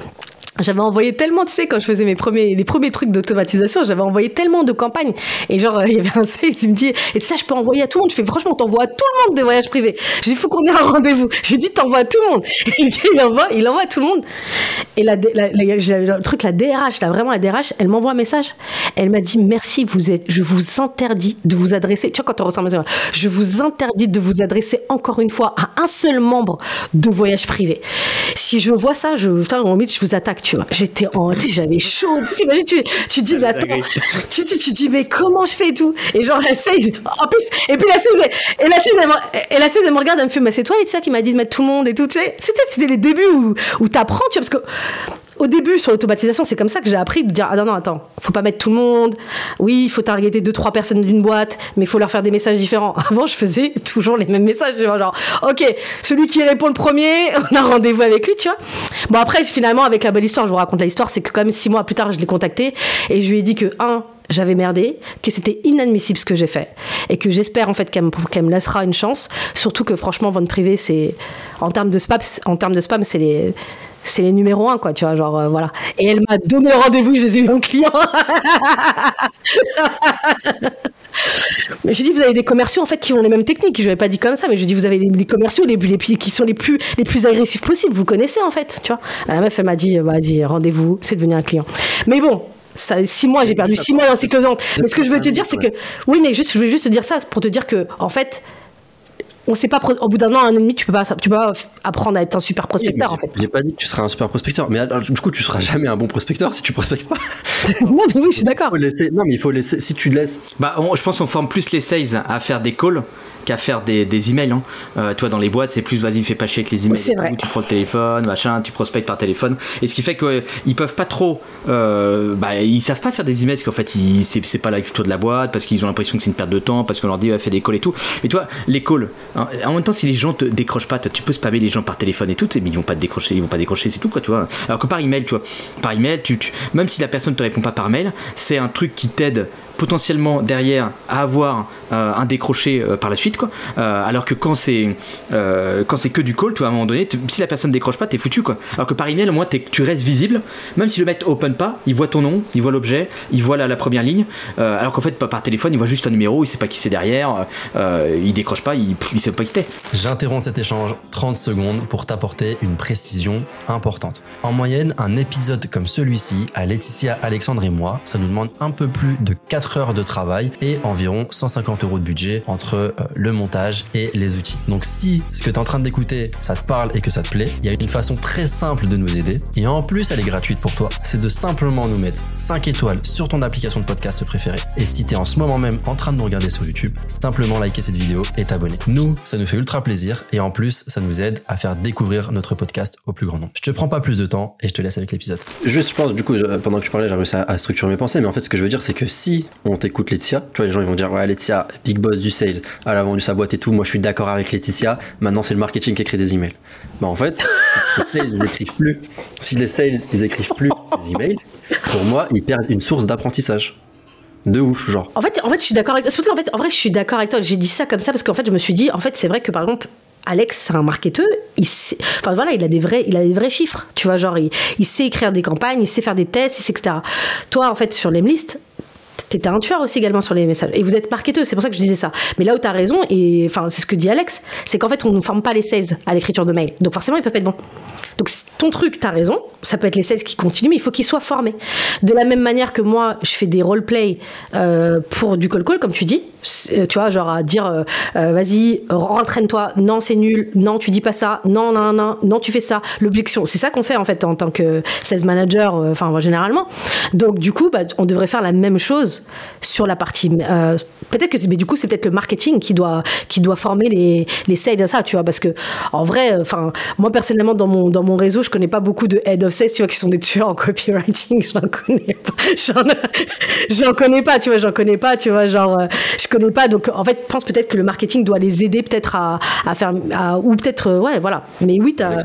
J'avais envoyé tellement, tu sais, quand je faisais mes premiers, les premiers trucs d'automatisation, j'avais envoyé tellement de campagnes. Et genre, euh, *laughs* il y avait un sales, il me dit, et ça, je peux envoyer à tout le monde. Je fais, franchement, t'envoies à tout le monde des voyages privés. J'ai dit, faut qu'on ait un rendez-vous. J'ai dit, t'envoies à tout le monde. *laughs* Et me dit, il envoie, il envoie à tout le monde. Et le truc, la DRH, là, vraiment, la DRH, elle m'envoie un message. Elle m'a dit, merci, vous êtes, je vous interdis de vous adresser, tu vois, quand on ressent message, je vous interdis de vous adresser encore une fois à un seul membre de voyage privé. Si je vois ça, je, putain, je vous attaque, tu vois. J'étais sais, j'avais chaud. Tu t'imagines, tu, tu dis, mais attends, tu, tu, tu dis, mais comment je fais et tout? Et genre, la sales, en plus, et puis la sales, et la sales, elle, me- et la sales, elle me regarde, elle me fait, mais c'est toi, Laetitia, qui m'a dit de mettre tout le monde et tout, tu sais. C'était, c'était les débuts où, où t'apprends, tu vois, parce que, au début, sur l'automatisation, c'est comme ça que j'ai appris de dire Ah non, non, attends, faut pas mettre tout le monde. Oui, il faut targeter deux, trois personnes d'une boîte, mais il faut leur faire des messages différents. *laughs* Avant, je faisais toujours les mêmes messages. Genre, ok, celui qui répond le premier, *laughs* on a rendez-vous avec lui, tu vois. Bon, après, finalement, avec la belle histoire, je vous raconte la histoire, c'est que quand même six mois plus tard, je l'ai contacté et je lui ai dit que, un, j'avais merdé, que c'était inadmissible ce que j'ai fait et que j'espère en fait qu'elle me, me laissera une chance. Surtout que franchement, vente privée, c'est en termes de spam, en termes de spam, c'est les c'est les numéros 1 quoi tu vois genre euh, voilà. Et elle m'a donné rendez-vous *laughs* je les ai eu en client. Mais j'ai dit vous avez des commerciaux en fait qui ont les mêmes techniques. Je lui avais pas dit comme ça mais je dis vous avez les, commerciaux les, les, qui sont les plus les plus agressifs possibles. Vous connaissez en fait tu vois. La meuf elle m'a dit euh, vas-y rendez-vous c'est devenu un client. Mais bon ça, six mois, j'ai perdu six mois dans ces. Mais ce que je veux te dire, c'est que, oui, mais juste, je voulais juste te dire ça pour te dire que, en fait, on sait pas, au bout d'un an, un an et demi, tu peux pas, tu peux pas apprendre à être un super prospecteur, en fait. J'ai pas dit que tu seras un super prospecteur, mais alors, du coup, tu seras jamais un bon prospecteur si tu prospectes pas. *laughs* non, mais oui, je suis d'accord. Non, mais il faut laisser. Si tu laisses. Bah, on- je pense qu'on forme plus les sales à faire des calls qu'à faire des, des emails. Hein. Euh, toi, dans les boîtes, c'est plus vas-y, fais pas chier avec les emails. C'est tout. vrai. Tu prends le téléphone, machin, tu prospectes par téléphone. Et ce qui fait qu'ils peuvent pas trop. Euh, bah, ils savent pas faire des emails parce qu'en fait, c'est pas la culture de la boîte, parce qu'ils ont l'impression que c'est une perte de temps, parce qu'on leur dit, ouais, fais des calls et tout. Mais toi, les calls, En en même temps, si les gens te décrochent pas, toi, tu peux spammer les gens par téléphone et tout, mais ils vont pas te décrocher, ils vont pas décrocher, c'est tout quoi, tu vois. Alors que par email, tu vois, par email, tu, tu- même si la personne te répond pas par mail, c'est un truc qui t'aide potentiellement derrière à avoir euh, un décroché euh, par la suite quoi. Euh, alors que quand c'est quand c'est que du call tu vois à un moment donné si la personne décroche pas t'es foutu quoi. Alors que par email au moins tu restes visible. Même si le mec open pas il voit ton nom il voit l'objet il voit la, première ligne. Alors qu'en fait par téléphone il voit juste un numéro il sait pas qui c'est derrière il décroche pas il, pff, sait pas qui t'es. J'interromps cet échange 30 secondes pour t'apporter une précision importante. En moyenne, un épisode comme celui-ci, à Laetitia, Alexandre et moi, ça nous demande un peu plus de 4 heures de travail et environ 150 euros de budget entre euh, le montage et les outils. Donc si ce que tu es en train d'écouter, ça te parle et que ça te plaît, il y a une façon très simple de nous aider et en plus elle est gratuite pour toi. C'est de simplement nous mettre 5 étoiles sur ton application de podcast préférée. Et si tu es en ce moment même en train de nous regarder sur YouTube, simplement liker cette vidéo et t'abonner. Nous, ça nous fait ultra plaisir et en plus, ça nous aide à faire découvrir notre podcast au plus grand nombre. Je te prends pas plus de temps et je te laisse avec l'épisode. Juste, je pense, du coup, pendant que tu parlais, j'ai réussi à structurer mes pensées, mais en fait, ce que je veux dire, c'est que si on t'écoute Laetitia, tu vois, les gens ils vont dire, ouais, Laetitia, big boss du sales, elle a vendu sa boîte et tout, moi je suis d'accord avec Laetitia, maintenant c'est le marketing qui écrit des emails. Bah, en fait, si les sales, ils écrivent plus, si les sales, ils écrivent plus des emails, pour moi, ils perdent une source d'apprentissage. De ouf, genre. En fait, en fait, je suis d'accord avec toi. C'est fait, en vrai, je suis d'accord avec toi. J'ai dit ça comme ça parce qu'en fait, je me suis dit, en fait, c'est vrai que par exemple, Alex, c'est un marketeur. Il enfin voilà, il a des vrais, il a des vrais chiffres. Tu vois, genre, il, il sait écrire des campagnes, il sait faire des tests, il sait, etc. Toi, en fait, sur l'Emlist, T'étais un tueur aussi également sur les messages. Et vous êtes marketeur, c'est pour ça que je disais ça. Mais là où t'as raison, et enfin, c'est ce que dit Alex, c'est qu'en fait, on ne forme pas les sales à l'écriture de mail. Donc forcément, ils peuvent pas être bons. Donc ton truc, t'as raison, ça peut être les sales qui continuent, mais il faut qu'ils soient formés. De la même manière que moi, je fais des roleplay euh, pour du call call, comme tu dis, euh, tu vois, genre à dire, euh, euh, vas-y, rentraîne-toi, non, c'est nul, non, tu dis pas ça, non, non, non, non, tu fais ça. L'objection, c'est ça qu'on fait en fait en tant que sales manager, enfin généralement. Donc du coup, bah, on devrait faire la même chose sur la partie. euh, peut-être que, c'est- mais du coup, c'est peut-être le marketing qui doit qui doit former les les sales à ça, tu vois, parce que en vrai, enfin, moi personnellement dans mon dans mon réseau, je connais pas beaucoup de head of sales, tu vois, qui sont des tueurs en copywriting. *laughs* J'en connais pas. J'en, j'en connais pas, tu vois, j'en connais pas, tu vois, genre, euh, je connais pas. Donc, en fait, je pense peut-être que le marketing doit les aider peut-être à, à faire, à- ou peut-être, euh, ouais, voilà. Mais oui, t'as,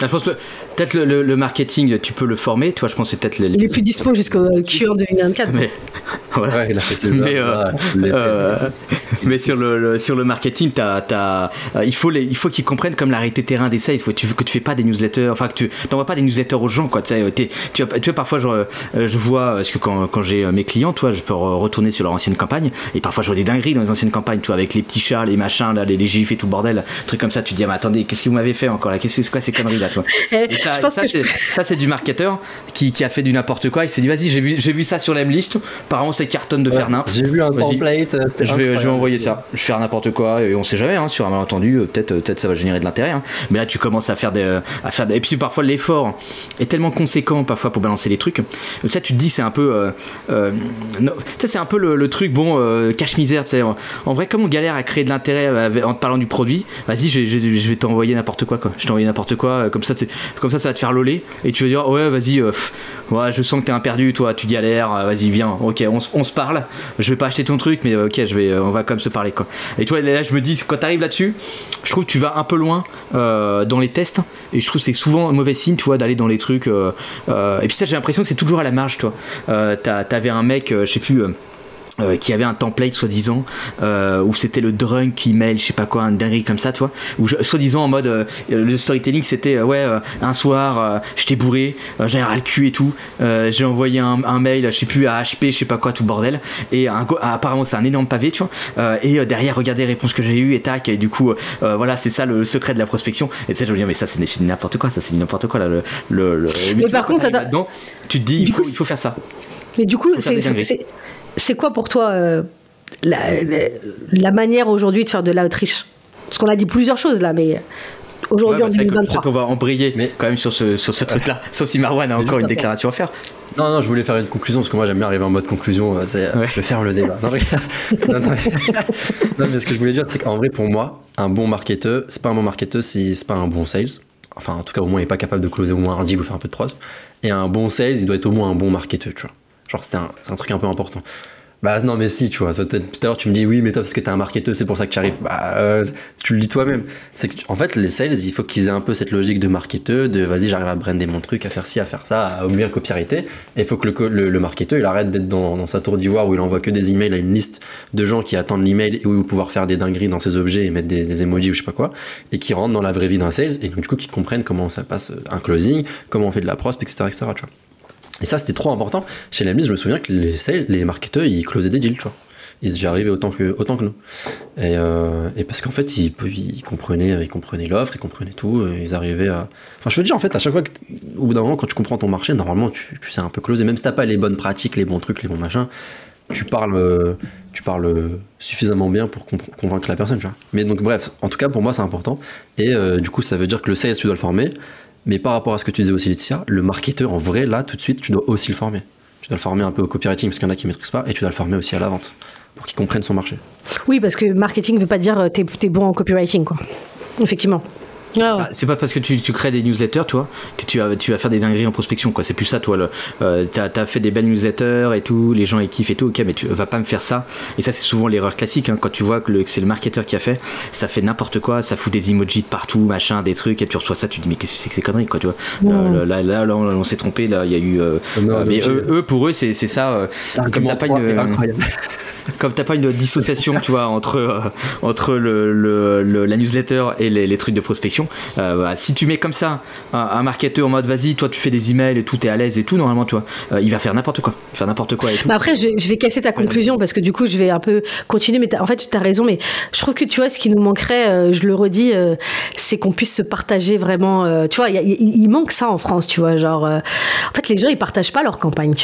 je pense que peut-être le, le- le marketing tu peux le former toi je pense que c'est peut-être les- il est plus dispo jusqu'au euh, Q1 2024. mais *laughs* voilà. Ouais, il a fait ses Mais, euh. Euh, *laughs* mais sur le, le- sur le marketing, t'as, t'as, euh, il faut les, il faut qu'ils comprennent comme la réalité terrain des sales. Faut que tu, que tu fais pas des newsletters, enfin que tu t'envoies pas des newsletters aux gens quoi. Tu sais, t'es- tu, vois, tu vois, parfois je, euh, je vois parce que quand, quand j'ai euh, mes clients, toi, je peux re- retourner sur leur ancienne campagne et parfois je vois des dingueries dans les anciennes campagnes, tu vois, avec les petits chats, les machins, là, les, les gifs et tout le bordel, trucs comme ça. Tu te dis ah, mais attendez, qu'est-ce que vous m'avez fait encore là? Qu'est-ce que c'est quoi ces conneries là, toi Et *laughs* ça, je pense ça, que c'est, ça, c'est du marketeur qui, qui a fait du n'importe quoi. Il s'est dit vas-y, j'ai vu, j'ai vu ça sur la liste. Apparemment, c'est cartonne de faire n'importe J'ai vu un template. euh, je vais, je vais envoyer ça. Je vais faire n'importe quoi et on sait jamais. Hein, sur un malentendu, euh, peut-être, euh, peut-être ça va générer de l'intérêt. hein. Mais là, tu commences à faire des, à faire. des- Et puis parfois l'effort est tellement conséquent parfois pour balancer les trucs. Donc ça, tu te dis c'est un peu. Euh, euh, c'est un peu le, le truc bon euh, cache misère. tu sais. En, en vrai, comme on galère à créer de l'intérêt en te parlant du produit, vas-y, je, je- je vais t'envoyer n'importe quoi. quoi. Je t'envoie n'importe quoi. Comme ça, comme ça, ça va te faire loler et tu vas dire ouais, vas-y. euh, ouais, je sens que t'es un perdu. Toi, tu galères. euh, Vas-y, viens. Ok, on, on se parle. Je vais pas acheter ton truc, mais euh, ok, je vais, on va quand même se parler quoi. Et toi, là, je me dis, quand t'arrives là-dessus, je trouve que tu vas un peu loin dans les tests, et je trouve que c'est souvent un mauvais signe, tu vois, d'aller dans les trucs. et puis ça, j'ai l'impression que c'est toujours à la marge, toi. T'avais un mec, je sais plus. Euh, qui avait un template soi-disant euh, où c'était le drunk email je sais pas quoi un dinguerie comme ça toi où je- soi-disant en mode euh, le storytelling c'était ouais un soir j'étais bourré j'avais ras le cul et tout j'ai envoyé un, un mail je sais plus à HP je sais pas quoi tout bordel. Et un, apparemment c'est un énorme pavé tu vois. Et derrière regardez les réponses que j'ai eues et tac et du coup voilà c'est ça le secret de la prospection. Et ça je me dis mais ça c'est n'importe quoi ça c'est n'importe quoi là le, le, le- Mais tu par vois, contre, tu te dis il faut, coup, il faut faire ça. Mais du coup, c'est, c'est, quoi pour toi euh, la, la, la manière aujourd'hui de faire de l'outreach Parce qu'on a dit plusieurs choses là, mais aujourd'hui Ouais, bah, en c'est vrai que 2023. Peut-être on va embrayer Mais- quand même sur ce, sur ce truc-là. *laughs* Sauf si Marwan a encore une déclaration à faire. Non, non, je voulais faire une conclusion parce que moi j'aime bien arriver en mode conclusion. euh, c'est, euh, Ouais. Je vais faire le débat. Non, je- *laughs* non, non, mais... *laughs* non, mais ce que je voulais dire, c'est qu'en vrai, pour moi, un bon marketeur, c'est pas un bon marketeur si c'est pas un bon sales. Enfin, en tout cas, au moins, il est pas capable de closer au moins un deal ou faire un peu de pros. Et un bon sales, il doit être au moins un bon marketeur, tu vois. Genre, c'est un, un truc un peu important. Bah non, mais si, tu vois. Tout à l'heure, tu me dis oui, mais toi, parce que t'es un marketeur, c'est pour ça que tu arrives. Bah, euh, tu le dis toi-même. C'est que, en fait, les sales, il faut qu'ils aient un peu cette logique de marketeur, de vas-y, j'arrive à brander mon truc, à faire ci, à faire ça, à bien copywriter. Et il faut que le, le, marketeur, il arrête d'être dans, dans sa tour d'ivoire où il envoie que des emails à une liste de gens qui attendent l'email et où il va pouvoir faire des dingueries dans ses objets et mettre des, des emojis ou je sais pas quoi. Et qui rentrent dans la vraie vie d'un sales et donc, du coup, qui comprennent comment ça passe euh, un closing, comment on fait de la prospe, etc., etc., tu vois. Et ça, c'était trop important. Chez Lemlist, je me souviens que les sales, les marketeurs, ils closaient des deals, tu vois. Ils étaient arrivés autant que, autant que nous. Et, euh, parce qu'en fait, ils, comprenaient ils comprenaient l'offre, ils comprenaient tout, et ils arrivaient. Enfin, je veux dire, en fait, à chaque fois, que au bout d'un moment, quand tu comprends ton marché, normalement, tu, tu sais un peu closer. Même si t'as pas les bonnes pratiques, les bons trucs, les bons machins, tu parles, euh, tu parles suffisamment bien pour convaincre la personne, tu vois. Mais donc, bref, en tout cas, pour moi, c'est important. Et euh, du coup, ça veut dire que le sales, tu dois le former. Mais par rapport à ce que tu disais aussi, Laetitia, le marketeur, en vrai, là, tout de suite, tu dois aussi le former. Tu dois le former un peu au copywriting, parce qu'il y en a qui ne maîtrisent pas, et tu dois le former aussi à la vente, pour qu'il comprenne son marché. Oui, parce que marketing veut pas dire euh, t'es es bon en copywriting, quoi. Effectivement. Ouais. Ah, c'est pas parce que tu, tu crées des newsletters, toi, que tu vas, tu vas faire des dingueries en prospection, quoi. C'est plus ça, toi. le- Euh, t'as, t'as fait des belles newsletters et tout, les gens ils kiffent et tout, ok, mais tu vas pas me faire ça. Et ça, c'est souvent l'erreur classique, hein, quand tu vois que, le- que c'est le marketeur qui a fait, ça fait n'importe quoi, ça fout des emojis de partout, machin, des trucs, et tu reçois ça, tu te dis, mais qu'est-ce que c'est que ces conneries, quoi, tu vois. Euh, là, là, là, on, on s'est trompé, là, il y a eu. euh, euh, mais eux, eux, pour eux, c'est, c'est ça. euh, comme t'as pas une. *laughs* comme t'as pas une dissociation, tu vois, entre euh, entre le, la newsletter et les, trucs de prospection, euh, bah, si tu mets comme ça un, marketeur en mode vas-y, toi tu fais des emails et tout, t'es à l'aise et tout, normalement, tu euh, il va faire n'importe quoi, faire n'importe quoi et. Bah après, je, vais casser ta conclusion parce que du coup, je vais un peu continuer. Mais en fait, tu as raison. Mais je trouve que tu vois, ce qui nous manquerait, je le redis, c'est qu'on puisse se partager vraiment. tu vois, il manque ça en France, tu vois. Genre, en fait, les gens, ils partagent pas leur campagne.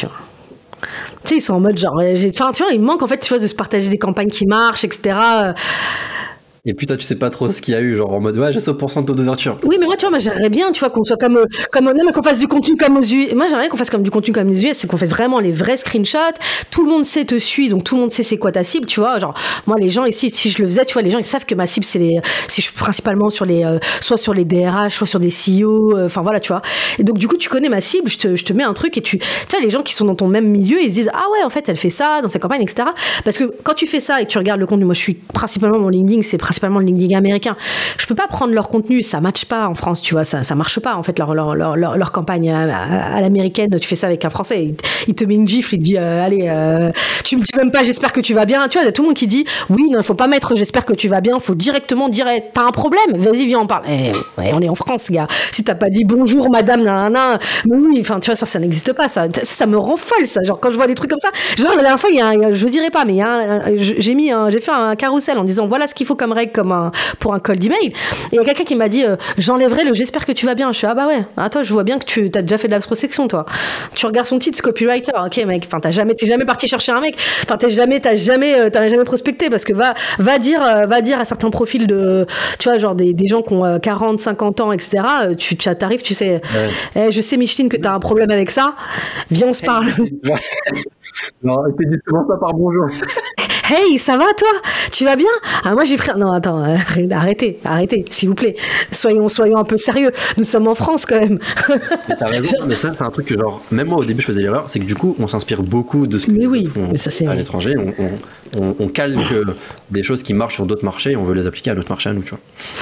Tu sais, ils sont en mode genre, euh, enfin, tu vois, il manque en fait, tu de se partager des campagnes qui marchent, etc. Et puis toi, tu sais pas trop ce qu'il y a eu, genre en mode ouais, j'ai ce pourcent de taux d'ouverture. Oui, mais moi, tu vois, j'aimerais bien, tu vois, qu'on soit comme, euh, comme, non, mais qu'on fasse du contenu comme aux US. Moi, j'aimerais qu'on fasse comme du contenu comme les US, c'est qu'on fasse vraiment les vrais screenshots. Tout le monde sait te suit, donc tout le monde sait c'est quoi ta cible, tu vois. Genre, moi, les gens ici, si je le faisais, tu vois, les gens, ils savent que ma cible, c'est les, si je suis principalement sur les, euh, soit sur les DRH, soit sur des CEO, euh, enfin, voilà, tu vois. Et donc, du coup, tu connais ma cible, je te, je te mets un truc et tu, tu vois, les gens qui sont dans ton même milieu, ils se disent, ah ouais, en fait, elle fait ça dans sa campagne, etc. Parce que quand tu fais ça et que tu regardes le contenu, moi, je suis principalement, mon LinkedIn, c'est principalement le LinkedIn américain. Je peux pas prendre leur contenu, ça matche pas en France, tu vois, ça, ça marche pas, en fait, leur, leur, leur, leur, campagne à, à- à l'américaine, tu fais ça avec un Français, il, il te met une gifle, il te dit, euh, allez, euh, tu me dis même pas, j'espère que tu vas bien, tu vois, y a tout le monde qui dit, oui, non, faut pas mettre, j'espère que tu vas bien, faut directement dire, eh, t'as un problème, vas-y, viens, on parle. Eh, ouais, on est en France, gars. Si t'as pas dit bonjour, madame, nanana, mais oui, enfin, tu vois, ça, ça n'existe pas, ça, ça, ça me rend folle, ça, genre, quand je vois des trucs comme ça, genre, la dernière fois, il y a, un- je dirais pas, mais un- j'ai mis j'ai fait un carrousel en disant, voilà ce qu'il faut comme comme un, pour un call d'email, et il y a quelqu'un qui m'a dit, euh, j'enlèverai le j'espère que tu vas bien. Je suis, ah bah ouais, ah, toi, je vois bien que tu as déjà fait de la prospection, toi. Tu regardes son titre, copywriter, ok, mec, enfin, t'as jamais, t'es jamais parti chercher un mec, enfin, t'es jamais, t'as jamais, euh, t'as jamais prospecté, parce que va, va dire, euh, va dire à certains profils de, tu vois, genre des, des gens qui ont euh, 40, 50 ans, etc., euh, tu, tu t'arrives, tu sais, Eh, je sais, Micheline, que t'as un problème avec ça, viens, on se parle. *laughs* non, t'es dit comment ça par bonjour. Hey, ça va toi? Tu vas bien? Ah moi j'ai pris. Non attends, euh, *laughs* arrêtez, arrêtez, s'il vous plaît. Soyons, soyons un peu sérieux. Nous sommes en France quand même. *laughs* T'as raison, mais ça c'est un truc que genre, même moi au début je faisais l'erreur, c'est que du coup on s'inspire beaucoup de ce que Mais oui, font mais ça, c'est- à l'étranger, on, on, on- on calque des choses qui marchent sur d'autres marchés et on veut les appliquer à notre marché à nous, tu vois.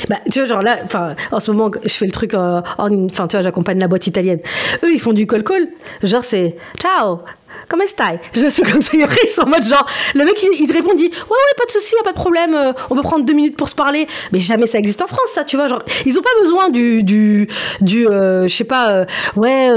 Bah, tu vois, genre là, enfin, en ce moment, je fais le truc, euh, en- enfin, tu vois, j'accompagne la boîte italienne. Eux, ils font du call call. Genre, c'est ciao. Comment stai Je sais comme ça. Ils sont en mode genre, le mec, il, il te répond, dit, ouais, ouais, pas de souci, pas de problème, euh, on peut prendre deux minutes pour se parler. Mais jamais ça existe en France, ça, tu vois. Genre, ils ont pas besoin du, du, du, euh, je sais pas, euh, ouais,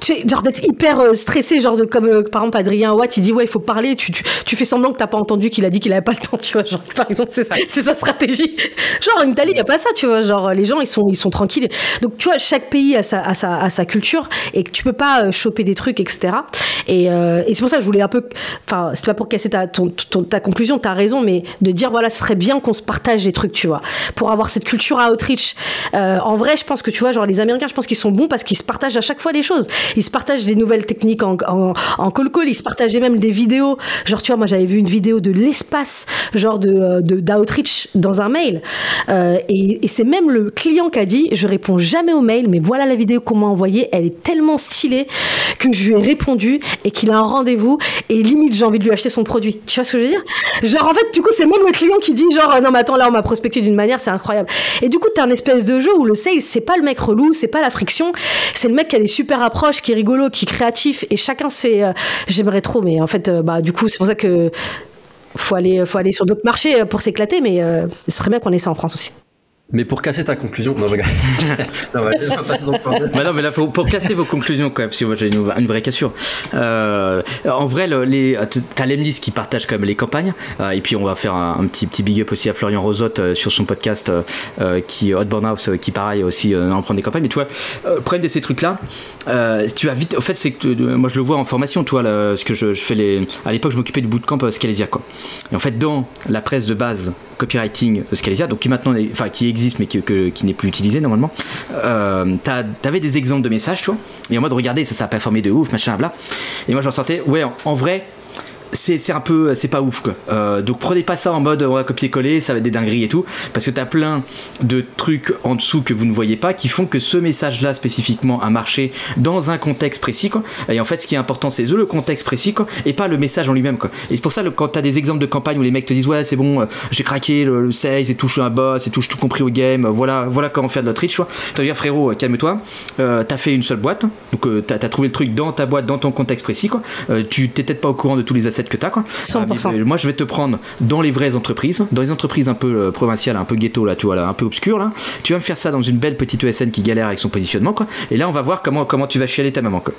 tu sais, genre d'être hyper stressé, genre de comme par exemple Adrien Watt, il dit ouais, il faut parler, tu, tu, tu fais semblant que t'as pas entendu qu'il a dit qu'il avait pas le temps, tu vois. Genre, par exemple, c'est ça, c'est sa stratégie. Genre en Italie, y a pas ça, tu vois. Genre les gens, ils sont, ils sont tranquilles. Donc tu vois, chaque pays a sa, a sa, a sa culture et que tu peux pas choper des trucs, etc. Et, euh, et c'est pour ça que je voulais un peu, enfin, c'est pas pour casser ta, ton, ton- ta conclusion, t'as raison, mais de dire voilà, ce serait bien qu'on se partage des trucs, tu vois, pour avoir cette culture à outreach. Euh, en vrai, je pense que tu vois, genre les Américains, je pense qu'ils sont bons parce qu'ils se partagent à chaque fois des choses. Ils se partagent des nouvelles techniques en, en, en call call, ils se partageaient même des vidéos. Genre, tu vois, moi j'avais vu une vidéo de l'espace, genre de, euh, d'outreach dans un mail. Et et c'est même le client qui a dit Je réponds jamais aux mails, mais voilà la vidéo qu'on m'a envoyée, elle est tellement stylée que je lui ai répondu et qu'il a un rendez-vous et limite j'ai envie de lui acheter son produit. Tu vois ce que je veux dire? Genre en fait du coup c'est même le client qui dit genre non mais attends là on m'a prospecté d'une manière c'est incroyable. Et du coup t'as un espèce de jeu où le sales c'est pas le mec relou, c'est pas la friction, c'est le mec qui a des super approches, qui est rigolo, qui est créatif et chacun se fait. euh, J'aimerais trop mais en fait euh, bah du coup c'est pour ça que faut aller faut aller sur d'autres marchés euh, pour s'éclater mais euh, ce serait bien qu'on ait ça en France aussi. Mais pour casser ta conclusion, non, je regarde. *laughs* non, passer son. *laughs* Bah non, mais là, faut, pour casser vos conclusions, quand même, parce que moi j'ai une, une vraie cassure. Euh, en vrai, le- les, t'as Lemnis qui partage quand même les campagnes, euh, et puis on va faire un, un petit, petit big up aussi à Florian Rosotte euh, sur son podcast, euh, euh, qui Hotborn House, euh, qui pareil aussi euh, en prend des campagnes. Mais tu vois, euh, le problème de ces trucs-là, euh, tu vas vite. En fait, c'est que euh, moi je le vois en formation, toi, là, parce que je, je fais les. À l'époque, je m'occupais du bootcamp euh, Scalesia, quoi. Et en fait, dans la presse de base copywriting Scalesia, donc qui maintenant, enfin qui existe mais qui, que- qui n'est plus utilisé normalement, euh, t'avais des exemples de messages, tu vois, et en mode regardez, ça, ça a performé de ouf, machin, bla. Et moi, j'en sortais, ouais, en vrai. C'est un peu, c'est pas ouf quoi. Euh, donc prenez pas ça en mode on va copier-coller, ça va être des dingueries et tout, parce que t'as plein de trucs en dessous que vous ne voyez pas qui font que ce message-là spécifiquement a marché dans un contexte précis quoi. Et en fait, ce qui est important, c'est le contexte précis quoi, et pas le message en lui-même quoi. Et c'est pour ça le- quand t'as des exemples de campagne où les mecs te disent ouais c'est bon, euh, j'ai craqué le, le et tout, un boss et tout, tout compris au game, euh, voilà, voilà comment faire de l'outreach quoi. T'as dire frérot, calme-toi, t'as fait une seule boîte, donc t'as as trouvé le truc dans ta boîte, dans ton contexte précis quoi. Tu t'es peut-être pas au courant de tous les assets que t'as quoi. 100%. Euh, moi je vais te prendre dans les vraies entreprises, dans les entreprises un peu euh, provinciales, un peu ghetto là, tu vois là, un peu obscures là. Tu vas me faire ça dans une belle petite ESN qui galère avec son positionnement quoi. Et là on va voir comment comment tu vas chialer ta maman quoi.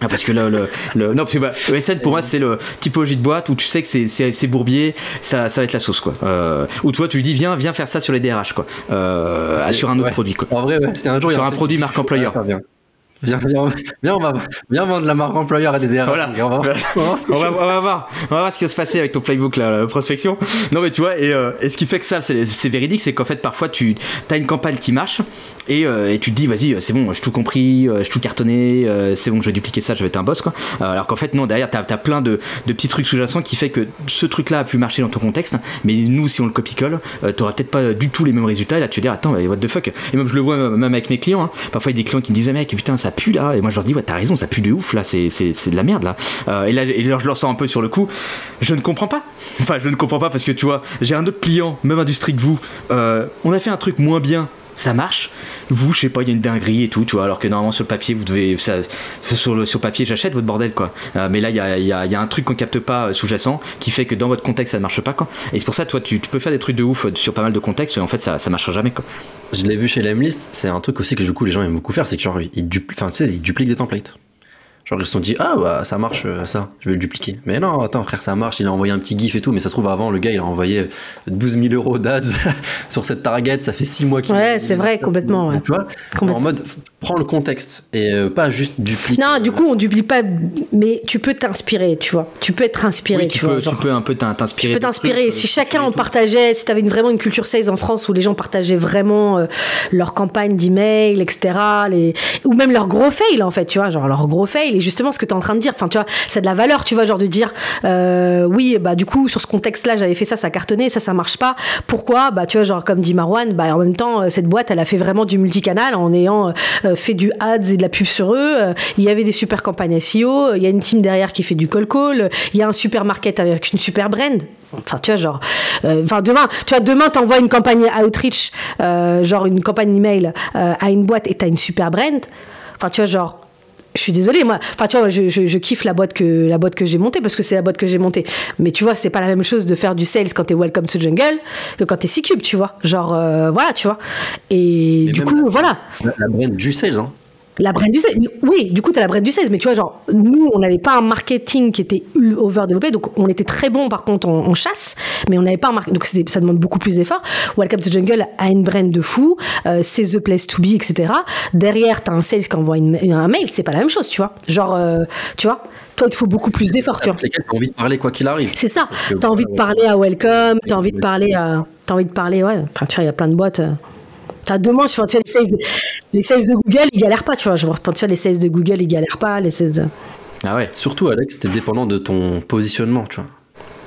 Ah, parce que le, le, le- non parce que bah, ESN pour moi c'est le typologie de boîte où tu sais que c'est, c'est, c'est bourbier ça, ça va être la sauce quoi euh, ou toi tu lui dis viens viens faire ça sur les DRH quoi euh, C'est- sur un autre ouais. produit quoi En vrai, ouais, c'était un jour. il y a Sur un produit marque employeur. Viens. Viens, viens, on va, viens vendre la marque employeur à des DRH. Voilà. On va, voir- *laughs* on va voir on va, je- on va voir, on va voir ce qui va se passer avec ton playbook là, la prospection. Non mais tu vois, et, euh, et ce qui fait que ça, c'est c'est véridique, c'est qu'en fait parfois tu as une campagne qui marche et, euh, et tu te dis vas-y, c'est bon, j'ai tout compris, euh, j'ai tout cartonné, euh, c'est bon, je vais dupliquer ça, je vais être un boss quoi. Euh, alors qu'en fait non, derrière t'as as plein de, de petits trucs sous-jacents qui fait que ce truc-là a pu marcher dans ton contexte, mais nous si on le copie-colle, euh, t'auras peut-être pas du tout les mêmes résultats. Et là tu vas dire attends, what the fuck? Et même je le vois même avec mes clients. hein. Parfois il y a des clients qui me disent mec putain ça pue là, et moi je leur dis ouais t'as raison, ça pue de ouf là, c'est de la merde là. Euh, et là et là, je leur sens un peu sur le coup, je ne comprends pas. Enfin je ne comprends pas parce que tu vois, j'ai un autre client, même industrie que vous, euh, on a fait un truc moins bien. Ça marche? Vous, je sais pas, il y a une dinguerie et tout, tu vois. Alors que normalement sur le papier, vous devez, sur le sur papier, j'achète votre bordel quoi. Euh, mais là, il y a, y y a un truc qu'on capte pas euh, sous-jacent qui fait que dans votre contexte, ça ne marche pas quoi. Et c'est pour ça, toi, tu, peux faire des trucs de ouf euh, sur pas mal de contextes, et en fait, ça, ça marchera jamais quoi. Je l'ai vu chez Lemlist, c'est un truc aussi que du coup les gens aiment beaucoup faire, c'est que genre ils, tu sais, ils dupliquent des templates. Genre ils se sont dit ah bah ça marche euh, ça, je vais le dupliquer. Mais non attends frère ça marche, il a envoyé un petit gif et tout, mais ça se trouve avant le gars il a envoyé 12 000 euros d'ads *laughs* sur cette target, ça fait 6 mois qu'il Ouais, c'est vrai, *laughs* complètement, ouais. Tu vois Complètement. En mode prends le contexte et euh, pas juste dupliquer. Non, du coup, on duplie pas, mais tu peux t'inspirer, tu vois. Tu peux être inspiré, Oui, tu, tu, vois. peux, genre. tu peux un peu t'in- Tu t'inspirer. peux t'inspirer. trucs, Si euh, chacun en partageait, si tu avais vraiment une culture sales en France où les gens partageaient vraiment euh, leur campagne d'email, etc., les... ou même leur gros fail, en fait, tu vois, genre leur gros fail, et justement ce que tu es en train de dire, enfin, tu vois, c'est de la valeur, tu vois, genre de dire, euh, oui, bah, du coup, sur ce contexte-là, j'avais fait ça, ça cartonnait, ça, ça marche pas. Pourquoi? Bah, tu vois, genre, comme dit Marwan, bah, en même temps, euh, cette boîte, elle a fait vraiment du multicanal en ayant euh, fait du ads et de la pub sur eux. Euh, Il y avait des super campagnes SEO, il y a une team derrière qui fait du call call, il y a un super market avec une super brand. Enfin, tu vois, genre, euh, enfin, demain, tu vois, demain, t'envoies une campagne outreach, euh, genre une campagne email euh, à une boîte et t'as une super brand. Enfin, tu vois, genre, je suis désolée, moi. Enfin, tu vois, je, je, je kiffe la boîte que la boîte que j'ai montée parce que c'est la boîte que j'ai montée. Mais tu vois, c'est pas la même chose de faire du sales quand t'es Welcome to Jungle que quand t'es C-Cube, tu vois. Genre, euh, voilà, tu vois. Et du coup, la- voilà. La, la brand du sales, hein. La brand du 16. Mais Oui, du coup, tu as la brand du 16. Mais tu vois, genre, nous, on n'avait pas un marketing qui était over-développé. Donc, on était très bon, par contre, en, en chasse. Mais on n'avait pas un marketing. Donc, ça demande beaucoup plus d'efforts. Welcome to Jungle a une brand de fou. Euh, c'est The Place to Be, etc. Derrière, tu as un sales qui envoie une- un mail. C'est pas la même chose, tu vois. Genre, euh, tu vois, toi, il te faut beaucoup plus d'efforts, tu vois. T'as envie de parler quoi qu'il arrive. C'est ça. T'as envie de parler à Welcome, t'as envie de parler à. T'as envie de parler, ouais. Enfin, tu vois, il y a plein de boîtes. euh. T'as deux manches, enfin, tu vois, les sales, de, les sales de Google, ils galèrent pas, tu vois. Je vois, tu vois, les sales de Google, ils galèrent pas. Les sales. de- Ah ouais. Surtout, Alex, t'es dépendant de ton positionnement, tu vois.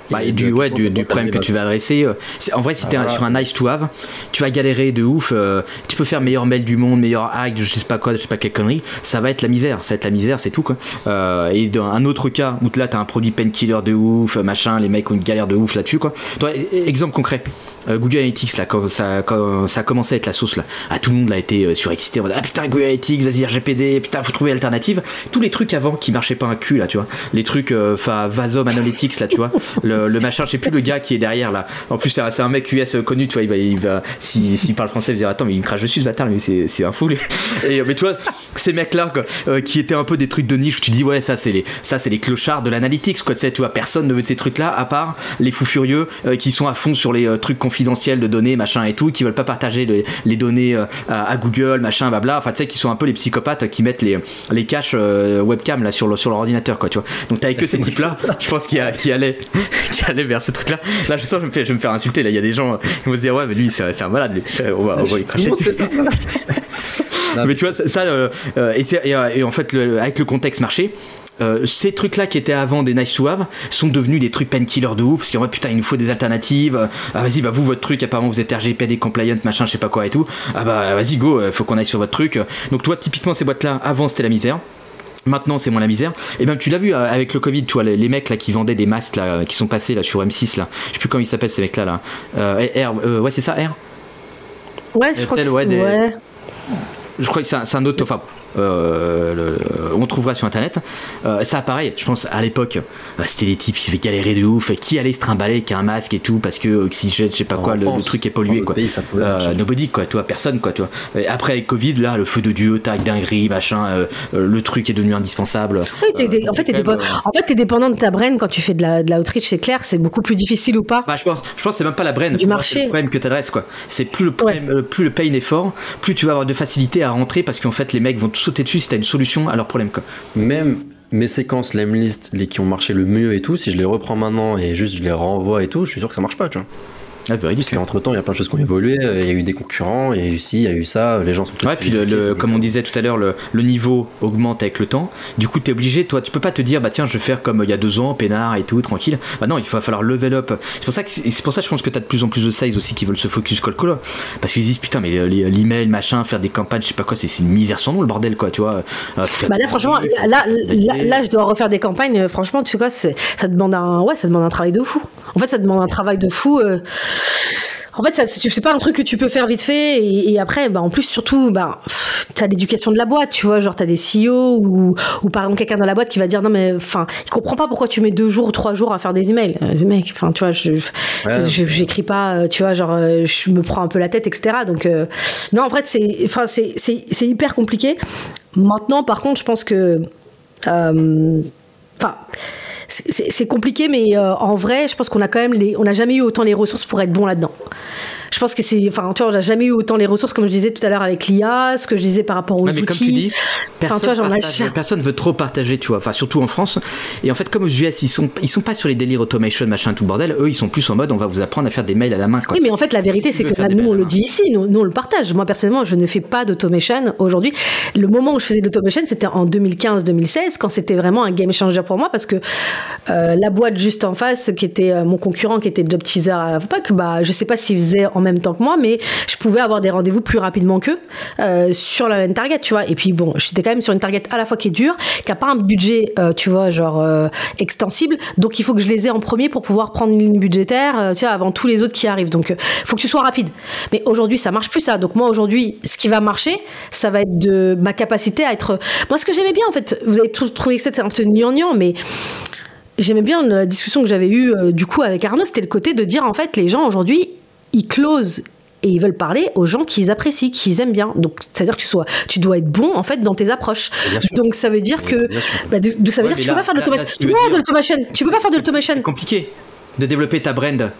Bah, et du, ouais, du, du problème que tu vas adresser. euh, En vrai, si t'es un- sur un nice to have, tu vas galérer de ouf. euh, tu peux faire meilleur mail du monde, meilleur hack, je sais pas quoi, je sais pas quelle connerie. Ça va être la misère. Ça va être la misère, c'est tout quoi. Euh, et dans un autre cas où là t'as un produit painkiller de ouf, machin, les mecs ont une galère de ouf là-dessus quoi. Toi, e- exemple concret. Euh, Google Analytics là quand ça, quand ça a commencé à être la sauce là ah, tout le monde a été euh, surexcité en mode ah putain Google Analytics vas-y RGPD putain faut trouver l'alternative. Tous les trucs avant qui marchaient pas un cul là tu vois. Les trucs euh, enfin Vasom Analytics là tu vois. *laughs* Le, le machin je sais plus le gars qui est derrière là. En plus c'est un, mec US connu tu vois il va, il va s'il parle français il va dire attends mais il me crache dessus ce bâtard mais c'est un fou lui. et euh, mais tu vois ces mecs là quoi, euh, qui étaient un peu des trucs de niche où tu dis ouais ça c'est les ça c'est les clochards de l'analytics quoi tu sais tu vois personne ne veut de ces trucs là à part les fous furieux euh, qui sont à fond sur les euh, trucs confidentiels de données machin et tout qui veulent pas partager les, les données euh, à, à Google machin blabla. Enfin tu sais qui sont un peu les psychopathes qui mettent les les caches euh, webcam là sur le, sur leur ordinateur quoi tu vois. Donc t'avais que ces *laughs* types là je pense qui, qui allaient *laughs* qui allaient vers ce truc là là je sens je me fais je vais me faire insulter là. Il y a des gens qui vont se dire ouais mais lui c'est un malade lui. C'est- on va, on va lui cracher dessus. *laughs* mais tu vois ça, ça, euh, et, c'est- et, et en fait le- avec le contexte marché euh, ces trucs là qui étaient avant des nice to have sont devenus des trucs painkiller de ouf parce qu'en vrai putain il nous faut des alternatives ah vas-y bah vous votre truc apparemment vous êtes RGPD compliant machin je sais pas quoi et tout ah bah vas-y go euh, faut qu'on aille sur votre truc donc toi typiquement ces boîtes là avant c'était la misère Maintenant, c'est moins la misère. Et même, tu l'as vu euh, avec le Covid, tu vois, les, mecs là qui vendaient des masques là, qui sont passés là sur M6 là. Je sais plus comment ils s'appellent ces mecs là là. Euh, R, euh, ouais, c'est ça, R. Ouais, je crois que c'est. ouais, des- ouais. Je crois que c'est un, autre. Enfin, le- on trouvera sur internet. Euh, ça, pareil, je pense à l'époque, euh, c'était des types qui se fait galérer de ouf, qui allaient se trimballer avec un masque et tout parce que oxygène, je sais pas En quoi, le, France, le truc est pollué quoi. pays, ça Euh, nobody quoi, toi, personne quoi, toi. Et après avec Covid, là, le feu de Dieu, tac, dinguerie, machin, euh, euh, le truc est devenu indispensable. Oui, t'es des- Euh, en fait, t'es en fait, dépendant de ta brain quand tu fais de la, de la outreach, c'est clair, c'est beaucoup plus difficile ou pas. Bah, je pense, je pense que c'est même pas la brain. Du marché. C'est le problème que tu adresses, quoi. C'est plus le, problème, euh, plus le pain est fort, plus tu vas avoir de facilité à rentrer parce qu'en fait, les mecs vont te sauter dessus si t'as une solution à leur problème. Même mes séquences Lemlist, les qui ont marché le mieux et tout, si je les reprends maintenant et juste je les renvoie et tout, je suis sûr que ça marche pas, tu vois. Ah, véridique. Parce qu'entre temps, il y a plein de choses qui ont évolué, euh, il y a eu des concurrents, il y a eu ci, il y a eu ça, les gens sont Ouais, puis le, le- comme on disait tout à l'heure, le, le niveau augmente avec le temps. Du coup, t'es obligé, toi, tu peux pas te dire, bah tiens, je vais faire comme il y a deux ans, peinard et tout, tranquille. Bah non, il va falloir level up. C'est pour ça que c'est pour ça, que je pense que t'as de plus en plus de sales aussi qui veulent se focus call call. Parce qu'ils disent, putain, mais les- l'email, machin, faire des campagnes, je sais pas quoi, c'est c'est une misère sans nom, le bordel, quoi, tu vois. Euh, faire Bah là, franchement, là, là, je dois refaire des campagnes. euh, Franchement, tu sais quoi, c'est- ça demande un, ouais, ça demande un travail de fou. En fait, ça demande un travail de fou. euh, En fait, c'est pas un truc que tu peux faire vite fait. Et, et après, bah, en plus, surtout, bah, t'as l'éducation de la boîte, tu vois. Genre, t'as des CEO ou, ou par exemple quelqu'un dans la boîte qui va dire non, mais enfin, il comprend pas pourquoi tu mets deux jours ou trois jours à faire des emails. Euh, mec, enfin, tu vois, je, Ouais, j'écris pas, euh, tu vois, genre, euh, je me prends un peu la tête, etc. Donc, euh, non, en fait, c'est, enfin, c'est, c'est, hyper compliqué. Maintenant, par contre, je pense que, enfin. C'est compliqué, mais euh, en vrai, je pense qu'on a quand même les, on n'a jamais eu autant les ressources pour être bon là-dedans. Je pense que c'est, enfin, tu vois, on n'a jamais eu autant les ressources, comme je disais tout à l'heure avec l'IA, ce que je disais par rapport aux Ouais, mais outils. comme tu dis, personne, partage- personne veut trop partager, tu vois. Enfin, surtout en France. Et en fait, comme aux US, ils sont, ils sont pas sur les délires automation, machin, tout bordel. Eux, ils sont plus en mode, on va vous apprendre à faire des mails à la main, quoi. Oui, mais en fait, la vérité, Si c'est que là, nous, on le dit ici, nous, nous, on le partage. Moi, personnellement, je ne fais pas d'automation aujourd'hui. Le moment où je faisais de l'automation, c'était en 2015-2016, quand c'était vraiment un game changer pour moi, parce que euh, la boîte juste en face, qui était euh, mon concurrent, qui était Job Teaser à l'époque, bah, je sais pas s'il faisait en même temps que moi, mais je pouvais avoir des rendez-vous plus rapidement qu'eux euh, sur la même target, tu vois. Et puis, bon, j'étais quand même sur une target à la fois qui est dure, qui a pas un budget, euh, tu vois, genre euh, extensible. Donc, il faut que je les ai en premier pour pouvoir prendre une ligne budgétaire, tu vois, avant tous les autres qui arrivent. Donc, faut que tu sois rapide. Mais aujourd'hui, ça marche plus ça. Donc, moi, aujourd'hui, ce qui va marcher, ça va être de ma capacité à être. Moi, ce que j'aimais bien, en fait, vous avez trou- trouvé que c'était un peu gnangnan, mais j'aimais bien la discussion que j'avais eue du coup avec Arnaud, c'était le côté de dire en fait les gens aujourd'hui ils closent et ils veulent parler aux gens qu'ils apprécient, qu'ils aiment bien. Donc c'est-à-dire que tu sois, tu dois être bon en fait dans tes approches. Sûr. Donc ça veut dire que, bah, donc ça veut Ouais, dire que tu mais peux là- pas faire de là- là, l'automation. Tu. Tu peux pas faire de l'automation. C'est compliqué de développer ta brand.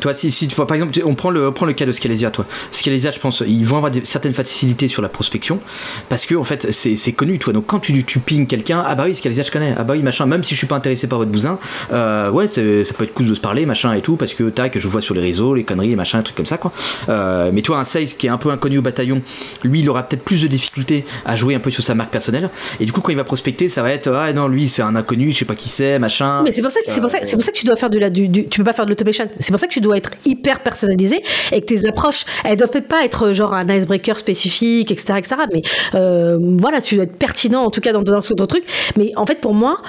Toi, si, si tu vois, par exemple, on prend le, on prend le cas de Scalesia, toi. Scalesia, je pense, ils vont avoir des- certaines facilités sur la prospection parce que, en fait, c'est c'est connu, toi. Donc, quand tu, tu pings quelqu'un, ah bah oui, Scalesia, je connais, ah bah oui, machin, même si je suis pas intéressé par votre bousin, euh, ouais, ça peut être cool de se parler, machin et tout, parce que, tac, je vois sur les réseaux, les conneries, et machin, un truc comme ça, quoi. Euh, mais toi, un sales qui est un peu inconnu au bataillon, lui, il aura peut-être plus de difficultés à jouer un peu sur sa marque personnelle. Et du coup, quand il va prospecter, ça va être, ah non, lui, c'est un inconnu, je sais pas qui c'est, machin. Mais c'est pour ça que c'est pour ça, c'est pour ça que tu dois faire de la du, du- tu peux pas faire de l'automation. C'est pour ça que tu dois être hyper personnalisé et que tes approches, elles doivent peut-être pas être genre un icebreaker spécifique, etc., etc. Mais euh, voilà, tu dois être pertinent en tout cas dans, dans ce truc. Mais en fait, pour moi.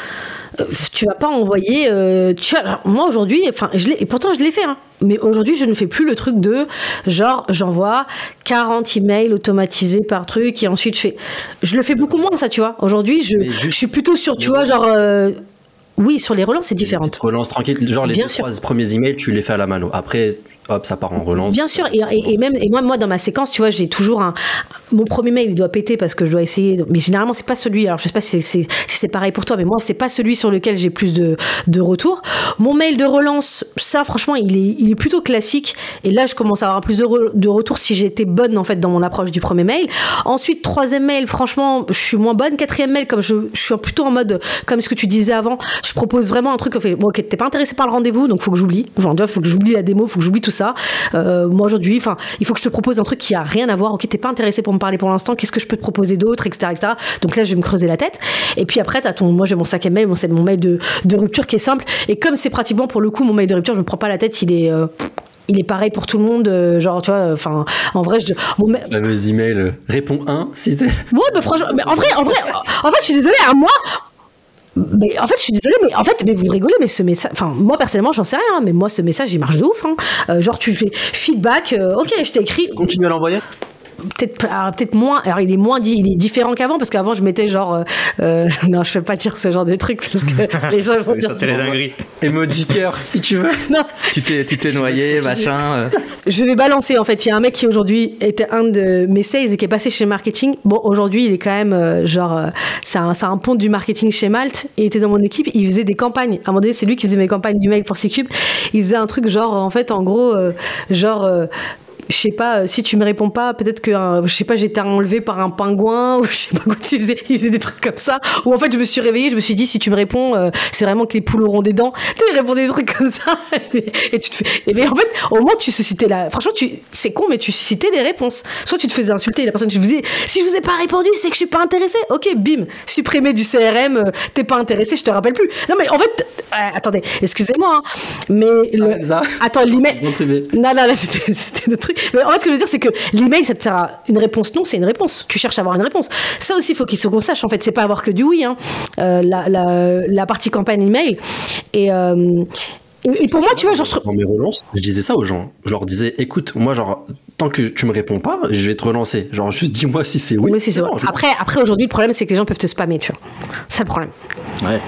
euh, Tu vas pas envoyer. euh, tu vois, alors, moi aujourd'hui, enfin, je l'ai, et pourtant je l'ai fait. hein. mais aujourd'hui, je ne fais plus le truc de genre j'envoie 40 emails automatisés par truc et ensuite je fais. Je le fais beaucoup moins ça, tu vois. Aujourd'hui, je, Mais juste- je suis plutôt sur, tu vois, genre. euh, oui, sur les relances, c'est différent. Petite relance tranquille. Genre les Bien deux, sûr. trois premiers emails, tu les fais à la mano. Après, hop, ça part en relance. Bien sûr, et, même et moi, moi dans ma séquence, tu vois, j'ai toujours un mon premier mail, il doit péter parce que je dois essayer. Mais généralement, c'est pas celui. Alors, je sais pas si c'est si pareil pour toi, mais moi, c'est pas celui sur lequel j'ai plus de de retours. Mon mail de relance, ça, franchement, il est il est plutôt classique. Et là, je commence à avoir plus de, re- de retours si j'étais bonne en fait dans mon approche du premier mail. Ensuite, troisième mail, franchement, je suis moins bonne. Quatrième mail, comme je, suis plutôt en mode comme ce que tu disais avant, je propose vraiment un truc. bon, ok, t'es pas intéressé par le rendez-vous, donc faut que j'oublie. Enfin, faut que j'oublie la démo, faut que j'oublie tout ça. Euh, moi aujourd'hui, enfin, il faut que je te propose un truc qui a rien à voir. Ok, t'es pas intéressé pour me parler pour l'instant. Qu'est-ce que je peux te proposer d'autre, etc., etc. Donc là, je vais me creuser la tête. Et puis après, t'as ton, moi j'ai mon cinquième mail, mon, c'est mon mail de, de rupture qui est simple. Et comme c'est pratiquement pour le coup mon mail de rupture, je me prends pas la tête. Il est euh, il est pareil pour tout le monde, euh, genre tu vois, enfin, en vrai, je, mon mail- Le fameux email, réponds 1 si t'es. Ouais, bah franchement, mais en vrai, en vrai, en fait, je suis désolée, à moi. Mais en fait, je suis désolée, mais en fait, mais vous rigolez, mais ce message, enfin, moi personnellement, j'en sais rien, mais moi, ce message, il marche de ouf. hein. Euh, genre, tu fais feedback, euh, ok, je t'ai écrit, Continue à l'envoyer peut-être alors, peut-être moins alors il est moins dit il est différent qu'avant parce qu'avant je mettais genre euh, euh, *laughs* non je peux pas dire ce genre de truc parce que *laughs* les gens vont dire C'est la dinguerie. Emoji cœur si tu veux. *laughs* non Tu t'es, tu t'es noyé, machin. euh. je vais balancer en fait il y a un mec qui aujourd'hui était un de mes sales et qui est passé chez marketing bon aujourd'hui il est quand même euh, genre euh, c'est un, c'est un pont du marketing chez Malte et il était dans mon équipe il faisait des campagnes à un moment donné c'est lui qui faisait mes campagnes du mail pour C-Cube il faisait un truc genre en fait en gros euh, genre euh, je sais pas, euh, si tu me réponds pas, peut-être que, euh, je sais pas, j'étais enlevé par un pingouin, *laughs* ou je sais pas quoi, il faisait, il faisait des trucs comme ça. Ou en fait, je me suis réveillée, je me suis dit, si tu me réponds, euh, c'est vraiment que les poules auront des dents. *laughs* Tu répondait des trucs comme ça. *laughs* Et tu te fais, et mais en fait, au moins, tu suscitais la, franchement, tu, c'est con, mais tu suscitais des réponses. Soit tu te faisais insulter, la personne, je vous dis, si je vous ai pas répondu, c'est que je suis pas intéressé. Ok, bim, supprimé du CRM, euh, t'es pas intéressé, je te rappelle plus. Non, mais en fait, euh, attendez, excusez-moi, hein, mais le, Lorenza. attends, l'email, non, non, là, c'était c'était notre truc. Mais en fait, ce que je veux dire, c'est que l'email, ça te sert à une réponse non, c'est une réponse. Tu cherches à avoir une réponse. Ça aussi, il faut qu'il faut qu'on sache. En fait, c'est pas avoir que du oui. Hein. Euh, la, la, la partie campagne email. Et, euh, et, pour moi, tu vois, genre, Dans mes relances, je disais ça aux gens. Je leur disais, écoute, moi, genre, tant que tu me réponds pas, je vais te relancer. Genre, juste dis-moi si c'est oui. bon, je- Après, après aujourd'hui, le problème, c'est que les gens peuvent te spammer, tu vois. C'est le problème. Ouais.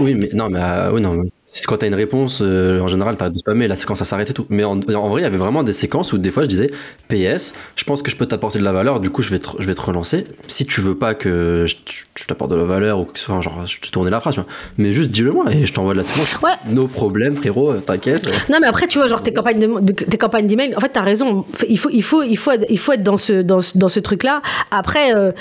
Oui, mais non, mais euh, oui, non. mais Quand t'as une réponse, euh, en général, t'as de spammer, la séquence, ça s'arrête et tout. Mais en, en vrai, il y avait vraiment des séquences où des fois, je disais, PS, je pense que je peux t'apporter de la valeur, du coup, je vais te, je vais te relancer. Si tu veux pas que je, je t'apporte de la valeur ou que ce soit, genre, je te tourne la phrase, tu vois. Mais juste dis-le moi et je t'envoie de la séquence. Ouais. No problème, frérot, euh, t'inquiète. Non, mais après, tu vois, genre tes campagnes de, de- tes campagnes d'email, en fait, t'as raison. Il faut, il faut, il faut, être- il faut être dans ce, dans ce, dans ce truc-là. Après, euh,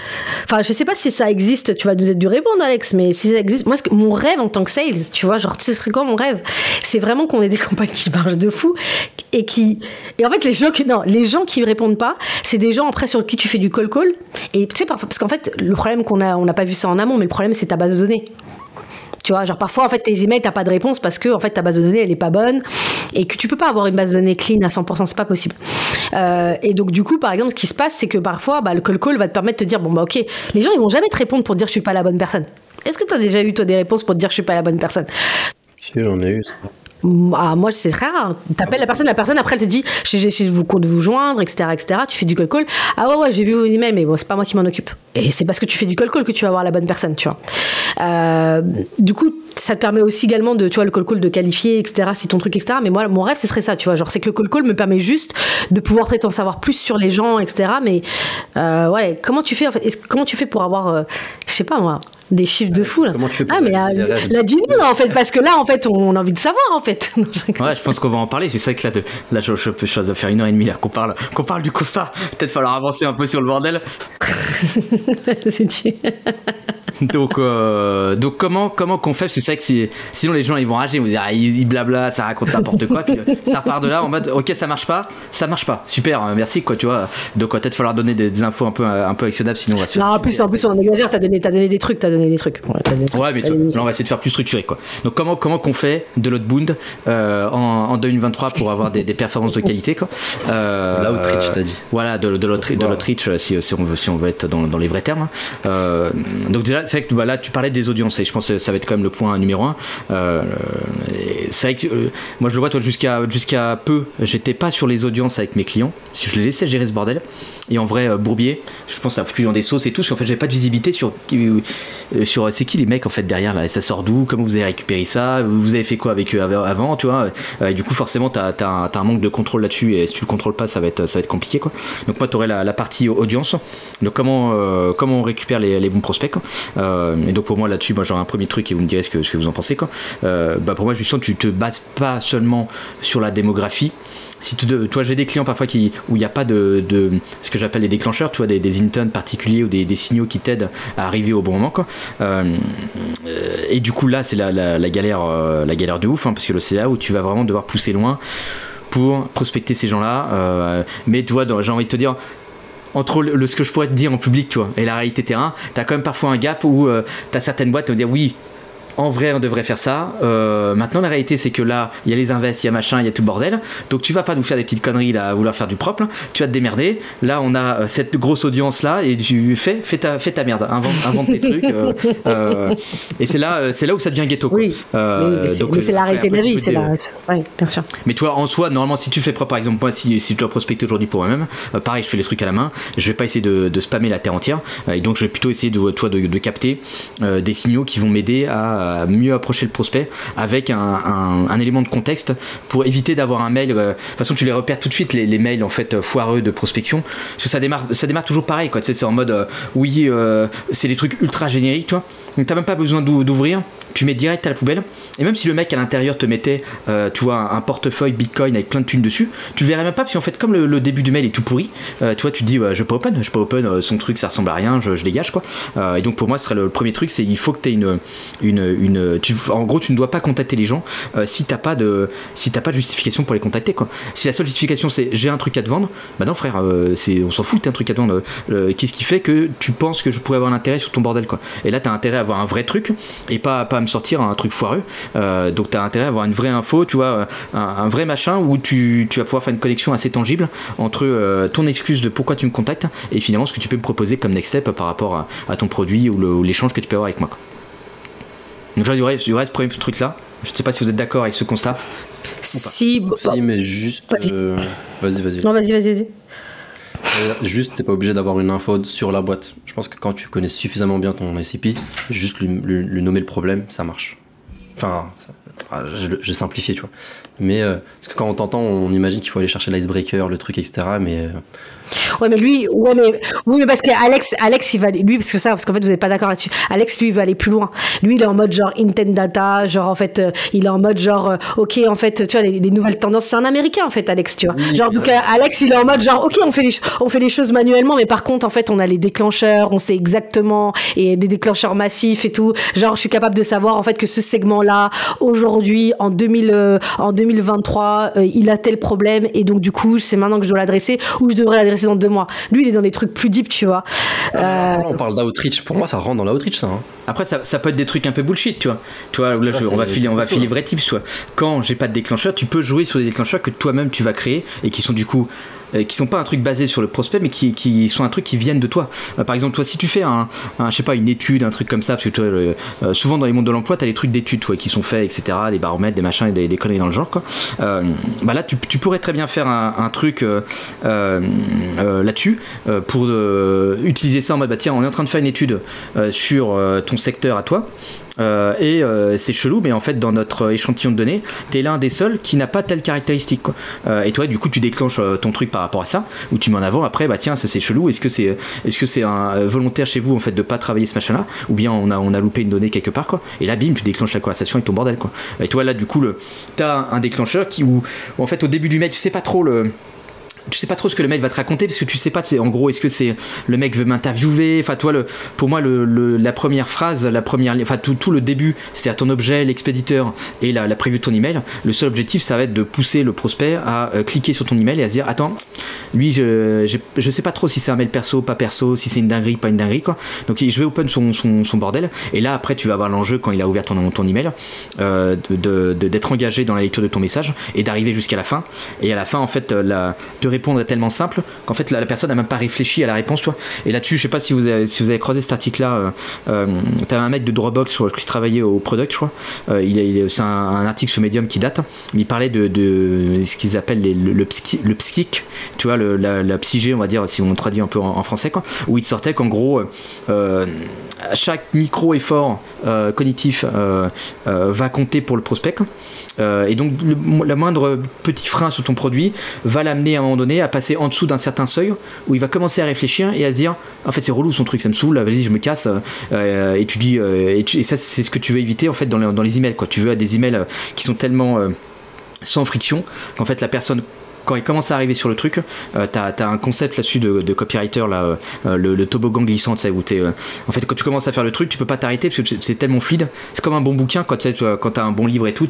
enfin, je sais pas si ça existe. Tu vas nous être du répondre, Alex, mais si ça existe, moi, que- mon rêve en tant que sales, tu vois, genre, ce serait quoi mon rêve C'est vraiment qu'on ait des *laughs* campagnes qui marchent de fou et qui, et en fait, les gens qui, non, les gens qui répondent pas, c'est des gens après sur qui tu fais du call call. Et tu sais, parce qu'en fait, le problème qu'on a, on n'a pas vu ça en amont, mais le problème, c'est ta base de données. Tu vois, genre parfois en fait tes emails t'as pas de réponse parce que en fait ta base de données elle est pas bonne et que tu peux pas avoir une base de données clean à 100%, c'est pas possible. Euh, et donc du coup par exemple ce qui se passe c'est que parfois bah, le call call va te permettre de te dire bon bah ok les gens ils vont jamais te répondre pour te dire je suis pas la bonne personne. Est-ce que tu as déjà eu toi des réponses pour te dire je suis pas la bonne personne? Si, j'en ai eu. ça. ah, moi, c'est très rare. T'appelles la personne, la personne, après, elle te dit, j'ai vous compte vous joindre, etc., etc. Tu fais du call call. Ah ouais, ouais, j'ai vu vos emails, mais bon, c'est pas moi qui m'en occupe. Et c'est parce que tu fais du call call que tu vas avoir la bonne personne, tu vois. Euh, du coup, ça te permet aussi également de, tu vois, le call call de qualifier, etc. Si ton truc, etc. Mais moi, mon rêve, ce serait ça, tu vois. Genre, c'est que le call call me permet juste de pouvoir peut-être en savoir plus sur les gens, etc. Mais euh, ouais, comment tu fais, en fait, est-ce- comment tu fais pour avoir, euh, je sais pas moi, des chiffres de fou là Comment tu fais pour Ah mais dis-nous là, en fait, parce que là, en fait, on a envie de savoir en fait. *laughs* Non, je. Ouais, je pense qu'on va en parler. C'est ça que là, de- là je, je, je, dois faire une heure et demie là qu'on parle, qu'on parle du constat. Peut-être falloir avancer un peu sur le bordel. *laughs* C'est dit. Donc, euh, donc comment comment qu'on fait Parce que c'est vrai que si- sinon les gens ils vont rager, ils vont dire ah, il, il blabla, ça raconte n'importe quoi. Puis euh, ça repart de là en mode ok ça marche pas, ça marche pas, super, euh, merci quoi, tu vois. Donc euh, peut-être falloir donner des, des infos un peu un peu actionnables, sinon on va se faire. Non, en plus, en plus, on exagère. T'as donné, t'as donné des trucs, t'as donné des trucs. Ouais, t'as donné des trucs. Ouais, mais donné- là, on va essayer de faire plus structuré, quoi. Donc, comment comment qu'on fait de l'outbound euh, en, en 2023 pour avoir des, des performances de qualité, quoi euh, L'outreach, t'as dit. Voilà, de, de l'outreach, de l'outreach, euh, si, si on veut, si on veut être dans, dans les vrais termes. hein. Euh, donc déjà, c'est vrai que bah, là, tu parlais des audiences et je pense que ça va être quand même le point numéro un. Euh, c'est vrai que euh, moi, je le vois, toi, jusqu'à jusqu'à peu, j'étais pas sur les audiences avec mes clients. Je les laissais gérer ce bordel. Et en vrai, euh, Bourbier, je pense à dans des sauces et tout, parce qu'en fait, j'avais pas de visibilité sur, euh, sur c'est qui les mecs en fait derrière là, et ça sort d'où, comment vous avez récupéré ça, vous avez fait quoi avec eux av- avant, tu vois? Euh, du coup, forcément, t'as as, un, un manque de contrôle là-dessus, et si tu le contrôles pas, ça va être, ça va être compliqué quoi. Donc, moi, t'aurais la, la partie audience, donc comment, euh, comment on récupère les, les bons prospects. Euh, et donc, pour moi, là-dessus, moi, j'aurais un premier truc et vous me direz ce que, vous en pensez quoi. Euh, bah, pour moi, justement, tu te bases pas seulement sur la démographie si tu, toi j'ai des clients parfois qui, où il n'y a pas de, ce que j'appelle les déclencheurs, tu vois, des, des intents particuliers ou des, signaux qui t'aident à arriver au bon moment. Euh, et du coup là c'est la, la, galère, euh, la galère de ouf, hein, parce que c'est là où tu vas vraiment devoir pousser loin pour prospecter ces gens-là. Euh, mais tu vois, j'ai envie de te dire, entre le, ce que je pourrais te dire en public, et la réalité terrain, t'as quand même parfois un gap où t'as certaines boîtes qui vont dire oui. En vrai, on devrait faire ça. Euh, maintenant, la réalité, c'est que là, il y a les invests, il y a machin, il y a tout le bordel. Donc, tu vas pas nous faire des petites conneries là, à vouloir faire du propre. Tu vas te démerder. Là, on a euh, cette grosse audience là, et tu fais, fais ta, fais ta merde. Invente, invente tes trucs. euh, *laughs* euh, et c'est là, c'est là où ça devient ghetto. Quoi. Oui. Oui, mais c'est- la réalité de la vie, c'est Ouais, bien sûr. mais toi, en soi, normalement, si tu fais propre, par exemple, moi, si, si je dois prospecter aujourd'hui pour moi-même, pareil, je fais les trucs à la main, je vais pas essayer de, de spammer la terre entière, et donc je vais plutôt essayer de, toi, de, de capter des signaux qui vont m'aider à, à mieux approcher le prospect avec un, élément de contexte pour éviter d'avoir un mail. euh, de toute façon, tu les repères tout de suite, les, mails en fait euh, foireux de prospection, parce que ça démarre, ça démarre toujours pareil, quoi. Tu c'est en mode, euh, oui, euh, c'est des trucs ultra génériques, toi. Donc t'as même pas besoin d'ou- d'ouvrir, tu mets direct à la poubelle. Et même si le mec à l'intérieur te mettait, euh, tu vois, un, portefeuille Bitcoin avec plein de thunes dessus, tu le verrais même pas, parce qu'en fait, comme le, début du mail est tout pourri, euh, tu vois, tu te dis, ouais, je peux open, je peux open, euh, son truc ça ressemble à rien, je, je dégage quoi. Euh, et donc pour moi, ce serait le, premier truc, c'est il faut que tu aies une, une, une en gros, tu ne dois pas contacter les gens euh, si t'as pas si pas de justification pour les contacter quoi. Si la seule justification c'est j'ai un truc à te vendre, bah non frère, c'est, on s'en fout, t'as un truc à te vendre. Qu'est-ce qui fait que tu penses que je pourrais avoir un intérêt sur ton bordel quoi Et là, t'as intérêt à avoir un vrai truc et pas, pas à me sortir un truc foireux. Euh, donc t'as intérêt à avoir une vraie info, tu vois, un, un vrai machin où tu, tu vas pouvoir faire une connexion assez tangible entre euh, ton excuse de pourquoi tu me contactes et finalement ce que tu peux me proposer comme next step par rapport à, à ton produit ou, l'échange que tu peux avoir avec moi. quoi. Donc là, aurait ce premier truc là. Je ne sais pas si vous êtes d'accord avec ce constat. Si. bon, Si, mais juste. Vas-y. euh, Vas-y, vas-y. Non, vas-y, vas-y, vas-y. Euh, Juste, t'es pas obligé d'avoir une info sur la boîte. Je pense que quand tu connais suffisamment bien ton SCP, juste lui, nommer le problème, ça marche. Enfin, ah, je, je simplifie, tu vois. Mais euh, parce que quand on t'entend, on imagine qu'il faut aller chercher l'icebreaker, le truc, etc. Mais euh, Ouais, mais lui, ouais, mais, oui, mais parce que Alex, Alex, il va, aller- lui, parce que ça, parce qu'en fait, vous n'êtes pas d'accord là-dessus. Alex, lui, il veut aller plus loin. Lui, il est en mode genre intent data, genre, en fait, euh, il est en mode genre, euh, ok, en fait, tu vois, les, les nouvelles tendances, c'est un américain, en fait, Alex, tu vois. genre, donc, euh, Alex, il est en mode genre, ok, on fait les, on fait les choses manuellement, mais par contre, en fait, on a les déclencheurs, on sait exactement, et des déclencheurs massifs et tout. Genre, je suis capable de savoir, en fait, que ce segment-là, aujourd'hui, en 2000, euh, en 2023, euh, il a tel problème, et donc, du coup, c'est maintenant que je dois l'adresser, ou je devrais dans deux mois. Lui, il est dans des trucs plus deep, tu vois. Euh, là, on parle d'outreach. Pour moi, ça rentre dans l'outreach, ça. hein. Après, ça, ça peut être des trucs un peu bullshit, tu vois. Tu vois, là, je- on va filer, on va filer là. vrais tips, tu vois. Quand j'ai pas de déclencheur, tu peux jouer sur des déclencheurs que toi-même tu vas créer et qui sont du coup euh, qui sont pas un truc basé sur le prospect, mais qui, qui sont un truc qui viennent de toi. Euh, par exemple, toi, si tu fais un, je sais pas, une étude, un truc comme ça, parce que toi, euh, souvent dans les mondes de l'emploi, tu as des trucs d'études qui sont faits, etc., des baromètres, des machins, et des, des conneries dans le genre. Quoi. Euh, bah là, tu, pourrais très bien faire un, truc là-dessus pour utiliser ça en mode bah tiens, on est en train de faire une étude sur ton secteur à toi. Euh, et euh, c'est chelou, mais en fait, dans notre échantillon de données, tu es l'un des seuls qui n'a pas telle caractéristique. Euh, et toi, du coup, tu déclenches ton truc par rapport à ça, ou tu mets en avant après, bah tiens, ça c'est chelou. Est-ce que c'est un volontaire chez vous en fait de pas travailler ce machin-là, ou bien on a on a loupé une donnée quelque part quoi. Et là, bim, tu déclenches la conversation avec ton bordel quoi. Et toi là, du coup, t'as un déclencheur qui en fait au début du mail, tu sais pas trop le tu sais pas trop ce que le mec va te raconter parce que tu sais pas en gros est-ce que c'est le mec veut m'interviewer enfin toi le pour moi le, la première phrase la première enfin tout, tout le début c'est-à-dire ton objet l'expéditeur et la, la prévue de ton email. Le seul objectif ça va être de pousser le prospect à euh, cliquer sur ton email et à se dire attends lui je, je, sais pas trop si c'est un mail perso pas perso si c'est une dinguerie pas une dinguerie quoi. Donc je vais open son, son, bordel. Et là après tu vas avoir l'enjeu quand il a ouvert ton, ton email euh, d'être engagé dans la lecture de ton message et d'arriver jusqu'à la fin. Et à la fin en fait la, de répondre est tellement simple qu'en fait la, personne n'a même pas réfléchi à la réponse toi et là-dessus je sais pas si vous avez, si cet article là euh, euh, t'avais un mec de Dropbox qui travaillait au product je crois. Euh, il, il c'est un, article sur Medium qui date il parlait de, ce qu'ils appellent le, le, le psychique tu vois la, la psyché on va dire si on traduit un peu en, français quoi. Où il sortait qu'en gros euh, chaque micro effort euh, cognitif va compter pour le prospect euh, et donc le, la moindre petit frein sur ton produit va l'amener à un moment donné à passer en dessous d'un certain seuil où il va commencer à réfléchir et à se dire en fait c'est relou son truc ça me saoule vas-y je me casse euh, et tu dis tu, et, ça c'est ce que tu veux éviter en fait dans, le, dans les emails quoi. Tu veux des emails qui sont tellement sans friction qu'en fait la personne quand il commence à arriver sur le truc, euh, t'as as un concept là-dessus de, copywriter, là, euh, le, le, toboggan glissant, tu sais, où t'es. Euh, en fait, quand tu commences à faire le truc, tu peux pas t'arrêter parce que c'est tellement fluide. C'est comme un bon bouquin, quand quand t'as un bon livre et tout,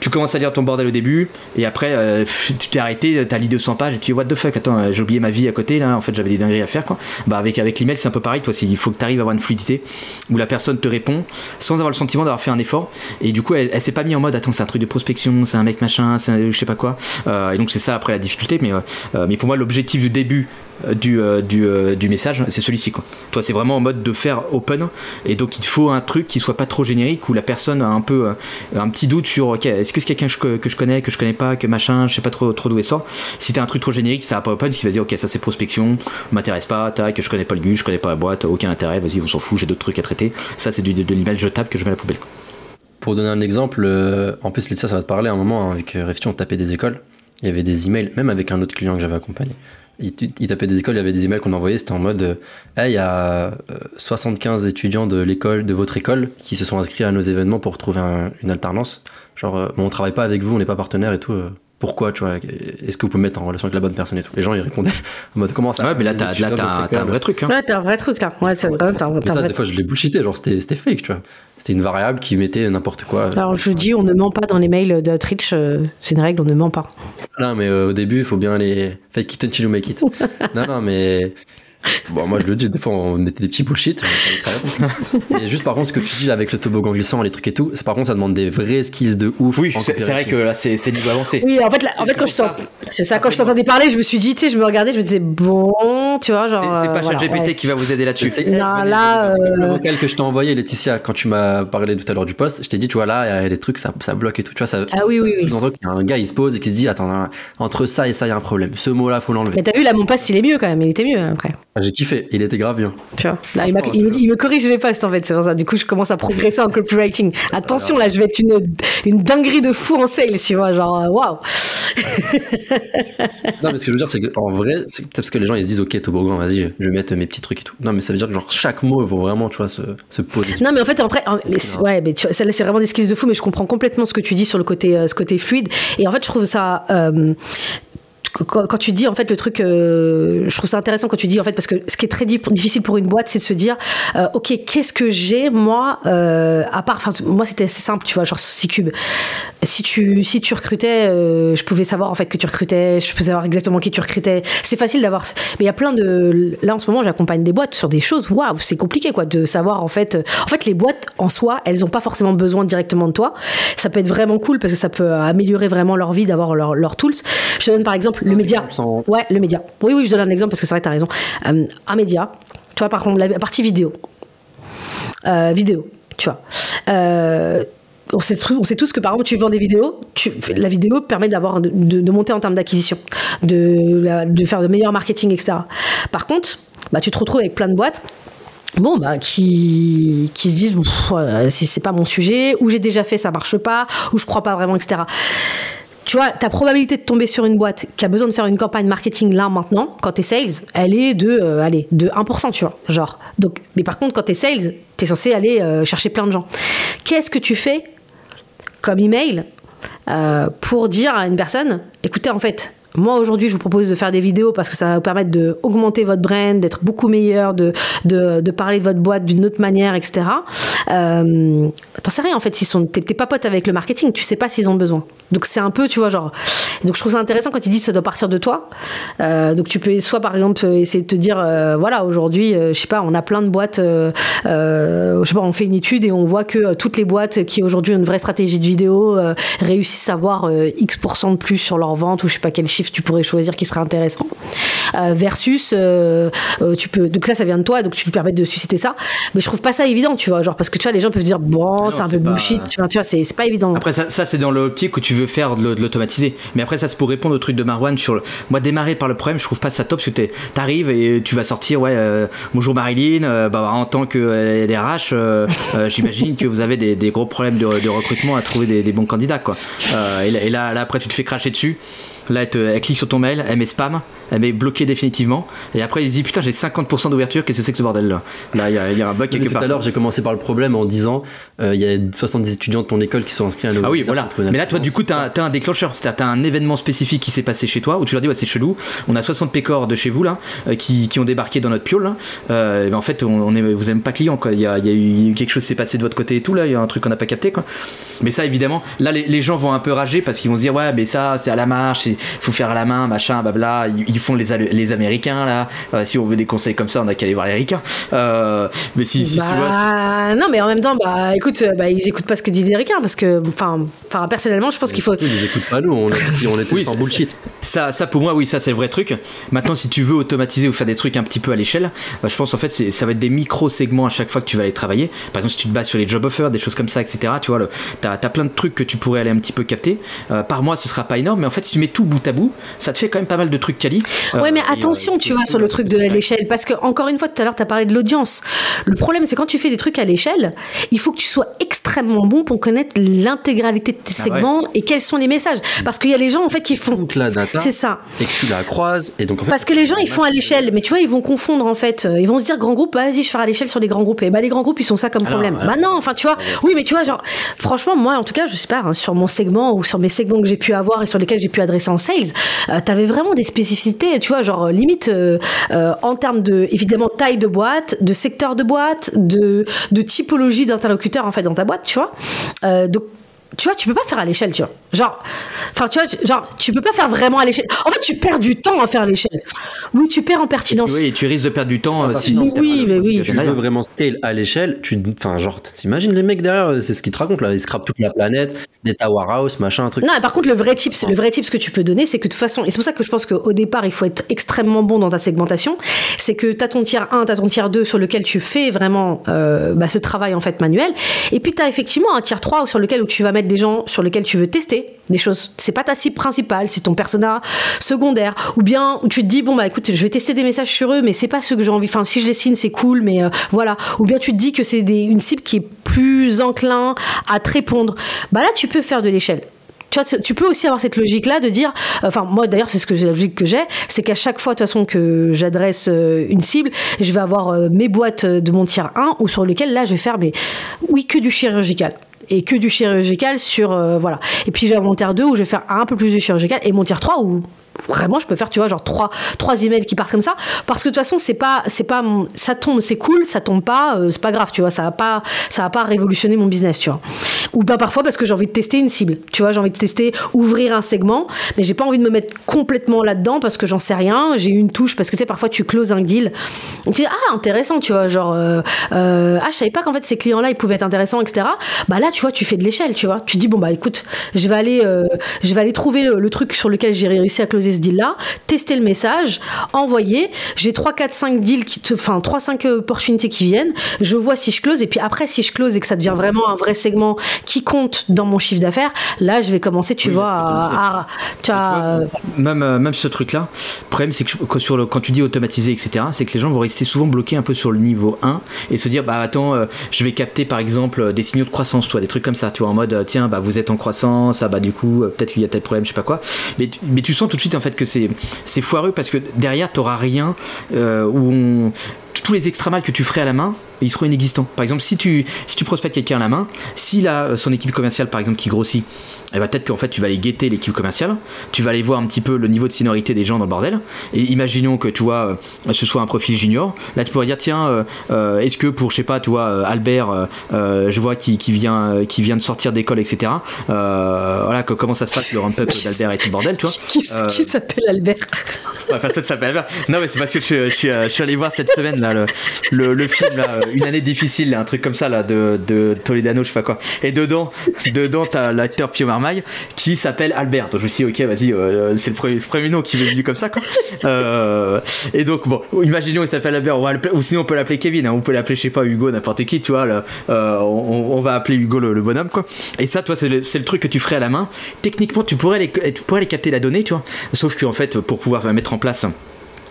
tu commences à lire ton bordel au début, et après, euh, *laughs* tu t'es arrêté, t'as lu 200 pages, et tu dis, what the fuck, attends, j'ai oublié ma vie à côté, là, en fait, j'avais des dingueries à faire, quoi. Bah, avec, avec l'email, c'est un peu pareil, toi, il faut que tu arrives à avoir une fluidité où la personne te répond sans avoir le sentiment d'avoir fait un effort, et du coup, elle, elle s'est pas mis en mode, attends, c'est un truc de prospection, c'est un mec machin, c'est je sais pas quoi. et donc, c'est ça après la difficulté, mais euh, mais pour moi, l'objectif du début euh, du, euh, du, du, message, c'est celui-ci. Quoi. Toi, c'est vraiment en mode de faire open, et donc il faut un truc qui soit pas trop générique, où la personne a un peu un petit doute sur ok, est-ce que c'est quelqu'un que, que je, connais, que je connais pas, que machin, je sais pas trop, trop d'où il sort. Si t'as un truc trop générique, ça va pas open, qui va dire ok, ça c'est prospection, m'intéresse pas, tac, je connais pas le gus, je connais pas la boîte, aucun intérêt, vas-y, on s'en fout, j'ai d'autres trucs à traiter. Ça, c'est de, de l'email jetable que je mets à la poubelle. Pour donner un exemple, euh, en plus, ça, ça va te parler à un moment, hein, avec euh, Refti, on tapait des écoles il y avait des emails, même avec un autre client que j'avais accompagné. Il, il, tapait des écoles, il y avait des emails qu'on envoyait, c'était en mode euh, hey, il y a 75 étudiants de l'école, de votre école, qui se sont inscrits à nos événements pour trouver un, une alternance. Genre, euh, bon, on travaille pas avec vous, on n'est pas partenaire et tout. Pourquoi, tu vois Est-ce que vous pouvez me mettre en relation avec la bonne personne et tout Les gens, ils répondaient *laughs* en mode comment ça Ouais, mais là, t'as, là, t'as, un vrai truc. Hein. Ouais, t'as un vrai truc là. Ouais, c'est vrai. T'as, t'as ça, des fois, je l'ai bullshité, genre, c'était, c'était fake, tu vois. C'était une variable qui mettait n'importe quoi. Alors, je dis, on ne ment pas dans les mails d'Outreach, euh, c'est une règle, on ne ment pas. Non, mais euh, au début, il faut bien les. Fake it until you make it. *laughs* non, non, mais. Bon, moi je le dis, des fois on mettait des petits bullshit. *laughs* et juste par contre, ce que tu dis avec le toboggan glissant, les trucs et tout, c'est par contre ça demande des vrais skills de ouf. Oui, c'est, vrai que là c'est, c'est niveau avancé. Oui, en fait, là, en fait quand je ça. c'est ça, quand je t'entendais parler, je me suis dit, tu sais, je me regardais, je me disais, bon, tu vois, genre. C'est, pas voilà, ChatGPT ouais. qui va vous aider là-dessus. Non, là. Euh... Le vocal que je t'ai envoyé, Laetitia, quand tu m'as parlé tout à l'heure du poste, je t'ai dit, tu vois, là, il y a des trucs, ça, ça bloque et tout. Tu vois, ça. Ah oui, oui, oui. Il y a un gars, il se pose et qui se dit, attends, entre ça et ça, il y a un problème. Ce mot-là, faut l'enlever. Mais t'as vu, là, mon poste, il est mieux quand même, il était mieux après. Ah, j'ai kiffé, il était grave bien. Tu vois, là, il, il, me, il, me corrige mes postes en fait, c'est pour ça. Du coup, je commence à progresser en copywriting. Attention, Alors... là, je vais être une, une dinguerie de fou en sales, tu vois, genre, euh, waouh! *laughs* non, mais ce que je veux dire, c'est qu'en vrai, c'est parce que les gens ils se disent, ok, toboggan, vas-y, je vais mettre mes petits trucs et tout. Non, mais ça veut dire que genre chaque mot, il faut vraiment, tu vois, se, se poser. Non, mais en fait, après, en, ouais, mais tu ça, c'est vraiment des skills de fou, mais je comprends complètement ce que tu dis sur le côté, euh, ce côté fluide. Et en fait, je trouve ça. Euh, quand, tu dis en fait le truc, euh, je trouve ça intéressant quand tu dis en fait parce que ce qui est très difficile pour une boîte, c'est de se dire, euh, ok, qu'est-ce que j'ai moi euh, à part, enfin moi c'était assez simple, tu vois, genre C-Cube. Si tu si tu recrutais, je pouvais savoir en fait que tu recrutais, je pouvais savoir exactement qui tu recrutais. C'est facile d'avoir, mais il y a plein de, là en ce moment j'accompagne des boîtes sur des choses, waouh, c'est compliqué quoi de savoir en fait, en fait les boîtes en soi, elles ont pas forcément besoin directement de toi. Ça peut être vraiment cool parce que ça peut améliorer vraiment leur vie d'avoir leurs leur tools. Je te donne par exemple le média. Sans- Ouais, le média. Oui, oui, je donne un exemple parce que c'est vrai, t'as raison. Euh, un média, tu vois, par contre, la partie vidéo. Euh, vidéo, tu vois. Euh, on sait, on sait tous que par exemple tu vends des vidéos, tu, la vidéo permet d'avoir de, de- de monter en termes d'acquisition, de, de faire de meilleurs marketing, etc. Par contre, bah, tu te retrouves avec plein de boîtes bon bah qui qui se disent c'est pas mon sujet ou j'ai déjà fait ça marche pas ou je crois pas vraiment etc tu vois, ta probabilité de tomber sur une boîte qui a besoin de faire une campagne marketing là maintenant, quand t'es sales, elle est de, euh, allez, de 1%, tu vois, genre. Donc, mais par contre, quand t'es sales, t'es censé aller euh, chercher plein de gens. Qu'est-ce que tu fais comme email euh, pour dire à une personne, écoutez, en fait, moi aujourd'hui, je vous propose de faire des vidéos parce que ça va vous permettre d'augmenter votre brand, d'être beaucoup meilleur, de, de, parler de votre boîte d'une autre manière, etc. Euh, T'en sais rien en fait, s'ils sont, t'es pas pote avec le marketing, tu sais pas s'ils ont besoin. Donc c'est un peu, tu vois, genre. Donc je trouve ça intéressant quand ils disent que ça doit partir de toi. Euh, donc tu peux soit par exemple essayer de te dire, euh, voilà, aujourd'hui, euh, je sais pas, on a plein de boîtes, je sais pas, on fait une étude et on voit que toutes les boîtes qui aujourd'hui ont une vraie stratégie de vidéo réussissent à avoir X% de plus sur leur vente ou je sais pas quel chiffre tu pourrais choisir qui serait intéressant. Euh, versus, euh, euh, tu peux, donc là ça vient de toi, donc tu lui permets de susciter ça. Mais je trouve pas ça évident, tu vois, genre parce que tu vois, les gens peuvent dire, bon, c'est un peu pas- bullshit, tu vois, tu vois, c'est pas évident. Après, ça, ça, c'est dans l'optique où tu veux faire de, l'au- de l'automatiser. Mais après, ça, c'est pour répondre au truc de Marwan sur le. Moi, démarrer par le problème, je trouve pas ça top parce que t'arrives et tu vas sortir, ouais, euh, bonjour Marilyn, bah, en tant que euh, j'imagine que vous avez des, des gros problèmes de, de recrutement à trouver des, des bons candidats, quoi. Et, là, et là, là, après, tu te fais cracher dessus. Là, elle, clique sur ton mail, elle met spam, elle met bloqué définitivement. Et après, il se dit putain, j'ai 50% d'ouverture, qu'est-ce que c'est que ce bordel là Là, il y, a- il y a un bug quelque tout part. à l'heure, j'ai commencé par le problème en disant euh, il y a 70 étudiants de ton école qui sont inscrits à nos Ah oui, voilà. Mais là, toi, du coup, t'as as un déclencheur. C'est-à-dire, t'as un événement spécifique qui s'est passé chez toi où tu leur dis, ouais, c'est chelou. On a 60 pécores de chez vous, là, euh, qui, qui ont débarqué dans notre piole, là. Euh, ben, en fait, on, on est, vous même pas client, quoi. Il y a, il y a eu quelque chose qui s'est passé de votre côté et tout, là. Il y a un truc qu'on n'a pas capté, quoi. Mais ça, évidemment, là, les, les gens vont un peu rager parce qu'ils vont se dire, ouais, mais ça, c'est à la marche, il faut faire à la main, machin, blabla. Ils, ils font les, les Américains, là. Euh, si on veut des conseils comme ça, on a qu'à aller voir les Ricains. Euh, mais si, si tu vois. Bah, non, mais en même temps, bah, écoute, euh, bah, ils écoutent pas ce que dit des ricains parce que, enfin, enfin, personnellement, je pense qu'il faut. Ils écoutent pas nous, on, a- on était Oui, sans c'est- bullshit. Ça, ça pour moi, oui, ça c'est le vrai truc. Maintenant, si tu veux automatiser ou faire des trucs un petit peu à l'échelle, bah, je pense en fait, ça va être des micro-segments à chaque fois que tu vas aller travailler. Par exemple, si tu te bases sur les job offers, des choses comme ça, etc., tu vois, t'as as plein de trucs que tu pourrais aller un petit peu capter. Euh, par mois, ce sera pas énorme, mais en fait, si tu mets tout bout à bout, ça te fait quand même pas mal de trucs quali. Euh, Ouais, mais et, attention, euh, tu vois, sur le truc de l'échelle, parce que encore une fois, tout à l'heure, tu as parlé de l'audience. Le problème, c'est quand tu fais des trucs à l'échelle, il faut que tu sois extrêmement bon pour connaître l'intégralité de tes Ah ouais. segments et quels sont les messages. Parce qu'il y a les gens, en fait, qui font. Toute la data C'est ça. et que tu la croises et donc en fait Parce que les gens, ils font à l'échelle, mais tu vois, ils vont confondre en fait. Euh, Ils vont se dire grand groupe, bah, vas-y, je ferai à l'échelle sur les grands groupes. Et bah, les grands groupes, ils sont ça comme Alors, problème. alors. Bah non, enfin, tu vois. Oui, mais tu vois, genre, franchement, moi, en tout cas, je sais pas, hein, sur mon segment ou sur mes segments que j'ai pu avoir et sur lesquels j'ai pu adresser en sales, euh, t'avais vraiment des spécificités, tu vois, genre, limite, euh, euh, en termes de, évidemment, taille de boîte, de secteur de boîte, de, de typologie d'interlocuteur, en fait, dans ta boîte, tu vois. Euh, donc, tu vois, tu peux pas faire à l'échelle, tu vois. Genre, enfin, tu vois, tu- genre, tu peux pas faire vraiment à l'échelle. En fait, tu perds du temps à faire à l'échelle. Oui, tu perds en pertinence. Oui, et tu risques de perdre du temps euh, si, Oui, t'as oui, mais oui. tu veux vraiment scale à l'échelle, tu, enfin genre, t'imagines les mecs derrière, c'est ce qu'ils te racontent là, ils scrapent toute la planète, des towerhouse, machin, un truc. Non, et par contre, le vrai tips, le vrai tips que tu peux donner, c'est que de toute façon, et c'est pour ça que je pense qu'au départ, il faut être extrêmement bon dans ta segmentation, c'est que tu as ton tiers 1, tu as ton tiers 2 sur lequel tu fais vraiment euh, bah, ce travail en fait manuel, et puis tu as effectivement un tiers 3 sur lequel où tu vas mettre des gens sur lesquels tu veux tester des choses. C'est pas ta cible principale, c'est ton persona secondaire, ou bien où tu te dis bon bah écoute, je vais tester des messages sur eux, mais c'est pas ceux que j'ai envie. Enfin, si je les signe, c'est cool, mais euh, voilà. Ou bien tu te dis que c'est une cible qui est plus enclin à te répondre. Bah là, tu peux faire de l'échelle. Tu vois, tu peux aussi avoir cette logique-là de dire, enfin moi d'ailleurs c'est ce que la logique que j'ai, c'est qu'à chaque fois de toute façon que j'adresse euh, une cible, je vais avoir euh, mes boîtes de mon tiers 1 ou sur lesquelles là je vais faire mais oui que du chirurgical et que du chirurgical sur euh, voilà. Et puis j'ai mon tiers 2 où je vais faire un peu plus de chirurgical et mon tiers 3 où vraiment je peux faire tu vois genre trois trois emails qui partent comme ça. Parce que de toute façon c'est pas c'est pas ça tombe c'est cool ça tombe pas euh, c'est pas grave tu vois ça va pas ça va pas révolutionner mon business tu vois. Ou bien parfois parce que j'ai envie de tester une cible tu vois j'ai envie de tester ouvrir un segment mais j'ai pas envie de me mettre complètement là dedans parce que j'en sais rien j'ai une touche parce que tu sais parfois tu closes un deal. Tu dis ah intéressant tu vois genre euh, euh, ah je savais pas qu'en fait ces clients là ils pouvaient être intéressants etc bah là tu vois tu fais de l'échelle tu vois. Tu dis bon bah écoute je vais aller euh, je vais aller trouver le truc sur lequel j'ai réussi à closer ce deal-là, tester le message, envoyer. J'ai 3, 4, 5 deals, qui te, enfin 3, 5 opportunités qui viennent. Je vois si je close. Et puis après, si je close et que ça devient vraiment un vrai segment qui compte dans mon chiffre d'affaires, là, je vais commencer, tu Oui, vois, à à, tu vois, Même, euh, même ce truc-là, le problème c'est que sur le, quand tu dis automatiser, etc., c'est que les gens vont rester souvent bloqués un peu sur le niveau 1 et se dire, bah attends, euh, je vais capter par exemple euh, des signaux de croissance, toi, des trucs comme ça, tu vois, en mode, euh, tiens, bah vous êtes en croissance, ah bah du coup, euh, peut-être qu'il y a tel problème, je sais pas quoi. Mais, mais tu sens tout de suite en fait que c'est c'est foireux parce que derrière, t'auras rien euh, où tous les extra mal que tu ferais à la main, ils seront inexistants. Par exemple, si tu, si tu prospectes quelqu'un à la main, s'il a euh, son équipe commerciale par exemple qui grossit, eh ben, peut-être qu'en fait tu vas aller guetter l'équipe commerciale, tu vas aller voir un petit peu le niveau de seniorité des gens dans le bordel, et imaginons que tu vois, euh, ce soit un profil junior, là tu pourrais dire tiens, euh, euh, est-ce que pour, je sais pas, tu vois, Albert, euh, je vois qui, qui vient, qui vient de sortir d'école, etc. Euh, voilà, que- comment ça se passe le ramp-up *laughs* d'Albert et tout le bordel, tu vois. *laughs* qui, qui s'appelle Albert? Ouais, enfin, ça s'appelle Albert. Non, mais c'est parce que je, suis- je je suis allé voir cette semaine là, le, le, le film là, Une année difficile, un truc comme ça là, de, de Toledano, je sais pas quoi. Et dedans, dedans t'as l'acteur Pio Marmaille qui s'appelle Albert. Donc je me suis dit, ok, vas-y, euh, c'est le premier, nom qui m'est venu comme ça quoi. *laughs* Euh, et donc, bon, imaginons il s'appelle Albert, on va l'appeler- ou sinon on peut l'appeler Kevin, hein, on peut l'appeler, je sais pas, Hugo, n'importe qui, tu vois. euh, on, on va appeler Hugo le, le bonhomme quoi. Et ça, toi, c'est le, c'est le truc que tu ferais à la main. Techniquement, tu pourrais les, tu pourrais les capter la donnée, tu vois. Sauf qu'en fait, pour pouvoir mettre en place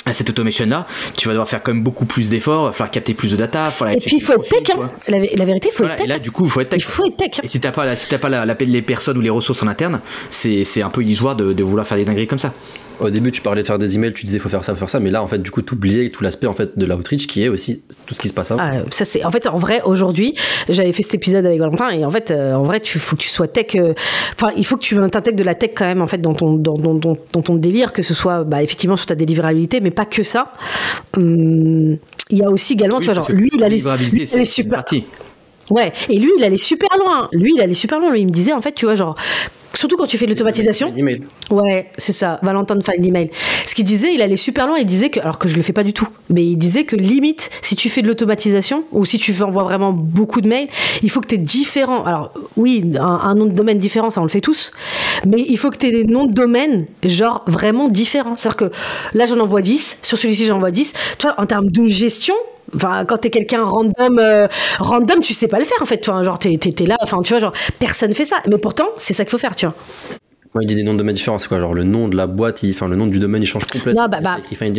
à cette automation là, tu vas devoir faire quand même beaucoup plus d'efforts, il va falloir capter plus de data, falloir Et puis il faut être tech, hein. la, la vérité, il faut Voilà, être et tech. là, du coup, il faut être tech. Il faut être tech. Et si t'as pas, la, si t'as pas la, la, les personnes ou les ressources en interne, c'est, c'est un peu illusoire de, de vouloir faire des dingueries comme ça. Au début, tu parlais de faire des emails, tu disais faut faire ça, faut faire ça, mais là, en fait, du coup, t'oubliais tout l'aspect en fait de l'outreach qui est aussi tout ce qui se passe avant. Ah, ça c'est en fait en vrai aujourd'hui j'avais fait cet épisode avec Valentin et en fait euh, en vrai tu faut que tu sois tech euh, enfin il faut que tu t'intègres de la tech quand même en fait dans ton dans, dans, dans- dans ton délire que ce soit bah, effectivement sur ta délivrabilité mais pas que ça Hum, il y a aussi également Oui, tu vois genre lui il a les, lui, il super partie. ouais et lui il allait super loin lui il allait super loin lui il me disait en fait tu vois genre surtout quand tu fais de l'automatisation. Ouais, c'est ça, Valentin de File Email. Ce qu'il disait, il allait super loin, il disait que, alors que je le fais pas du tout, mais il disait que limite, si tu fais de l'automatisation, ou si tu envoies vraiment beaucoup de mails, il faut que tu aies différents. Alors, oui, un, un nom de domaine différent, ça on le fait tous, mais il faut que tu aies des noms de domaine, genre vraiment différents. C'est-à-dire que là, j'en envoie 10, sur celui-ci, j'en envoie 10. Tu vois, en termes de gestion, Enfin, quand t'es quelqu'un random, euh, random, tu sais pas le faire en fait. Enfin, genre, t'es, t'es- t'es là, enfin, tu vois, genre, personne fait ça. Mais pourtant, c'est ça qu'il faut faire, tu vois. Quand il dit des noms de domaine différents, c'est quoi Genre le nom de la boîte, il- enfin le nom du domaine, il change complètement. Non, bah, bah,